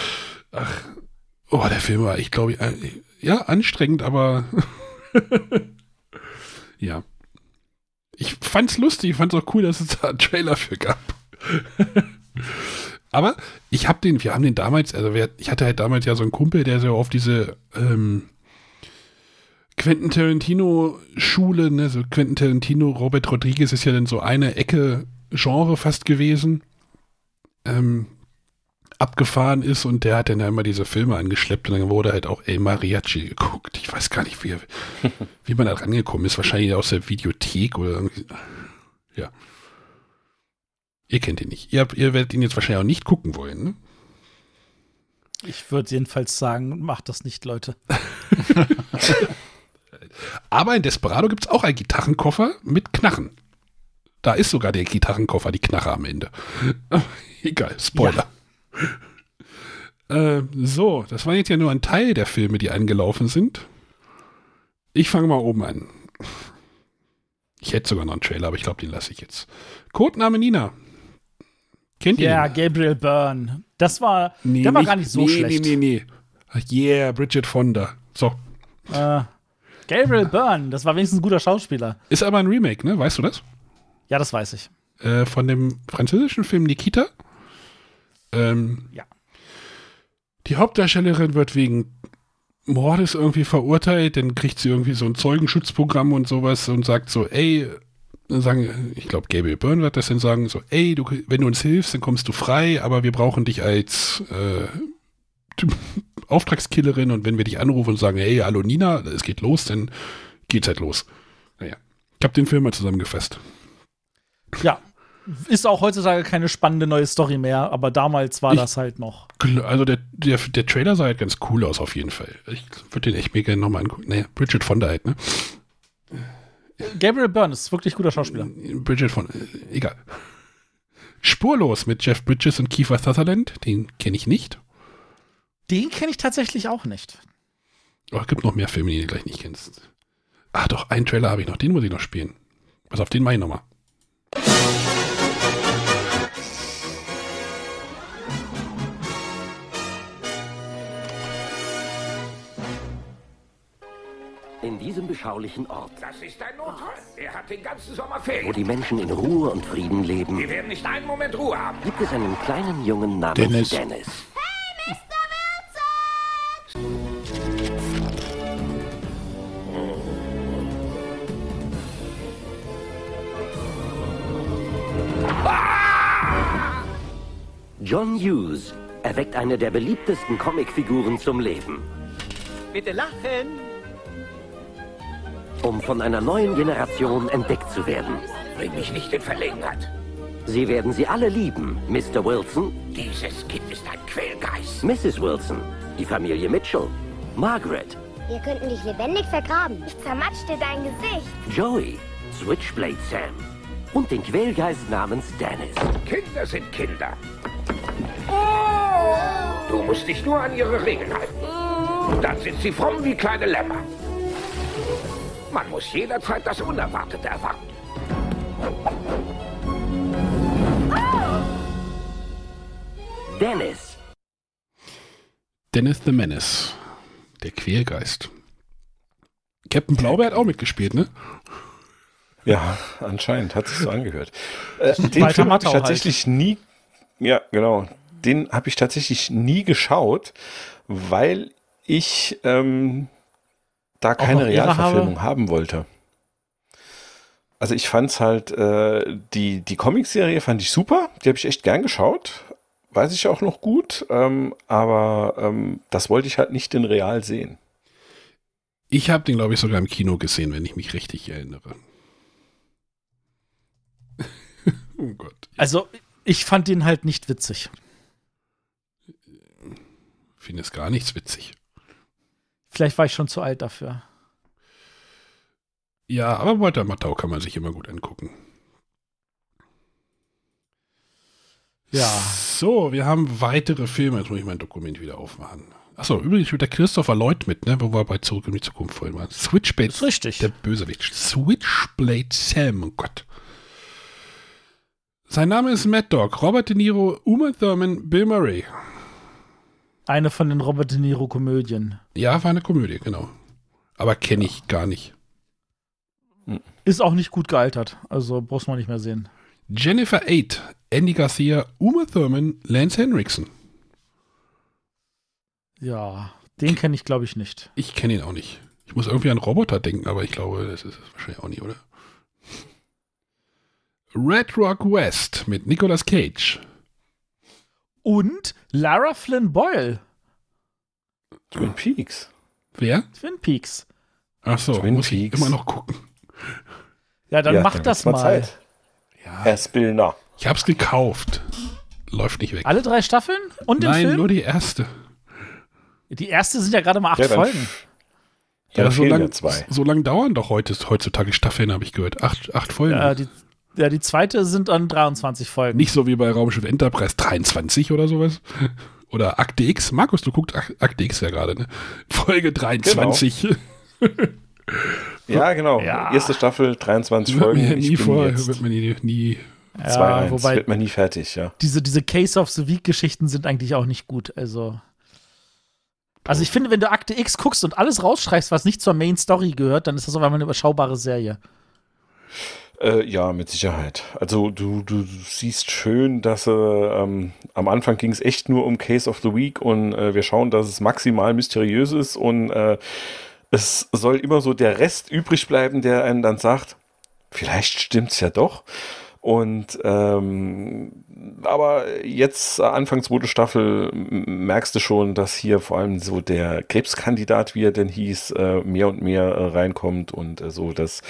ach, oh, der Film war, ich glaube, äh, ja, anstrengend, aber ja. Ich fand's lustig, ich fand's auch cool, dass es da einen Trailer für gab. aber ich habe den, wir haben den damals, also wir, ich hatte halt damals ja so einen Kumpel, der so auf diese ähm, Quentin Tarantino Schule, ne, so Quentin Tarantino, Robert Rodriguez ist ja dann so eine Ecke Genre fast gewesen, ähm, abgefahren ist und der hat dann immer diese Filme angeschleppt und dann wurde halt auch El Mariachi geguckt. Ich weiß gar nicht, wie, wie man da rangekommen ist. Wahrscheinlich aus der Videothek oder irgendwie. Ja. Ihr kennt ihn nicht. Ihr, habt, ihr werdet ihn jetzt wahrscheinlich auch nicht gucken wollen, ne? Ich würde jedenfalls sagen, macht das nicht, Leute. Aber in Desperado gibt es auch einen Gitarrenkoffer mit Knarren. Da ist sogar der Gitarrenkoffer, die Knarre am Ende. Egal, Spoiler. Ja. Äh, so, das war jetzt ja nur ein Teil der Filme, die angelaufen sind. Ich fange mal oben an. Ich hätte sogar noch einen Trailer, aber ich glaube, den lasse ich jetzt. Codename Nina. Kennt ihr? Ja, Gabriel Byrne. Das war, nee, der war nicht, gar nicht so nee, schlecht. Nee, nee, nee. Yeah, Bridget Fonda. So. Äh, Gabriel Byrne, das war wenigstens ein guter Schauspieler. Ist aber ein Remake, ne? Weißt du das? Ja, das weiß ich. Äh, von dem französischen Film Nikita. Ähm, ja. Die Hauptdarstellerin wird wegen Mordes irgendwie verurteilt, dann kriegt sie irgendwie so ein Zeugenschutzprogramm und sowas und sagt so, ey, sagen, ich glaube, Gabriel Byrne wird das dann sagen, so, ey, du, wenn du uns hilfst, dann kommst du frei, aber wir brauchen dich als äh, Auftragskillerin und wenn wir dich anrufen und sagen, hey, hallo Nina, es geht los, dann geht's halt los. Naja, ich habe den Film mal zusammengefasst. Ja, ist auch heutzutage keine spannende neue Story mehr, aber damals war ich, das halt noch. Also der, der, der Trailer sah halt ganz cool aus auf jeden Fall. Ich würde den echt mir gerne nochmal angucken. Naja, Bridget Fonda halt, ne? Gabriel Byrne ist wirklich guter Schauspieler. Bridget Fonda, äh, egal. Spurlos mit Jeff Bridges und Kiefer Sutherland, den kenne ich nicht. Den kenne ich tatsächlich auch nicht. Oh, es gibt noch mehr Filme, die du gleich nicht kennst. Ah, doch, einen Trailer habe ich noch, den muss ich noch spielen. Pass auf, den mache ich nochmal. In diesem beschaulichen Ort. Das ist ein Notfall. Er hat den ganzen Sommer Ferien. Wo die Menschen in Ruhe und Frieden leben. Wir werden nicht einen Moment Ruhe haben. Gibt es einen kleinen Jungen namens Dennis. Dennis. John Hughes erweckt eine der beliebtesten Comicfiguren zum Leben. Bitte lachen. Um von einer neuen Generation entdeckt zu werden. Bring mich nicht in Verlegenheit. Sie werden sie alle lieben, Mr. Wilson. Dieses Kind ist ein Quälgeist. Mrs. Wilson, die Familie Mitchell. Margaret. Wir könnten dich lebendig vergraben. Ich zermatsch dir dein Gesicht. Joey, Switchblade Sam. Und den Quälgeist namens Dennis. Kinder sind Kinder. Oh! Du musst dich nur an ihre Regeln halten. Dann sind sie fromm wie kleine Lämmer. Man muss jederzeit das Unerwartete erwarten. Dennis. Dennis the Menace. Der Quälgeist. Captain Blaubeer hat auch mitgespielt, ne? Ja, anscheinend hat sich so angehört. Äh, den Film habe ich halt. tatsächlich nie, ja genau, den habe ich tatsächlich nie geschaut, weil ich ähm, da keine Realverfilmung habe? haben wollte. Also ich fand's halt, äh, die, die Comicserie fand ich super, die habe ich echt gern geschaut, weiß ich auch noch gut, ähm, aber ähm, das wollte ich halt nicht in real sehen. Ich habe den, glaube ich, sogar im Kino gesehen, wenn ich mich richtig erinnere. oh Gott. Also, ich fand den halt nicht witzig. Ich finde es gar nichts witzig. Vielleicht war ich schon zu alt dafür. Ja, aber Walter Matthau kann man sich immer gut angucken. Ja. So, wir haben weitere Filme. Jetzt muss ich mein Dokument wieder aufmachen. Achso, übrigens spielt der Christopher Lloyd mit, ne, wo wir bei Zurück in die Zukunft vorhin waren. Switchblade. ist richtig. Der Bösewicht. Switchblade Sam, oh Gott. Sein Name ist Mad Dog. Robert De Niro, Uma Thurman, Bill Murray. Eine von den Robert De Niro Komödien. Ja, war eine Komödie, genau. Aber kenne ich gar nicht. Ist auch nicht gut gealtert. Also brauchst man nicht mehr sehen. Jennifer Eight, Andy Garcia, Uma Thurman, Lance Henriksen. Ja, den kenne ich glaube ich nicht. Ich kenne ihn auch nicht. Ich muss irgendwie an Roboter denken, aber ich glaube, das ist es wahrscheinlich auch nicht, oder? Red Rock West mit Nicolas Cage. Und Lara Flynn Boyle. Twin Peaks. Wer? Twin Peaks. Ach so, Twin muss Peaks. ich immer noch gucken. Ja, dann Ja, mach dann das mal. Zeit. Herr Spillner. Ich hab's gekauft. Läuft nicht weg. Alle drei Staffeln und den Nein, Film? nur die erste. Die erste sind ja gerade mal acht Ja, Folgen. Ja, da so fehlen lang, ja zwei. so lang dauern doch heute, heutzutage Staffeln, habe ich gehört. Acht, acht Folgen. Ja, die, ja, die zweite sind dann 23 Folgen. Nicht so wie bei Raumschiff Enterprise 23 oder sowas. Oder Akte X. Markus, du guckst Ak- Akte X ja gerade, ne? Folge 23. Ja, genau. Ja. Erste Staffel, 23 Wird Folgen. mir Ich nie bin vor, jetzt wird man nie, nie 2-1. wobei- Wird man nie fertig, ja. diese, diese Case of the Week-Geschichten sind eigentlich auch nicht gut. Also. Also ich finde, wenn du Akte X guckst und alles rausstreichst, was nicht zur Main Story gehört, dann ist das auf einmal eine überschaubare Serie. Äh, ja, mit Sicherheit. Also du, du siehst schön, dass äh, ähm, am Anfang ging es echt nur um Case of the Week und äh, wir schauen, dass es maximal mysteriös ist und äh, es soll immer so der Rest übrig bleiben, der einen dann sagt, vielleicht stimmt's ja doch. Und ähm, aber jetzt äh, Anfang zweite Staffel merkst du schon, dass hier vor allem so der Krebskandidat, wie er denn hieß, äh, mehr und mehr äh, reinkommt und äh, so, dass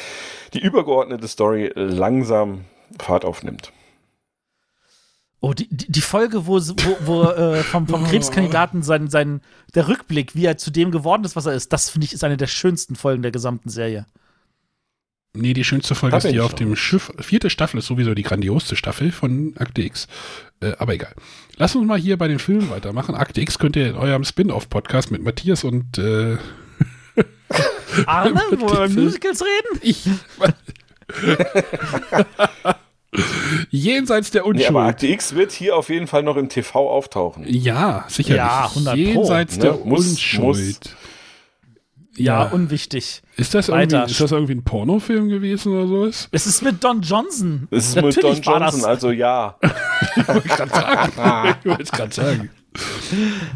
die übergeordnete Story langsam Fahrt aufnimmt. Oh, die, die, Folge, wo, wo, wo äh, vom, vom Krebskandidaten sein, sein, der Rückblick, wie er zu dem geworden ist, was er ist, das finde ich ist eine der schönsten Folgen der gesamten Serie. Nee, die schönste Folge Da ist die auf dem Schiff. Vierte Staffel ist sowieso die grandiosste Staffel von Akte X. Äh, aber egal. Lass uns mal hier bei den Filmen weitermachen. Akte X könnt ihr in eurem Spin-off-Podcast mit Matthias und äh, Arne, wo wir über. Musicals reden? ich. Jenseits der Nee, Unschuld. aber Akte X wird hier auf jeden Fall noch im TV auftauchen. ja, sicherlich. Ja, 100 Pro. Jenseits Ne, der muss- Unschuld. muss. Ja, unwichtig. Ist das, irgendwie, ist das irgendwie ein Pornofilm gewesen oder sowas? Es ist mit Don Johnson. Es ist mit Natürlich Don war Johnson, das. also ja. Ich wollte gerade sagen. ich wollte es gerade sagen.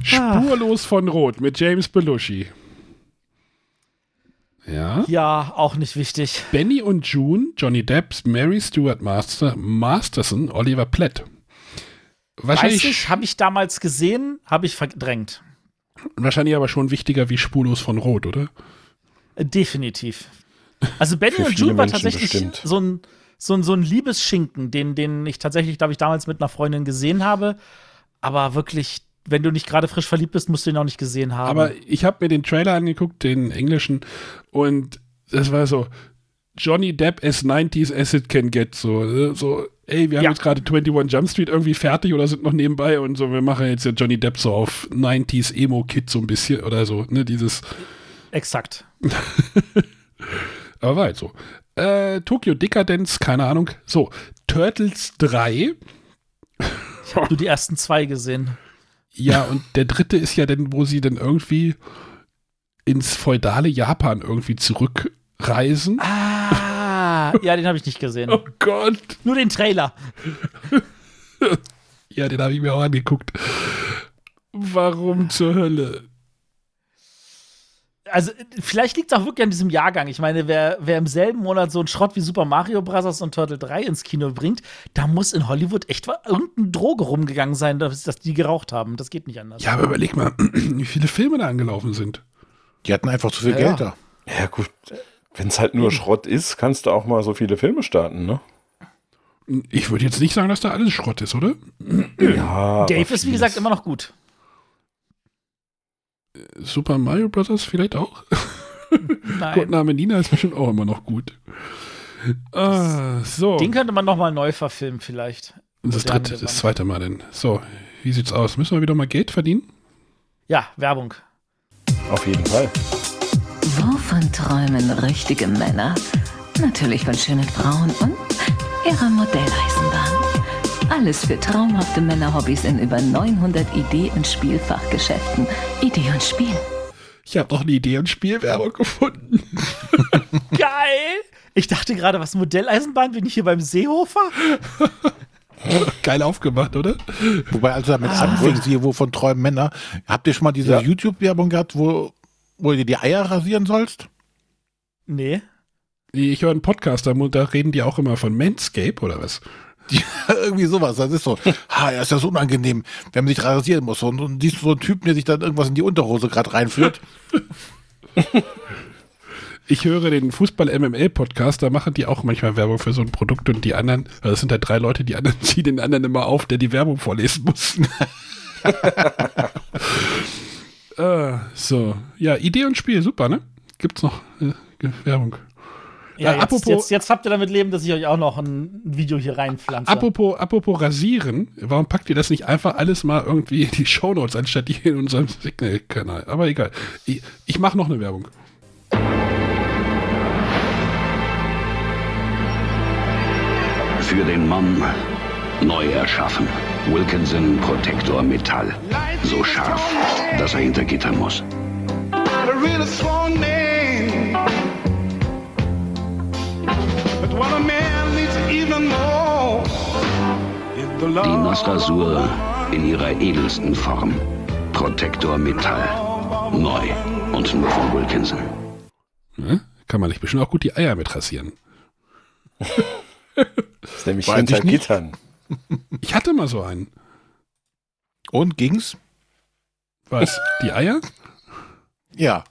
Spurlos von Rot mit James Belushi. Ja. Ja, auch nicht wichtig. Benny und June, Johnny Depp, Mary Stuart Master, Masterson, Oliver Platt. Weiß Wahrscheinlich, ich, habe ich damals gesehen, habe ich verdrängt. Wahrscheinlich aber schon wichtiger wie Spurlos von Rot, oder? Definitiv. Also Benny und June war tatsächlich bestimmt. so ein, so, ein, so ein Liebesschinken, den, den ich tatsächlich, glaube ich, damals mit einer Freundin gesehen habe. Aber wirklich, wenn du nicht gerade frisch verliebt bist, musst du ihn auch nicht gesehen haben. Aber ich habe mir den Trailer angeguckt, den englischen, und das war so Johnny Depp as 90s as it can get. So, ne? so ey, wir haben Ja. jetzt gerade 21 Jump Street irgendwie fertig oder sind noch nebenbei und so, wir machen jetzt ja Johnny Depp so auf 90s Emo-Kid so ein bisschen oder so, ne, dieses, Exakt. aber war halt so. Äh, Tokyo Decadence, keine Ahnung. So, Turtles 3. Ich habe nur die ersten zwei gesehen. Ja, und der dritte ist ja dann, wo sie dann irgendwie ins feudale Japan irgendwie zurückreisen. Ah, ja, den habe ich nicht gesehen. Oh Gott. Nur den Trailer. Ja, den habe ich mir auch angeguckt. Warum zur Hölle? Also, vielleicht liegt es auch wirklich an diesem Jahrgang. Ich meine, wer, wer im selben Monat so einen Schrott wie Super Mario Bros. und Turtle 3 ins Kino bringt, da muss in Hollywood echt irgendeine Droge rumgegangen sein, dass, dass die geraucht haben. Das geht nicht anders. Ja, aber überleg mal, wie viele Filme da angelaufen sind. Die hatten einfach zu viel Ja, Geld ja. da. Ja, gut. Wenn es halt nur Schrott ist, kannst du auch mal so viele Filme starten, ne? Ich würde jetzt nicht sagen, dass da alles Schrott ist, oder? Ja. Dave ist, wie gesagt, immer noch gut. Super Mario Bros. vielleicht auch? Nein. Codename Nina ist bestimmt auch immer noch gut. Ah, so. Den könnte man noch mal neu verfilmen, vielleicht. das dritte, das zweite Mal denn. So, wie sieht's aus? Müssen wir wieder mal Geld verdienen? Ja, Werbung. Auf jeden Fall. Wovon träumen richtige Männer? Natürlich von schönen Frauen und ihrer Modelleisenbahn. Alles für traumhafte Männerhobbys in über 900 Idee- und Spielfachgeschäften. Idee und Spiel. Ich habe noch eine Idee und Spielwerbung gefunden. Geil! Ich dachte gerade, was Modelleisenbahn? Bin ich hier beim Seehofer? Geil aufgemacht, oder? Wobei, als er damit Ah. anfing, hier, wo von träumen Männer, habt ihr schon mal diese Ja. YouTube-Werbung gehabt, wo, wo du dir die Eier rasieren sollst? Nee. Ich höre einen Podcast, da, da reden die auch immer von Manscape oder was? Ja, irgendwie sowas. Das ist so, ha, ja, ist das unangenehm, wenn man sich rasieren muss. Und, und siehst du so einen Typen, der sich dann irgendwas in die Unterhose gerade reinführt. Ich höre den Fußball-MML-Podcast, da machen die auch manchmal Werbung für so ein Produkt und die anderen, also es sind halt drei Leute, die anderen ziehen den anderen immer auf, der die Werbung vorlesen muss. Äh, so, ja, Idee und Spiel, super, ne? Gibt's noch äh, Werbung? Ja, Äh, jetzt, apropos- jetzt, jetzt habt ihr damit leben, dass ich euch auch noch ein Video hier reinpflanze. Apropos, apropos rasieren, warum packt ihr das nicht einfach alles mal irgendwie in die Shownotes, anstatt hier in unserem Signal-Kanal? Aber egal. Ich, ich mache noch eine Werbung. Für den Mann neu erschaffen. Wilkinson Protektor Metall. So scharf, dass er hinter Gitter muss. a really strong name. But what a man needs even more is the Die love. Nostasur in ihrer edelsten Form. Protektor Metall. Neu und nur von Wilkinson. Ne? Kann man nicht bestimmt auch gut die Eier mit rasieren. Das ist nämlich hinter. Gittern. Ich hatte mal so einen. Und ging's? Was? Die Eier? Ja,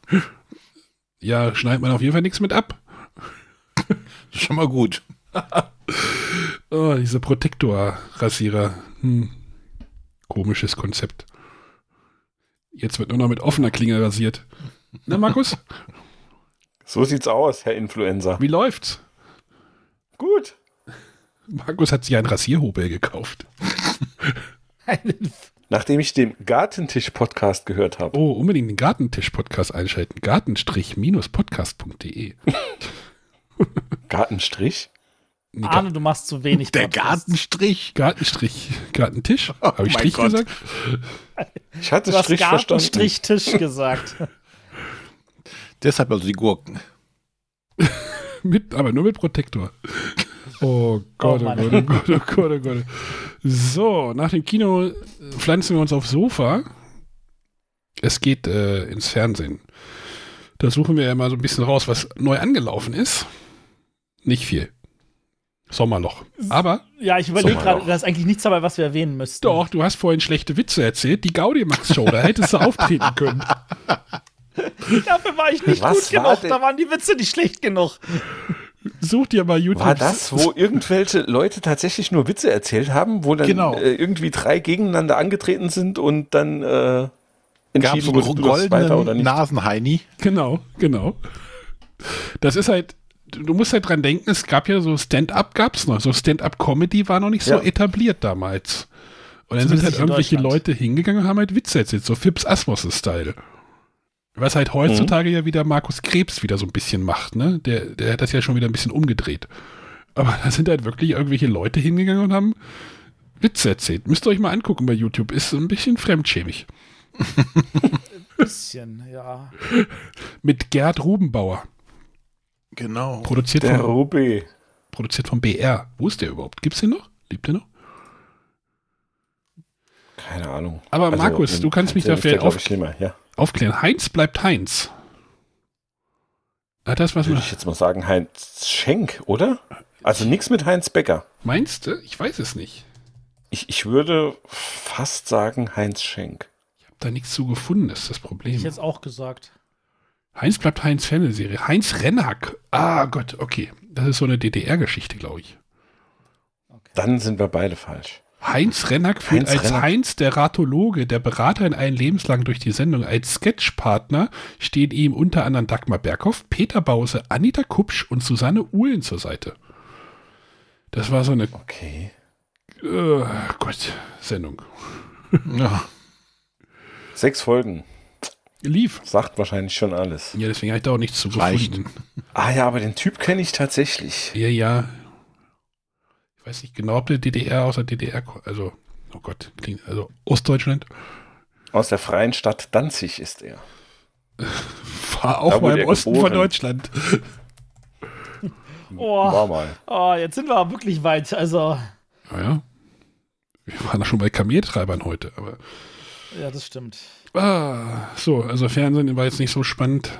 Ja, schneidet man auf jeden Fall nichts mit ab. schon mal gut. Oh, diese Protektor-Rasierer. Hm. Komisches Konzept. Jetzt wird nur noch mit offener Klinge rasiert. Na, Markus? So sieht's aus, Herr Influencer. Wie läuft's? Gut. Markus hat sich einen Rasierhobel gekauft. Nachdem ich den Gartentisch-Podcast gehört habe. Oh, unbedingt den Gartentisch-Podcast einschalten. Gartenstrich-podcast.de. Gartenstrich? Nee, Arne, du machst zu wenig. Der Podcasts. Gartenstrich. Gartenstrich. Gartentisch? Habe ich Strich Gott. gesagt? Ich hatte Du hast Strich verstanden. Gartenstrichtisch gesagt. Deshalb also die Gurken. Mit, aber nur mit Protektor. Oh Gott, oh, Mann. Gott, oh Gott, oh Gott, oh Gott. So, nach dem Kino pflanzen wir uns aufs Sofa. Es geht äh, ins Fernsehen. Da suchen wir ja mal so ein bisschen raus, was neu angelaufen ist. Nicht viel. Sommerloch. Aber Ja, ich überlege gerade, da ist eigentlich nichts dabei, was wir erwähnen müssten. doch, du hast vorhin schlechte Witze erzählt. Die Gaudimax-Show, da hättest du auftreten können. Dafür war ich nicht Was gut genug. denn- Da waren die Witze nicht schlecht genug. Such dir mal YouTube. War das, wo irgendwelche Leute tatsächlich nur Witze erzählt haben, wo dann Genau. äh, irgendwie drei gegeneinander angetreten sind und dann äh, Gab entschieden so wurde, einen du darfst weiter oder goldenen nicht. Nasenheini. Genau, genau. Das ist halt, du musst halt dran denken, es gab ja so Stand-up, gab's noch. So Stand-up-Comedy war noch nicht so Ja. etabliert damals. Und dann sind Zumindest halt nicht in irgendwelche. Leute hingegangen und haben halt Witze erzählt, so Fips Asmus-Style. Was halt heutzutage ja wieder Markus Krebs wieder so ein bisschen macht, ne? Der, der hat das ja schon wieder ein bisschen umgedreht. Aber da sind halt wirklich irgendwelche Leute hingegangen und haben Witze erzählt. Müsst ihr euch mal angucken bei YouTube. Ist so ein bisschen fremdschämig. Bisschen, ja. Mit Gerd Rubenbauer. Genau. Produziert Der von, Ruby. produziert vom BR. Wo ist der überhaupt? Gibt's den noch? Lebt der noch? Keine Ahnung. Aber Markus, Also, in du kannst mich dafür auf- ich, schlimmer, ja. Aufklären. Heinz bleibt Heinz. Hat das was Würde ich jetzt mal sagen, Heinz Schenk, oder? Also nichts mit Heinz Becker. Meinst du? Ich weiß es nicht. Ich, ich würde fast sagen Heinz Schenk. Ich habe da nichts zu gefunden, ist das Problem. Ich jetzt auch gesagt. Heinz bleibt Heinz Fernsehserie. Heinz Rennack. Ah Gott, okay. Das ist so eine DDR-Geschichte, glaube ich. Dann sind wir beide falsch. Heinz Rennack führt Heinz als Rennack. Heinz der Ratologe, der Berater in einen lebenslang durch die Sendung. Als Sketchpartner stehen ihm unter anderem Dagmar Berghoff, Peter Bause, Anita Kupsch und Susanne Uhlen zur Seite. Das war so eine Okay. äh, Gott, Sendung. Ja. Sechs Folgen. Lief. Sagt wahrscheinlich schon alles. Ja, deswegen habe ich da auch nichts zu Reicht. gefunden. Ah ja, aber den Typ kenne ich tatsächlich. Ja, ja. Ich weiß nicht genau, ob der DDR aus der DDR, also, oh Gott, klingt, also Ostdeutschland, Aus der freien Stadt Danzig ist er. war auch Da mal im Osten geboren. von Deutschland. Oh, War mal. oh, jetzt sind wir aber wirklich weit. Also, Naja, wir waren ja schon bei Kameltreibern heute, aber ja, das stimmt. ah, so, also Fernsehen war jetzt nicht so spannend.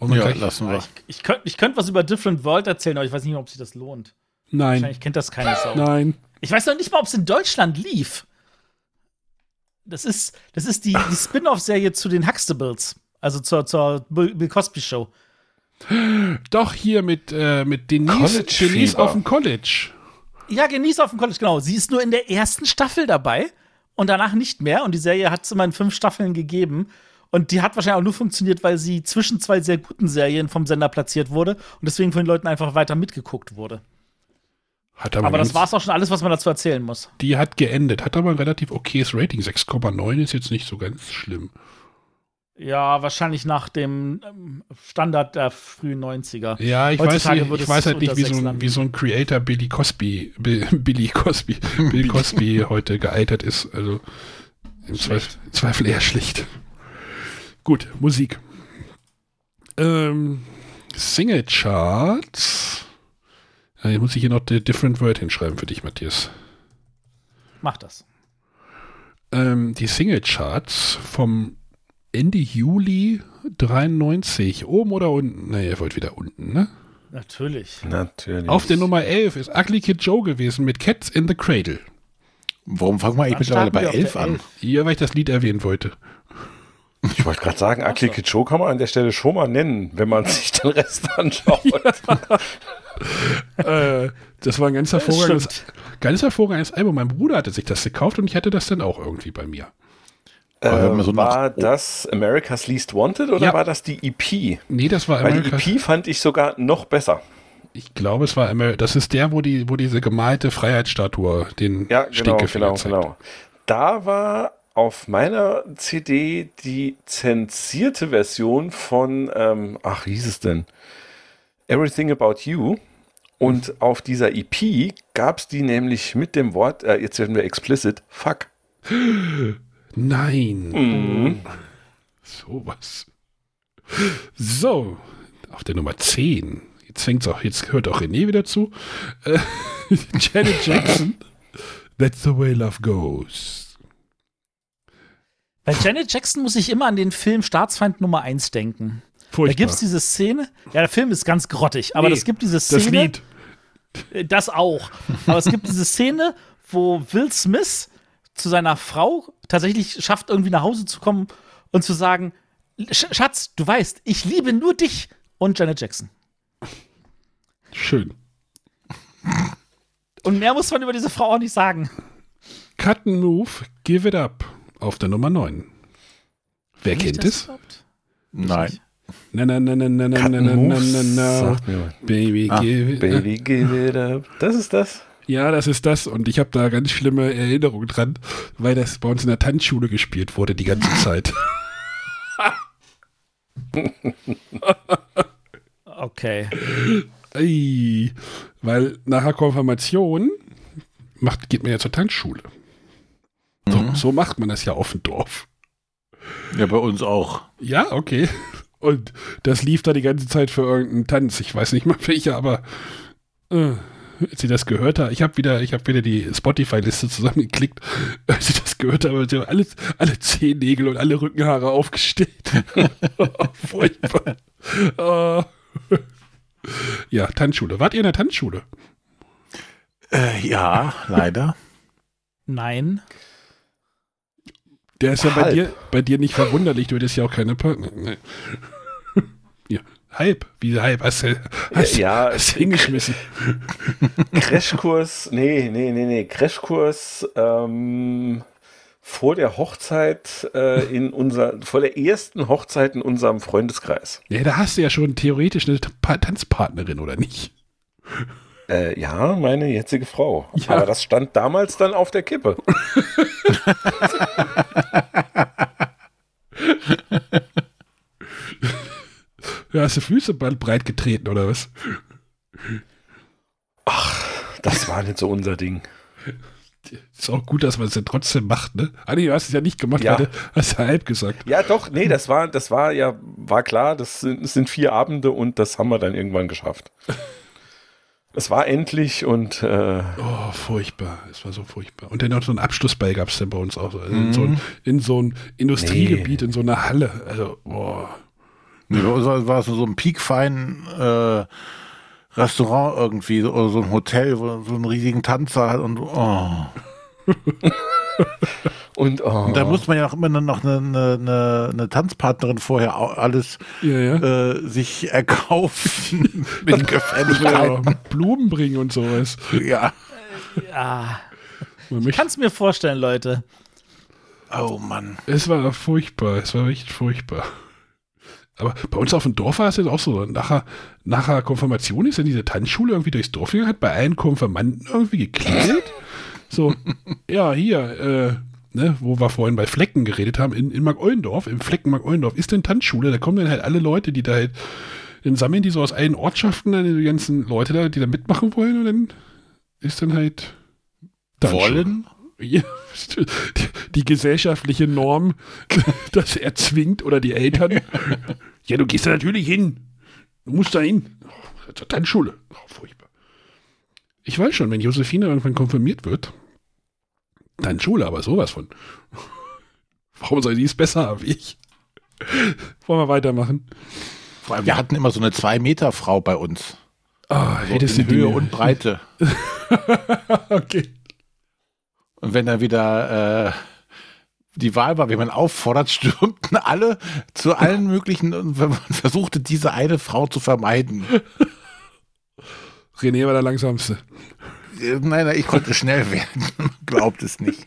Wir Ja, gleich- lassen wir. Ich, ich könnte ich könnt was über Different World erzählen, aber ich weiß nicht mehr, ob sich das lohnt. Nein, Wahrscheinlich kennt das keine Sau. nein. Ich weiß noch nicht mal, ob es in Deutschland lief. Das ist, das ist die, die Spin-off-Serie zu den Huxtables. Also zur, zur Bill Cosby Show. Doch hier mit, äh, mit Denise, College Denise auf dem College. Ja, genieß auf dem College, genau. Sie ist nur in der ersten Staffel dabei und danach nicht mehr. Und die Serie hat es immer in fünf Staffeln gegeben. Und die hat wahrscheinlich auch nur funktioniert, weil sie zwischen zwei sehr guten Serien vom Sender platziert wurde und deswegen von den Leuten einfach weiter mitgeguckt wurde. Hat aber, Aber das ganz- war's auch schon alles, was man dazu erzählen muss. Die hat geendet, hat aber ein relativ okayes Rating. 6,9 ist jetzt nicht so ganz schlimm. Ja, wahrscheinlich nach dem ähm, Standard der frühen 90er. Ja, ich weiß, Heutzutage nicht, würde ich es weiß halt nicht, wie so, ein, wie so ein Creator Billy Cosby, Bill, Billy Cosby, Bill Cosby heute gealtert ist. Also im Zweifel, Zweifel eher schlicht. Gut, Musik. Ähm, Single Charts. Ja, hier muss ich hier noch die Different Word hinschreiben für dich, Matthias. Mach das. Ähm, die Single Charts vom Ende Juli 93. Oben oder unten? Ne, ihr wollt wieder unten, ne? Natürlich. Natürlich. Auf der Nummer 11 ist Ugly Kid Joe gewesen mit Cats in the Cradle. Warum fangen wir eigentlich mittlerweile bei starten wir auf 11 der an? Ja, weil ich das Lied erwähnen wollte. Ich wollte gerade sagen, Ugly Kid Joe kann man an der Stelle schon mal nennen, wenn man sich den Rest anschaut. äh, das war ein ganz hervorragendes, ganz hervorragendes Album. Mein Bruder hatte sich das gekauft und ich hatte das dann auch irgendwie bei mir. Aber wenn man Äh, so war nach- das America's Least Wanted oder Ja. war das die EP? Nee, das war Weil die. EP fand ich sogar noch besser. Ich glaube, es war America. Das ist der, wo, die, wo diese gemalte Freiheitsstatue den Ja, genau, Stinkefinger genau, zeigt. genau. Da war auf meiner CD die zensierte Version von, ähm, ach, wie hieß es denn? Everything About You. Und auf dieser EP gab es die nämlich mit dem Wort, äh, jetzt werden wir explicit, fuck. Nein. Mhm. Sowas. So, auf der Nummer 10. Jetzt fängt's auch, jetzt hört auch René wieder zu. Äh, Janet Jackson. That's the way love goes. Bei Janet Jackson muss ich immer an den Film Staatsfeind Nummer 1 denken. Furchtbar. Da gibt es diese Szene. Ja, der Film ist ganz grottig, aber Nee, es gibt diese Szene. Das Lied. Äh, Das auch. Aber es gibt diese Szene, wo Will Smith zu seiner Frau tatsächlich schafft, irgendwie nach Hause zu kommen und zu sagen: Sch Schatz, du weißt, ich liebe nur dich und Janet Jackson. Schön. Und mehr muss man über diese Frau auch nicht sagen. Cut and Move, Give It Up. Auf der Nummer 9. Wer kennt es? überhaupt? Nein. Na, na, na, na, na, na, na, na, na, na. was. Baby, Ah, give it up. Baby, give it up. Das ist das. Ja, das ist das. Und ich habe da ganz schlimme Erinnerungen dran, weil das bei uns in der Tanzschule gespielt wurde die ganze Zeit. Okay. Ey, weil nach der Konfirmation macht, geht man ja zur Tanzschule. So, Mhm. so macht man das ja auf dem Dorf. Ja, bei uns auch. Ja, okay. Und das lief da die ganze Zeit für irgendeinen Tanz. Ich weiß nicht mal welcher, aber äh, als ich das gehört habe, ich habe wieder, ich habe wieder die Spotify-Liste zusammengeklickt, als ich das gehört habe, sind alle, alle Zehennägel und alle Rückenhaare aufgestellt. Furchtbar. Äh, ja, Tanzschule. Wart ihr in der Tanzschule? Äh, ja, leider. Nein. Der ist ja bei dir, bei dir nicht verwunderlich, du hättest ja auch keine Partner. Nee. Ja, halb. Wie halb? Hast du, hast, Ja, hast du hingeschmissen. Crashkurs, nee, nee, nee, nee, Crashkurs ähm, vor der Hochzeit äh, in unser, vor der ersten Hochzeit in unserem Freundeskreis. Ja, da hast du ja schon theoretisch eine Pa- Tanzpartnerin, oder nicht? Äh, ja, meine jetzige Frau. Ja. Aber das stand damals dann auf der Kippe. Ja, hast du Füße bald breit getreten, oder was? Das war nicht so unser Ding. Ist auch gut, dass man es ja trotzdem macht, ne? Ah, nee, du hast es ja nicht gemacht, Ja. weil du hast ja halb gesagt. Ja, doch, nee, das war, das war ja, war klar, das sind, das sind vier Abende und das haben wir dann irgendwann geschafft. Es war endlich und äh, Oh, furchtbar. Es war so furchtbar. Und dann noch so ein Abschlussball gab es dann bei uns auch. Also in, Mhm. so ein, in so ein Industriegebiet, in so einer Halle. Also, boah. Nee, bei uns war es so ein piekfein äh, Restaurant irgendwie so- oder so ein Hotel, wo so einen riesigen Tanzsaal hat und oh. und, oh. Und da muss man ja auch immer noch eine, eine, eine, eine Tanzpartnerin vorher alles Äh, sich erkaufen mit Ja, Gefälligkeiten. Blumen bringen und sowas. Ja. Ja. Ich kann es mir vorstellen, Leute. Oh Mann. Es war furchtbar. Es war echt furchtbar. Aber bei uns auf dem Dorf war es jetzt auch so. Nachher, nachher Konfirmation ist dann diese Tanzschule irgendwie durchs Dorf gegangen, hat bei allen Konfirmanden irgendwie geklingelt. So, ja, hier, äh, ne, wo wir vorhin bei Flecken geredet haben, in, in Mark-Ollendorf, im Flecken Mark-Ollendorf, ist denn Tanzschule, da kommen dann halt alle Leute, die da halt, dann sammeln die so aus allen Ortschaften dann die ganzen Leute da, die da mitmachen wollen und dann ist dann halt Tanzschule. Wollen? Ja, die, die gesellschaftliche Norm, das erzwingt oder die Eltern. Ja, du gehst da natürlich hin. Du musst da hin. Oh, zur Tanzschule. Oh, furchtbar. Ich weiß schon, wenn Josephine irgendwann konfirmiert wird, dann Schule, aber sowas von. Warum soll sie es besser haben wie ich? Wollen wir weitermachen? Vor allem, wir hatten immer so eine Zwei-Meter-Frau bei uns. Ah, Also hättest in du die Höhe und Breite. okay. Und wenn dann wieder äh, die Wahl war, wie man auffordert, stürmten alle zu allen möglichen und man versuchte diese eine Frau zu vermeiden. René war der langsamste. Äh, Nein, nein, ich konnte schnell werden. Glaubt es nicht.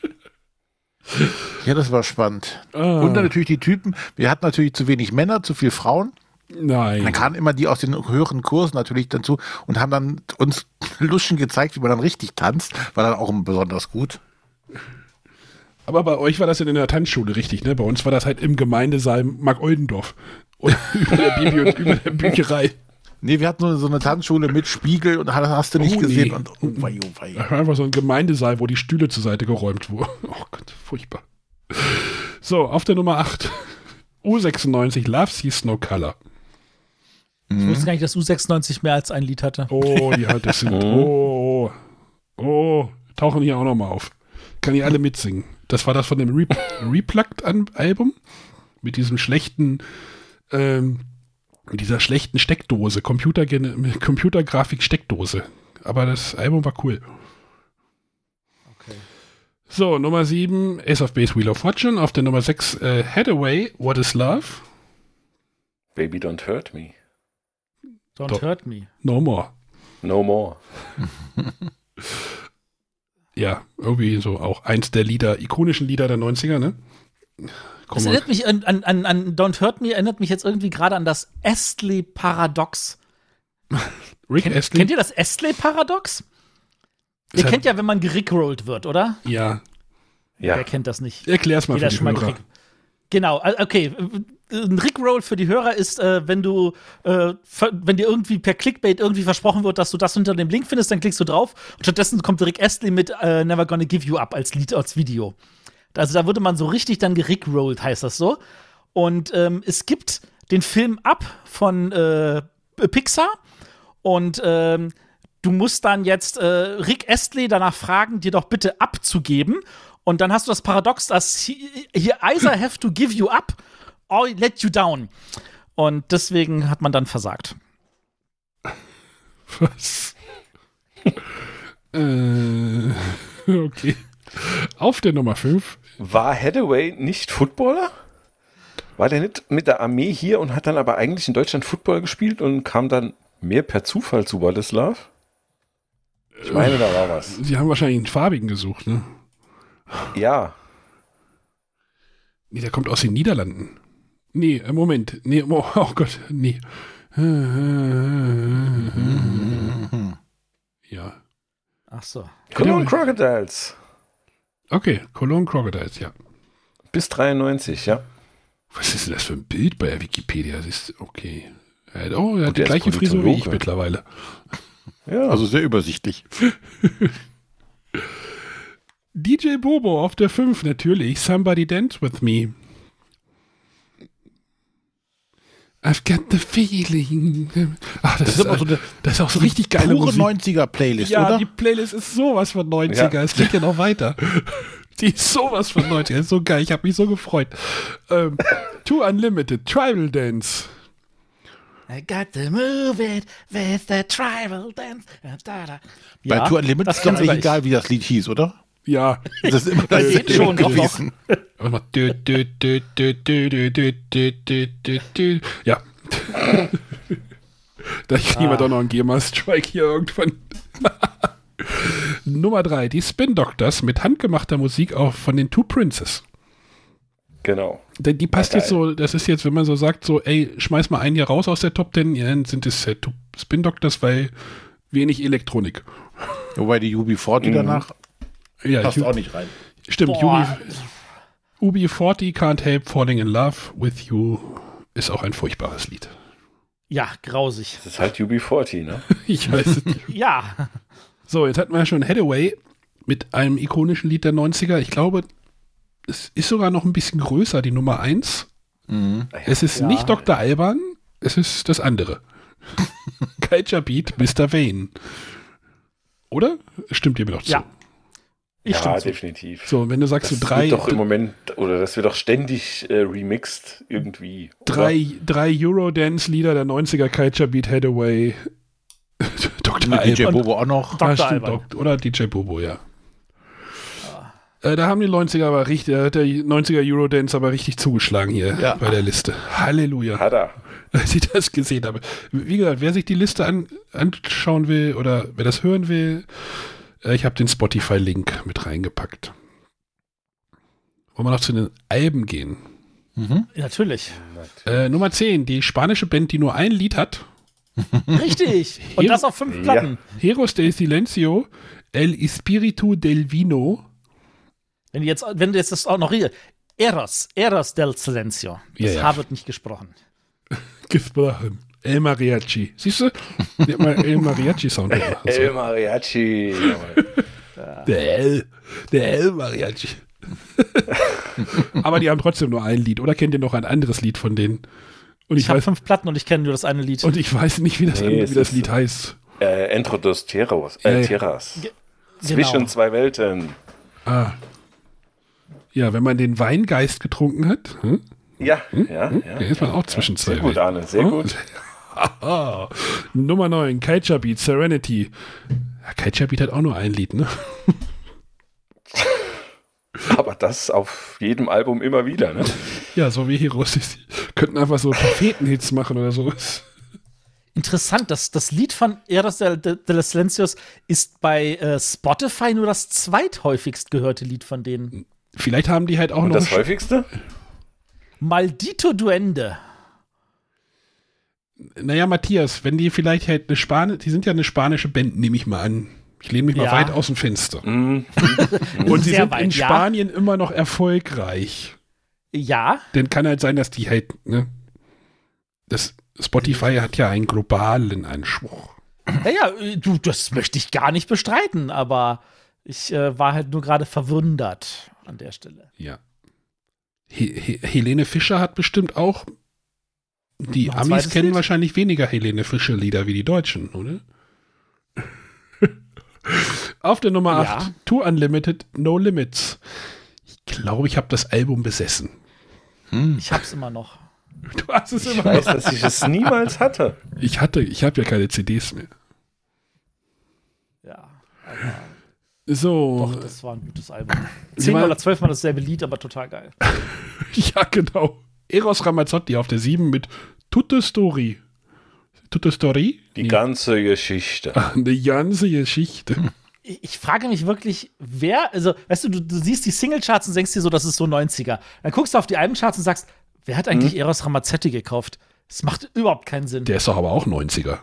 Ja, das war spannend. Ah. Und dann natürlich die Typen. Wir hatten natürlich zu wenig Männer, zu viel Frauen. Nein. Dann kamen immer die aus den höheren Kursen natürlich dazu und haben dann uns Luschen gezeigt, wie man dann richtig tanzt. War dann auch besonders gut. Aber bei euch war das in der Tanzschule richtig, ne? Bei uns war das halt im Gemeindesaal Mark-Oldendorf. Über der, Bibli über der Bücherei. Nee, wir hatten so, so eine Tanzschule mit Spiegel und hast hast du nicht Oh, gesehen. nee. Und, oh, wei, oh, wei. Das war einfach so ein Gemeindesaal, wo die Stühle zur Seite geräumt wurden. Oh Gott, furchtbar. So, auf der Nummer 8. U96 Love Sees No Color. Ich wusste gar nicht, dass U96 mehr als ein Lied hatte. Oh, die hat das sind. Oh, oh, oh, tauchen hier auch nochmal auf. Kann ihr alle mitsingen. Das war das von dem Re Replugged-Album mit diesem schlechten, ähm, mit dieser schlechten Steckdose, Computer Computergrafik-Steckdose. Aber das Album war cool. So, Nummer 7, Ace of Base Wheel of Fortune. Auf der Nummer 6, äh, Hathaway, What is Love? Baby Don't Hurt Me. Don't Doch. hurt me. No More. No More. Ja, irgendwie so auch eins der Lieder, ikonischen Lieder der 90er, ne? Das Komm mal. erinnert mich an, an, an, an Don't Hurt Me, erinnert mich jetzt irgendwie gerade an das Astley-Paradox. Rick Kennt, Astley? kennt ihr das Astley-Paradox? Ihr halt- kennt ja, wenn man gerickrollt wird, oder? Ja. Wer kennt das nicht? Erklär's mal Jeder für die Hörer. Genau, okay. Ein Rickroll für die Hörer ist, äh, wenn du, äh, wenn dir irgendwie per Clickbait irgendwie versprochen wird, dass du das unter dem Link findest, dann klickst du drauf und stattdessen kommt Rick Astley mit äh, Never Gonna Give You Up als Lied, als Video. Also da wurde man so richtig dann gerickrollt, heißt das so. Und ähm, es gibt den Film Up von äh, Pixar und ähm, du musst dann jetzt äh, Rick Astley danach fragen, dir doch bitte abzugeben. Und dann hast du das Paradox, dass hier either have to give you up or let you down. Und deswegen hat man dann versagt. Was? äh, okay. Auf der Nummer 5. War Hathaway nicht Footballer? War der nicht mit der Armee hier und hat dann aber eigentlich in Deutschland Football gespielt und kam dann mehr per Zufall zu Wladislav? Ich meine, da war was. Sie haben wahrscheinlich einen farbigen gesucht, ne? Ja. Nee, der kommt aus den Niederlanden. Nee, äh, Moment. Nee, oh, oh Gott, nee. Ja. Ach so. Cologne Crocodiles. Okay, Cologne Crocodiles, ja. Bis 93, ja. Was ist denn das für ein Bild bei der Wikipedia? Das ist okay. Er hat- Oh, er Und hat die gleiche Frisur wie ich mittlerweile. Ja. Also sehr übersichtlich. DJ Bobo auf der 5 natürlich. Somebody Dance With Me. I've got the feeling. Ach, das, Das ist, ist so eine- das ist auch so richtig geile Pure Musik. 90er-Playlist, ja, oder? die Playlist ist sowas von 90er. Ja. Es geht ja noch weiter. Die ist sowas von 90er. Ist so geil. Ich habe mich so gefreut. Ähm, Too Unlimited, Tribal Dance. I got to move it with the tribal dance. Da, da. Bei Ja, Tour Unlimited das ist doch sogar eigentlich egal, wie das Lied hieß, oder? Ja, das ist immer das geht schon gewesen. Aber Ja. da kriegen ah. wir doch noch einen Gamer Strike hier irgendwann. Nummer 3, die Spin Doctors mit handgemachter Musik auch von den Two Princes. Genau. Die, die passt jetzt so, das ist jetzt, wenn man so sagt, so, ey, schmeiß mal einen hier raus aus der Top Ten, ja, dann sind es äh, Spin Doctors, weil wenig Elektronik. Wobei die UB40 mhm. danach ja, passt Ju- auch nicht rein. Stimmt, Boah. Ubi, UB40 Can't Help Falling in Love with You ist auch ein furchtbares Lied. Ja, grausig. Das ist halt UB40, ne? Ich weiß es nicht. Ja. So, jetzt hatten wir ja schon Hathaway mit einem ikonischen Lied der 90er. Ich glaube, es ist sogar noch ein bisschen größer, die Nummer 1. Es ist Ja. nicht Dr. Alban, es ist das andere. Culture Beat, Mr. Vane. Oder? Stimmt ihr mir doch zu? Ja. Ich ja, definitiv. So, wenn du sagst, das so drei, wird doch im Moment, oder das wird doch ständig äh, remixed irgendwie. oder? drei, drei Eurodance-Lieder der 90er, Culture Beat, Hathaway, Dr. Mit DJ. Bobo auch noch. Dr. Ah, stimmt, Oder DJ Bobo, ja. Äh, da haben die 90er aber richtig, da hat der 90er Eurodance aber richtig zugeschlagen hier Ja. bei der Liste. Halleluja. Hat er. Als ich das gesehen habe. Wie gesagt, wer sich die Liste an, anschauen will oder wer das hören will, äh, ich habe den Spotify-Link mit reingepackt. Wollen wir noch zu den Alben gehen? Natürlich. Äh, Nummer 10, die spanische Band, die nur ein Lied hat. Richtig. Und Hier- das auf fünf Platten. Heroes del Silencio, El Espíritu del Vino. Wenn, du jetzt, wenn du jetzt das auch noch hier. Eros, Eros del Silencio. Das Ja, ja. H wird nicht gesprochen. gesprochen. El Mariachi. Siehst du? Die hat mal El Mariachi-Sound gemacht. El Mariachi. Der El, der El Mariachi. Aber die haben trotzdem nur ein Lied. Oder kennt ihr noch ein anderes Lied von denen? Und Ich, ich, habe fünf Platten und ich kenne nur das eine Lied. und ich weiß nicht, wie das, Nee, andere, wie das ist- Lied heißt. Äh, Entro dos Tierras. Ja, Äh, ja. Tierras. Ge- Zwischen genau. zwei Welten. Ah. Ja, wenn man den Weingeist getrunken hat, hm? Ja, ja, ja. da ist man auch zwischen zwei Sehr gut, Welten. Arne, sehr Oh. gut. Nummer 9, Culture Beat, Serenity. Ja, Culture Beat hat auch nur ein Lied, ne? Aber das auf jedem Album immer wieder, ne? Ja, so wie Heroes. Die könnten einfach so Prophetenhits machen oder sowas. Interessant, das, das Lied von Eros del, del, del Silencios ist bei äh, Spotify nur das zweithäufigst gehörte Lied von denen. Vielleicht haben die halt auch Und noch. das häufigste? Maldito Duende. Naja, Matthias, wenn die vielleicht halt eine Spanische, die sind ja eine spanische Band, nehme ich mal an. Ich lehne mich mal Ja. weit aus dem Fenster. Mhm. Und sie sind weit, in ja. Spanien immer noch erfolgreich. Ja, Denn kann halt sein, dass die halt, ne? Das Spotify hat ja einen globalen Anspruch. ja, ja, äh, du, das möchte ich gar nicht bestreiten, aber ich äh, war halt nur gerade verwundert an der Stelle. Ja. He He Helene Fischer hat bestimmt auch. Die Amis kennen Lied? wahrscheinlich weniger Helene Fischer-Lieder wie die Deutschen, oder? Auf der Nummer Ja. 8, Tour Unlimited, No Limits. Ich glaube, ich habe das Album besessen. Ich hab's immer noch. Du hast es Ich immer weiß, noch. dass ich es niemals hatte. Ich hatte, ich habe ja keine CDs mehr. Ja, So, doch, das war ein gutes Album. Sie Zehn war- oder zwölf Mal dasselbe Lied, aber total geil. ja genau. Eros Ramazzotti auf der 7 mit Tutte Story. Tutte Story? Die ganze Geschichte. Eine ganze Geschichte. Ich frage mich wirklich, wer, also, weißt du, du, du siehst die Singlecharts und denkst dir so, das ist so 90er. Dann guckst du auf die Albencharts und sagst, wer hat eigentlich Eros Ramazzotti gekauft? Das macht überhaupt keinen Sinn. Der ist doch aber auch 90er.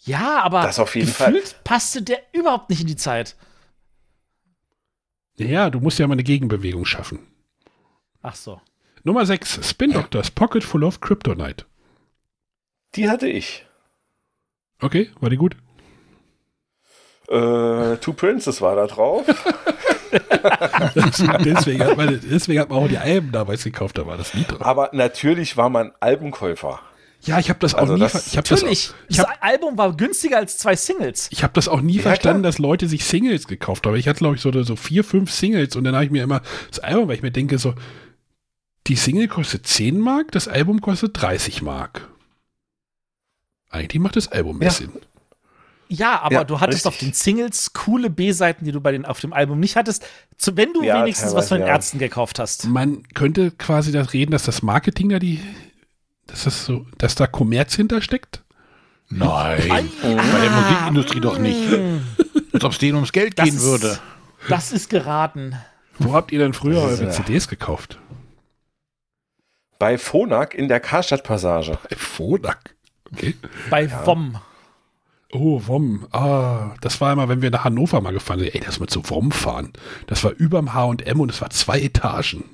ja, aber Das auf jeden gefühlt passte der überhaupt nicht in die Zeit. Ja, du musst ja mal eine Gegenbewegung schaffen. Ach so. Nummer 6, Spin Doctors, Pocket Full of Kryptonite. Die hatte ich. Okay, war die gut? Äh, Two Princes war da drauf. deswegen, hat man, deswegen hat man auch die Alben damals gekauft, da war das Lied drauf. Aber natürlich war man Albenkäufer. Ja, ich habe das auch Also nie. das- ver- ich habe das, auch- Natürlich. ich Das hab, Album war günstiger als zwei Singles. ich hab das auch nie Ja, verstanden, klar. dass Leute sich Singles gekauft haben. Ich hatte, glaube ich, so, so vier, fünf Singles und dann habe ich mir immer das Album, weil ich mir denke, so, die Single kostet 10 Mark, das Album kostet 30 Mark. Eigentlich macht das Album mehr Ja. Sinn. Ja, aber Ja, du hattest richtig. auf den Singles coole B-Seiten, die du bei den, auf dem Album nicht hattest. Zu, wenn du Ja, wenigstens was von den. Ärzten gekauft hast. Man könnte quasi das reden, dass das Marketing da die, dass das so, dass da Kommerz hintersteckt. Nein, bei der Musikindustrie doch nicht. Als ob es denen ums Geld Das gehen ist- würde. Das ist geraten. Wo habt ihr denn früher eure ja- CDs gekauft? Bei Phonak in der Karstadt-Passage. Bei Phonak. Okay. Bei WOM. Oh, WOM. Ah, das war immer, wenn wir nach Hannover mal gefahren sind. Ey, das mit so WOM fahren. Das war überm H&M und es war zwei Etagen.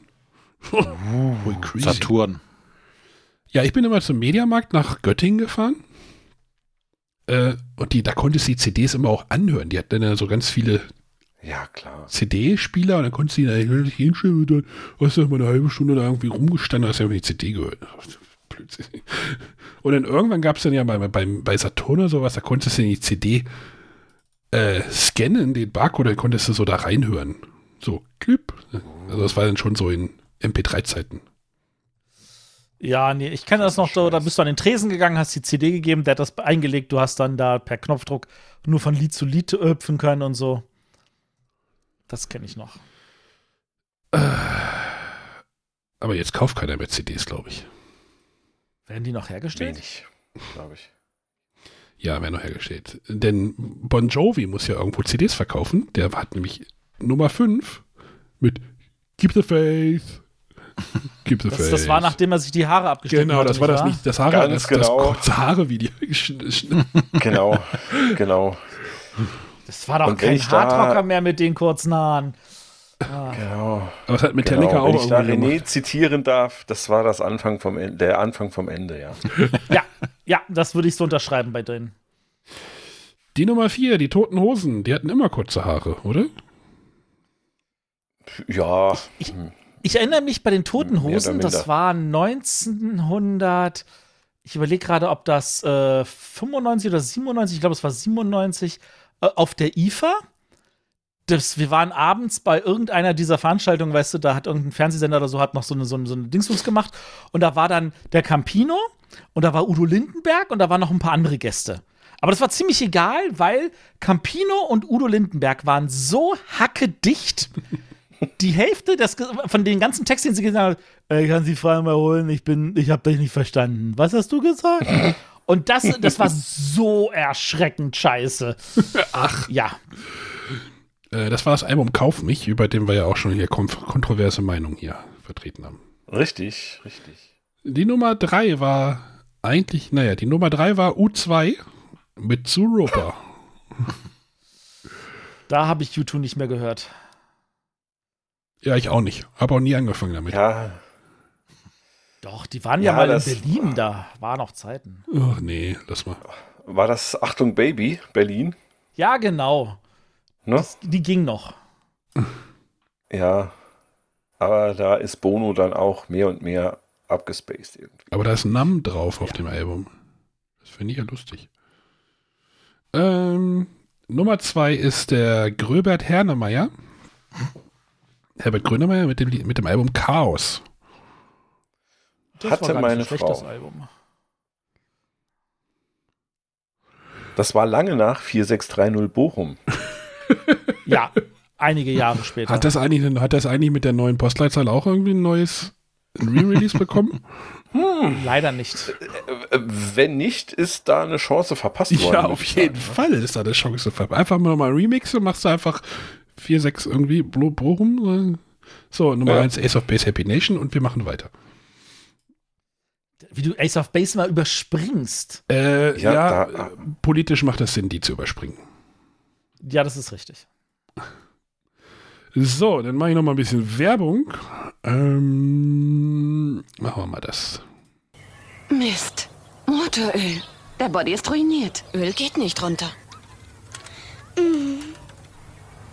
Ui, crazy. Saturn. Ja, ich bin immer zum Mediamarkt nach Göttingen gefahren. Äh, und die, da konntest du die CDs immer auch anhören. Die hatten dann ja so ganz viele Ja, klar. CD-Spieler und dann konntest du die da hinstellen und dann hast du mal eine halbe Stunde da irgendwie rumgestanden hast ja die CD gehört. Blödsinn. Und dann irgendwann gab es dann ja bei, beim, bei Saturn oder sowas, da konntest du die CD äh, scannen, den Barcode, dann konntest du so da reinhören. So, klipp. Also das war dann schon so in MP3-Zeiten. Ja, nee, ich kenne das noch so, da bist du an den Tresen gegangen, hast die CD gegeben, der hat das eingelegt, du hast dann da per Knopfdruck nur von Lied zu Lied hüpfen können und so. Das kenne ich noch. Aber jetzt kauft keiner mehr CDs, glaube ich. Werden die noch hergestellt? Wenig, glaube ich. Ja, werden noch hergestellt. Denn Bon Jovi muss ja irgendwo CDs verkaufen. Der hat nämlich Nummer 5 mit Keep the Faith. Keep the Das, Faith. das war, nachdem er sich die Haare abgeschnitten Genau, hatte, das war nicht das nicht, das Haare, Ganz das, genau. das kurze Haare-Video. Genau, genau. Das war doch Und kein ich Hardrocker mehr mit den kurzen Haaren. Ah. Genau. Aber es hat Metallica genau. auch Wenn ich da René gemacht. zitieren darf, das war das Anfang vom Ende, der Anfang vom Ende, ja. Ja, ja, das würde ich so unterschreiben bei denen. Die Nummer 4, die Toten Hosen, die hatten immer kurze Haare, oder? Ja. Ich, ich erinnere mich bei den Toten oder Hosen, das war 1900, ich überlege gerade, ob das äh, 95 oder 97, ich glaube, es war 97, äh, auf der IFA. Das, wir waren abends bei irgendeiner dieser Veranstaltungen, weißt du, da hat irgendein Fernsehsender oder so, hat noch so eine, so eine, so eine Dingsbums gemacht. Und da war dann der Campino und da war Udo Lindenberg und da waren noch ein paar andere Gäste. Aber das war ziemlich egal, weil Campino und Udo Lindenberg waren so hackedicht. Die Hälfte des, von den ganzen Texten, den sie gesagt haben, ich kann Sie fragen mal holen, ich ich habe dich nicht verstanden. Was hast du gesagt? Und das, das war so erschreckend scheiße. Ach. Ja. Äh, das war das Album Kauf mich, über dem wir ja auch schon hier kon kontroverse Meinungen hier vertreten haben. Richtig, richtig. Die Nummer 3 war eigentlich, naja, die Nummer 3 war U2 mit Zuropa. Da habe ich U2 nicht mehr gehört. Ja, ich auch nicht. Habe auch nie angefangen damit. Ja. Doch, die waren ja, Ja, mal das- in Berlin, da war noch Zeiten. Ach nee, lass mal. War das Achtung Baby, Berlin? Ja, genau. Ne? Das, die ging noch. Ja. Aber da ist Bono dann auch mehr und mehr abgespaced irgendwie. Aber da ist Nam drauf auf dem Album. Das finde ich ja lustig. Ähm, Nummer 2 ist der Gröbert Hernemeyer. Herbert Grönemeyer mit dem, mit dem Album Chaos. Das Hatte war gar nicht meine so Frau. Album. Das war lange nach 4630 Bochum. Ja, einige Jahre später. Hat das, eigentlich, hat das eigentlich mit der neuen Postleitzahl auch irgendwie ein neues Re-Release bekommen? Leider nicht. Äh, Wenn nicht, ist da eine Chance verpasst worden. Ja, auf jeden sagen. Fall ist da eine Chance. ver- Einfach mal mal Remixe, machst du einfach 4, 6 irgendwie Bochum. äh, So, Nummer Ja. 1 Ace of Base Happy Nation und wir machen weiter. Wie du Ace of Base mal überspringst. Äh, Ja, ja, da- äh, politisch macht es Sinn, die zu überspringen. Ja, das ist richtig. So, dann mache ich noch mal ein bisschen Werbung. Ähm, machen wir mal das. Mist. Motoröl. Der Body ist ruiniert. Öl geht nicht runter. Mm,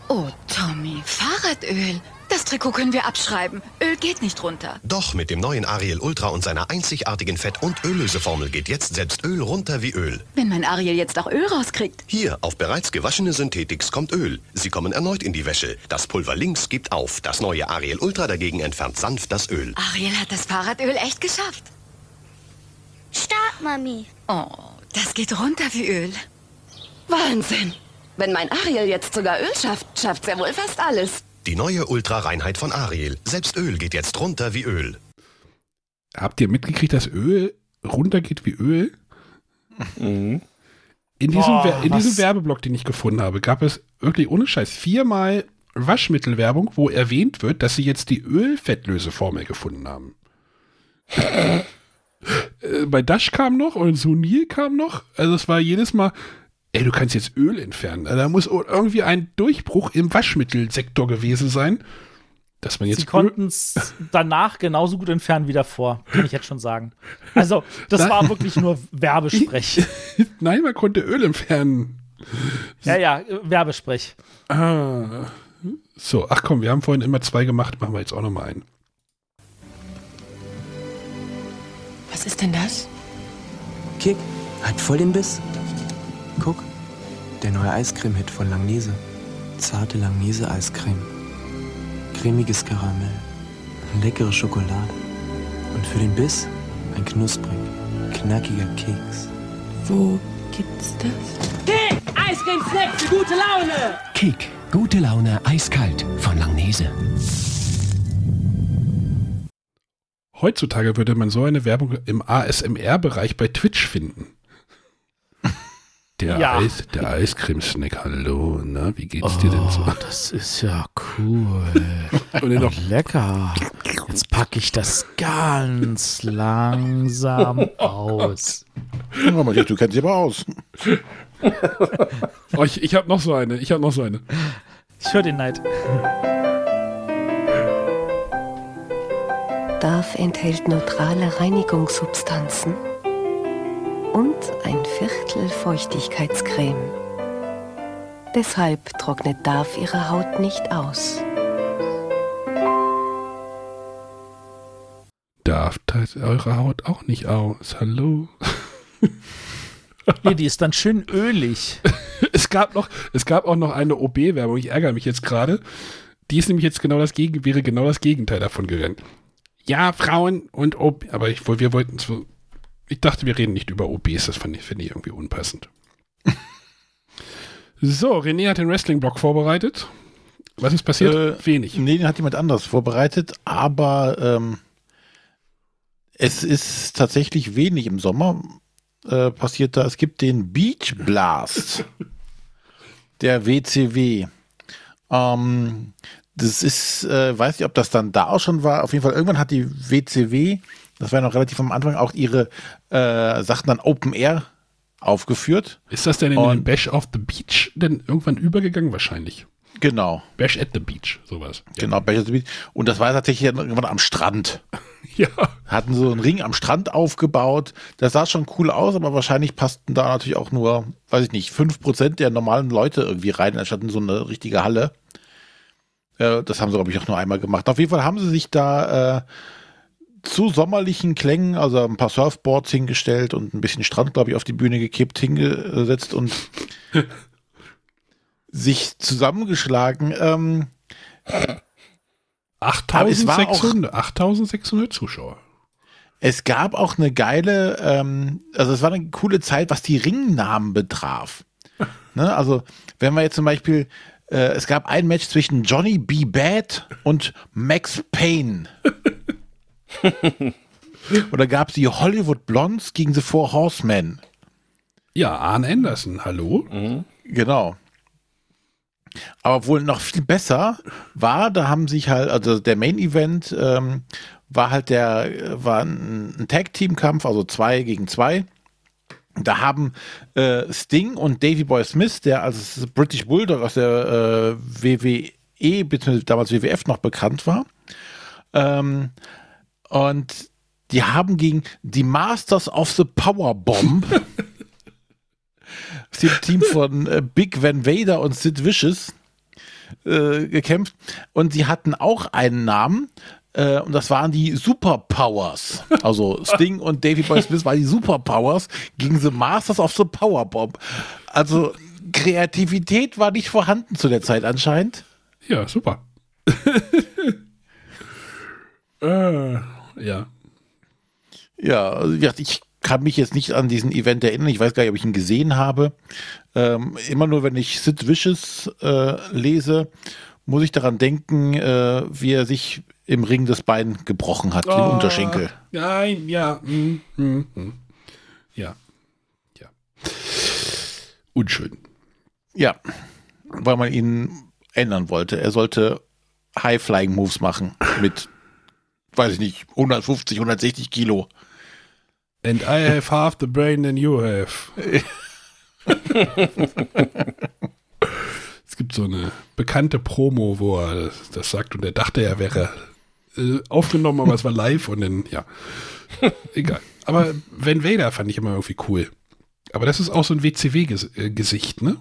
Oh, Tommy, Fahrradöl. Das Trikot können wir abschreiben. Öl geht nicht runter. Doch mit dem neuen Ariel Ultra und seiner einzigartigen Fett- und Öllöseformel geht jetzt selbst Öl runter wie Öl. Wenn mein Ariel jetzt auch Öl rauskriegt. Hier, auf bereits gewaschene Synthetics kommt Öl. Sie kommen erneut in die Wäsche. Das Pulver links gibt auf. Das neue Ariel Ultra dagegen entfernt sanft das Öl. Ariel hat das Fahrradöl echt geschafft. Stark, Mami. Oh, das geht runter wie Öl. Wahnsinn. Wenn mein Ariel jetzt sogar Öl schafft, schafft's ja wohl fast alles. Die neue Ultra-Reinheit von Ariel. Selbst Öl geht jetzt runter wie Öl. Habt ihr mitgekriegt, dass Öl runtergeht wie Öl? Mhm. In diesem, Boah, in diesem? Werbeblock, den ich gefunden habe, gab es wirklich ohne Scheiß viermal Waschmittelwerbung, wo erwähnt wird, dass sie jetzt die Ölfettlöseformel gefunden haben. Äh, Bei Dash kam noch und Sunil kam noch. Also es war jedes Mal, ey, du kannst jetzt Öl entfernen. Da muss irgendwie ein Durchbruch im Waschmittelsektor gewesen sein, dass man jetzt Sie konnten es danach genauso gut entfernen wie davor, kann ich jetzt schon sagen. Also, das Da- war wirklich nur Werbesprech. Nein, man konnte Öl entfernen. ja, ja, Werbesprech. Ah. So, ach komm, wir haben vorhin immer zwei gemacht, machen wir jetzt auch noch mal einen. Was ist denn das? Kick, hat voll den Biss. Guck, der neue Eiscreme-Hit von Langnese. Zarte Langnese-Eiscreme. Cremiges Karamell. Leckere Schokolade. Und für den Biss ein knusprig, knackiger Keks. Wo gibt's das? Kick! Eiscreme Snack für gute Laune! Kick, gute Laune, eiskalt von Langnese. Heutzutage würde man so eine Werbung im ASMR-Bereich bei Twitch finden. Der, Ja. Eis, der Eiscreme-Snack, hallo, na, wie geht's dir denn so? Oh, Das ist ja cool. Und noch, lecker. Jetzt packe ich das ganz langsam aus. Ja, Matthias, du kennst dich aber aus. oh, ich, ich habe noch so eine, ich habe noch so eine. Ich höre den Neid. Darf enthält neutrale Reinigungssubstanzen und ein Viertel Feuchtigkeitscreme. Deshalb trocknet Darf ihre Haut nicht aus. Darf das eure Haut auch nicht aus, hallo? Nee, die ist dann schön ölig. es gab noch, es gab auch noch eine OB-Werbung, ich ärgere mich jetzt gerade. Die ist nämlich jetzt genau das Gegen, wäre genau das Gegenteil davon gerannt. Ja, Frauen und OB, aber ich, wir wollten so, ich dachte, wir reden nicht über OBs, das fand ich, finde ich irgendwie unpassend. so, René hat den Wrestling-Blog vorbereitet. Was ist passiert? Äh, Wenig. Nee, den hat jemand anders vorbereitet, aber ähm, es ist tatsächlich wenig im Sommer äh, passiert da. Es gibt den Beach Blast der WCW. Ähm, das ist, äh, weiß nicht, ob das dann da auch schon war. Auf jeden Fall, irgendwann hat die WCW, das war ja noch relativ am Anfang, auch ihre äh, Sachen dann Open Air aufgeführt. Ist das denn in Und- den Bash of the Beach denn irgendwann übergegangen? Wahrscheinlich. Genau. Bash at the Beach, sowas. Genau, Bash at the Beach. Und das war tatsächlich irgendwann am Strand. Ja. Hatten so einen Ring am Strand aufgebaut. Das sah schon cool aus, aber wahrscheinlich passten da natürlich auch nur, weiß ich nicht, 5% der normalen Leute irgendwie rein, anstatt in so eine richtige Halle. Äh, das haben sie, glaube ich, auch nur einmal gemacht. Auf jeden Fall haben sie sich da äh, zu sommerlichen Klängen, also ein paar Surfboards hingestellt und ein bisschen Strand, glaube ich, auf die Bühne gekippt, hingesetzt und sich zusammengeschlagen. Ähm, aber es war auch 8600, 8600 Zuschauer. Es gab auch eine geile, ähm, also es war eine coole Zeit, was die Ringnamen betraf. ne? Also wenn wir jetzt zum Beispiel, äh, es gab ein Match zwischen Johnny B. Bad und Max Payne. Oder gab es die Hollywood Blondes gegen The Four Horsemen. Ja, Arne Anderson, hallo? Genau. Aber wohl noch viel besser war, da haben sich halt, also der Main Event ähm, war halt der, war ein, ein Tag-Team-Kampf, also zwei gegen zwei. Da haben äh, Sting und Davy Boy Smith, der als British Bulldog aus der äh, WWE, beziehungsweise damals WWF noch bekannt war, ähm, und die haben gegen die Masters of the Powerbomb aus dem Team von äh, Big Van Vader und Sid Vicious äh, gekämpft. Und sie hatten auch einen Namen. Äh, und das waren die Superpowers. Also Sting und Davy Boy Smith waren die Superpowers gegen The Masters of the Powerbomb. Also Kreativität war nicht vorhanden zu der Zeit anscheinend. Ja, super. äh, ja. Ja, also ich kann mich jetzt nicht an diesen Event erinnern. Ich weiß gar nicht, ob ich ihn gesehen habe. Ähm, immer nur, wenn ich Sid Vicious äh, lese, muss ich daran denken, äh, wie er sich im Ring das Bein gebrochen hat, den Oh, Unterschenkel. Nein, ja. hm, hm, hm. Ja. Ja. Unschön. Ja, weil man ihn ändern wollte. Er sollte High-Flying-Moves machen mit, weiß ich nicht, 150, 160 Kilo. And I have half the brain than you have. es gibt so eine bekannte Promo, wo er das, das sagt und er dachte, er wäre äh, aufgenommen, aber es war live und dann, ja. Egal. Aber Van Vader fand ich immer irgendwie cool. Aber das ist auch so ein WCW-Gesicht, ne?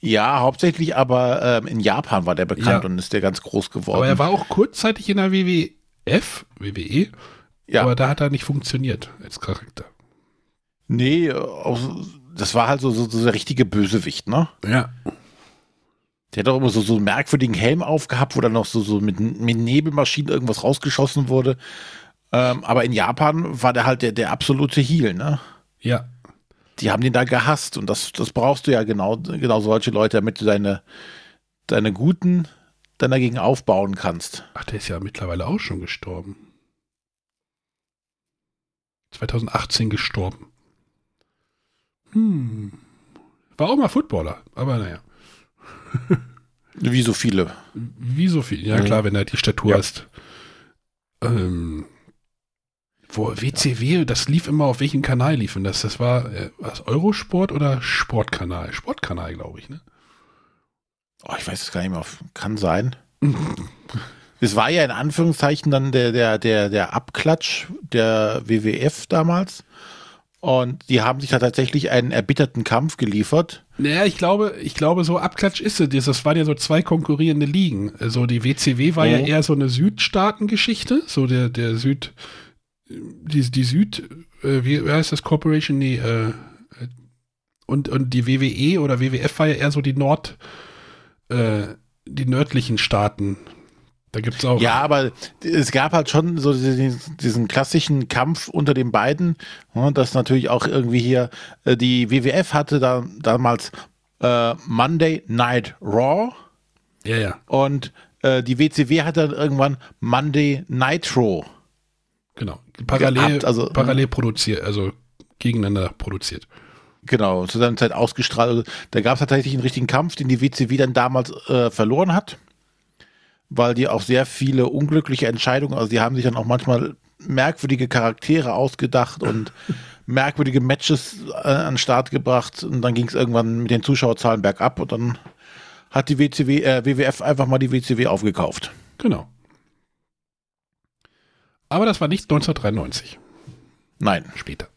Ja, hauptsächlich aber ähm, in Japan war der bekannt Ja. und ist der ganz groß geworden. Aber er war auch kurzzeitig in der WWF, WWE, Ja. aber da hat er nicht funktioniert als Charakter. Nee, das war halt so, so, so der richtige Bösewicht, ne? Ja. Der hat auch immer so, so einen merkwürdigen Helm aufgehabt, wo dann noch so, so mit, mit Nebelmaschinen irgendwas rausgeschossen wurde. Ähm, aber in Japan war der halt der, der absolute Heal, ne? Ja. Die haben den da gehasst und das, das brauchst du ja genau, genau solche Leute, damit du deine, deine Guten dann dagegen aufbauen kannst. Ach, der ist ja mittlerweile auch schon gestorben. 2018 gestorben. Hm. War auch mal Footballer, aber naja. Wie so viele. Wie so viel. Ja, Mhm. klar, wenn er die Statur Ja. hast. Ähm, wo WCW, das lief immer auf welchem Kanal liefen das? Das war äh, was, Eurosport oder Sportkanal? Sportkanal, glaube ich, ne? Oh, ich weiß es gar nicht mehr. Kann sein. Es war ja in Anführungszeichen dann der, der, der, der Abklatsch der WWF damals. Und die haben sich da tatsächlich einen erbitterten Kampf geliefert. Naja, ich glaube, ich glaube, so Abklatsch ist es. Das waren ja so zwei konkurrierende Ligen. Also die WCW war ja Mhm. eher so eine Südstaatengeschichte, so der, der Süd, die, die Süd, äh, wie, wie heißt das, Corporation, nee, äh, äh, und, und die WWE oder WWF war ja eher so die Nord, äh, die nördlichen Staaten. Da gibt's auch. Ja, aber es gab halt schon so diesen, diesen klassischen Kampf unter den beiden, ja, das natürlich auch irgendwie hier, äh, die WWF hatte da damals äh, Monday Night Raw Ja, ja. und äh, die WCW hat dann irgendwann Monday Nitro. Genau. Parallel, gehabt, also- parallel produziert, also gegeneinander produziert. Genau, zu seiner Zeit ausgestrahlt. Also, da gab es tatsächlich einen richtigen Kampf, den die WCW dann damals äh, verloren hat, weil die auch sehr viele unglückliche Entscheidungen, also die haben sich dann auch manchmal merkwürdige Charaktere ausgedacht und merkwürdige Matches äh, an den Start gebracht und dann ging es irgendwann mit den Zuschauerzahlen bergab und dann hat die WCW, äh, WWF einfach mal die WCW aufgekauft. Genau. Aber das war nicht 1993. Nein. Später.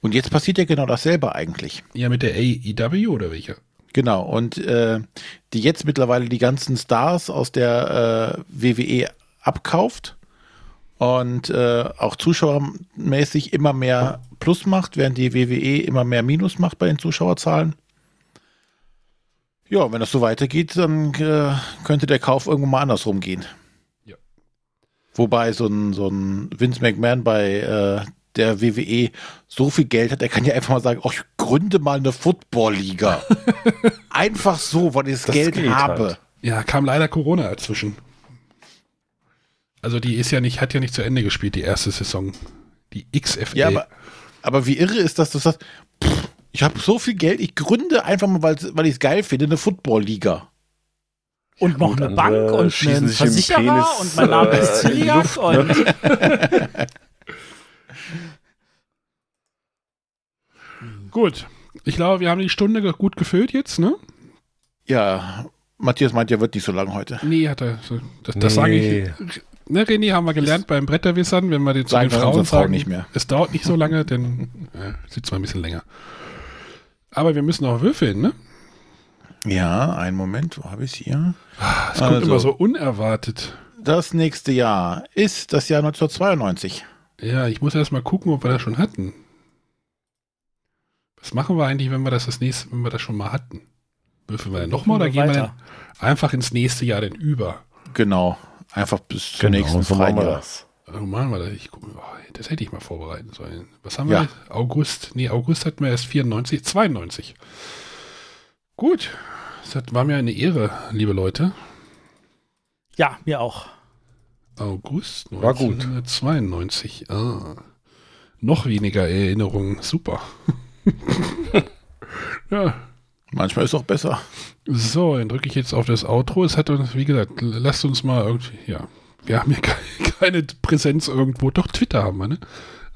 Und jetzt passiert ja genau dasselbe eigentlich. Ja, mit der AEW oder welcher? Genau, und äh, die jetzt mittlerweile die ganzen Stars aus der äh, WWE abkauft und äh, auch zuschauermäßig immer mehr Plus macht, während die WWE immer mehr Minus macht bei den Zuschauerzahlen. Ja, wenn das so weitergeht, dann äh, könnte der Kauf irgendwann mal andersrum gehen. Ja. Wobei so ein, so ein Vince McMahon bei äh, der WWE so viel Geld hat, er kann ja einfach mal sagen, oh, ich gründe mal eine Football-Liga. einfach so, weil ich das, Das Geld habe. halt. Ja, kam leider Corona dazwischen. Also die ist ja nicht, hat ja nicht zu Ende gespielt, die erste Saison. Die XFL. Ja, aber, aber wie irre ist das, du sagst, pff, ich habe so viel Geld, ich gründe einfach mal, weil, weil ich es geil finde, eine Football-Liga. Und noch Gut, eine Bank und einen Versicherer Penis, und mein Name äh, ist die Ziliak Luft, ne? Gut. Ich glaube, wir haben die Stunde gut gefüllt jetzt, ne? Ja, Matthias meint, er wird nicht so lang heute. Nee, hat er. so- Das, das sage ich. Ne, René, haben wir gelernt beim Bretterwissern, wenn wir den zu Sagen den Frauen sagen, nicht mehr. es dauert nicht so lange, dann äh, sitzt mal ein bisschen länger. Aber wir müssen auch würfeln, ne? Ja, einen Moment, wo habe ich es hier? Es kommt immer so unerwartet. Das nächste Jahr ist das Jahr 1992. Ja, ich muss erst mal gucken, ob wir das schon hatten. Was machen wir eigentlich, wenn wir das, das nächste, wenn wir das schon mal hatten? Würfeln wir dann nochmal oder gehen wir dann einfach ins nächste Jahr denn über? Genau. Einfach bis zur Genau, nächsten so wir das. Also machen wir das. Ich, oh, das hätte ich mal vorbereiten sollen. Was haben wir? Ja. August. Nee, August hatten wir erst 94, 92. Gut. Das hat, war mir eine Ehre, liebe Leute. Ja, mir auch. August War gut. 1992. Ah. Noch weniger Erinnerungen. Super. ja. Manchmal ist es auch besser. So, dann drücke ich jetzt auf das Outro. Es hat uns, wie gesagt, lasst uns mal irgendwie, ja. Wir haben hier keine, keine Präsenz irgendwo. Doch, Twitter haben wir, ne?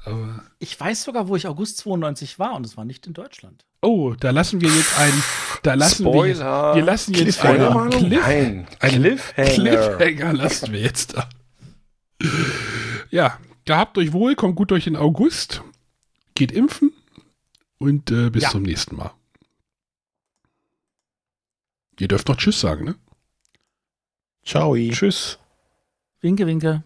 Aber, Ich weiß sogar, wo ich August 92 war und es war nicht in Deutschland. oh, da lassen wir jetzt einen, da lassen wir jetzt, Spoiler. wir lassen jetzt Cliffhanger. einen, Cliff, Nein, einen Cliffhanger. Cliffhanger lassen wir jetzt da. Ja, gehabt euch wohl, kommt gut durch den August, geht impfen und äh, bis Ja. zum nächsten Mal. Ihr dürft noch Tschüss sagen, ne? Ciao. Tschüss. Winke, winke.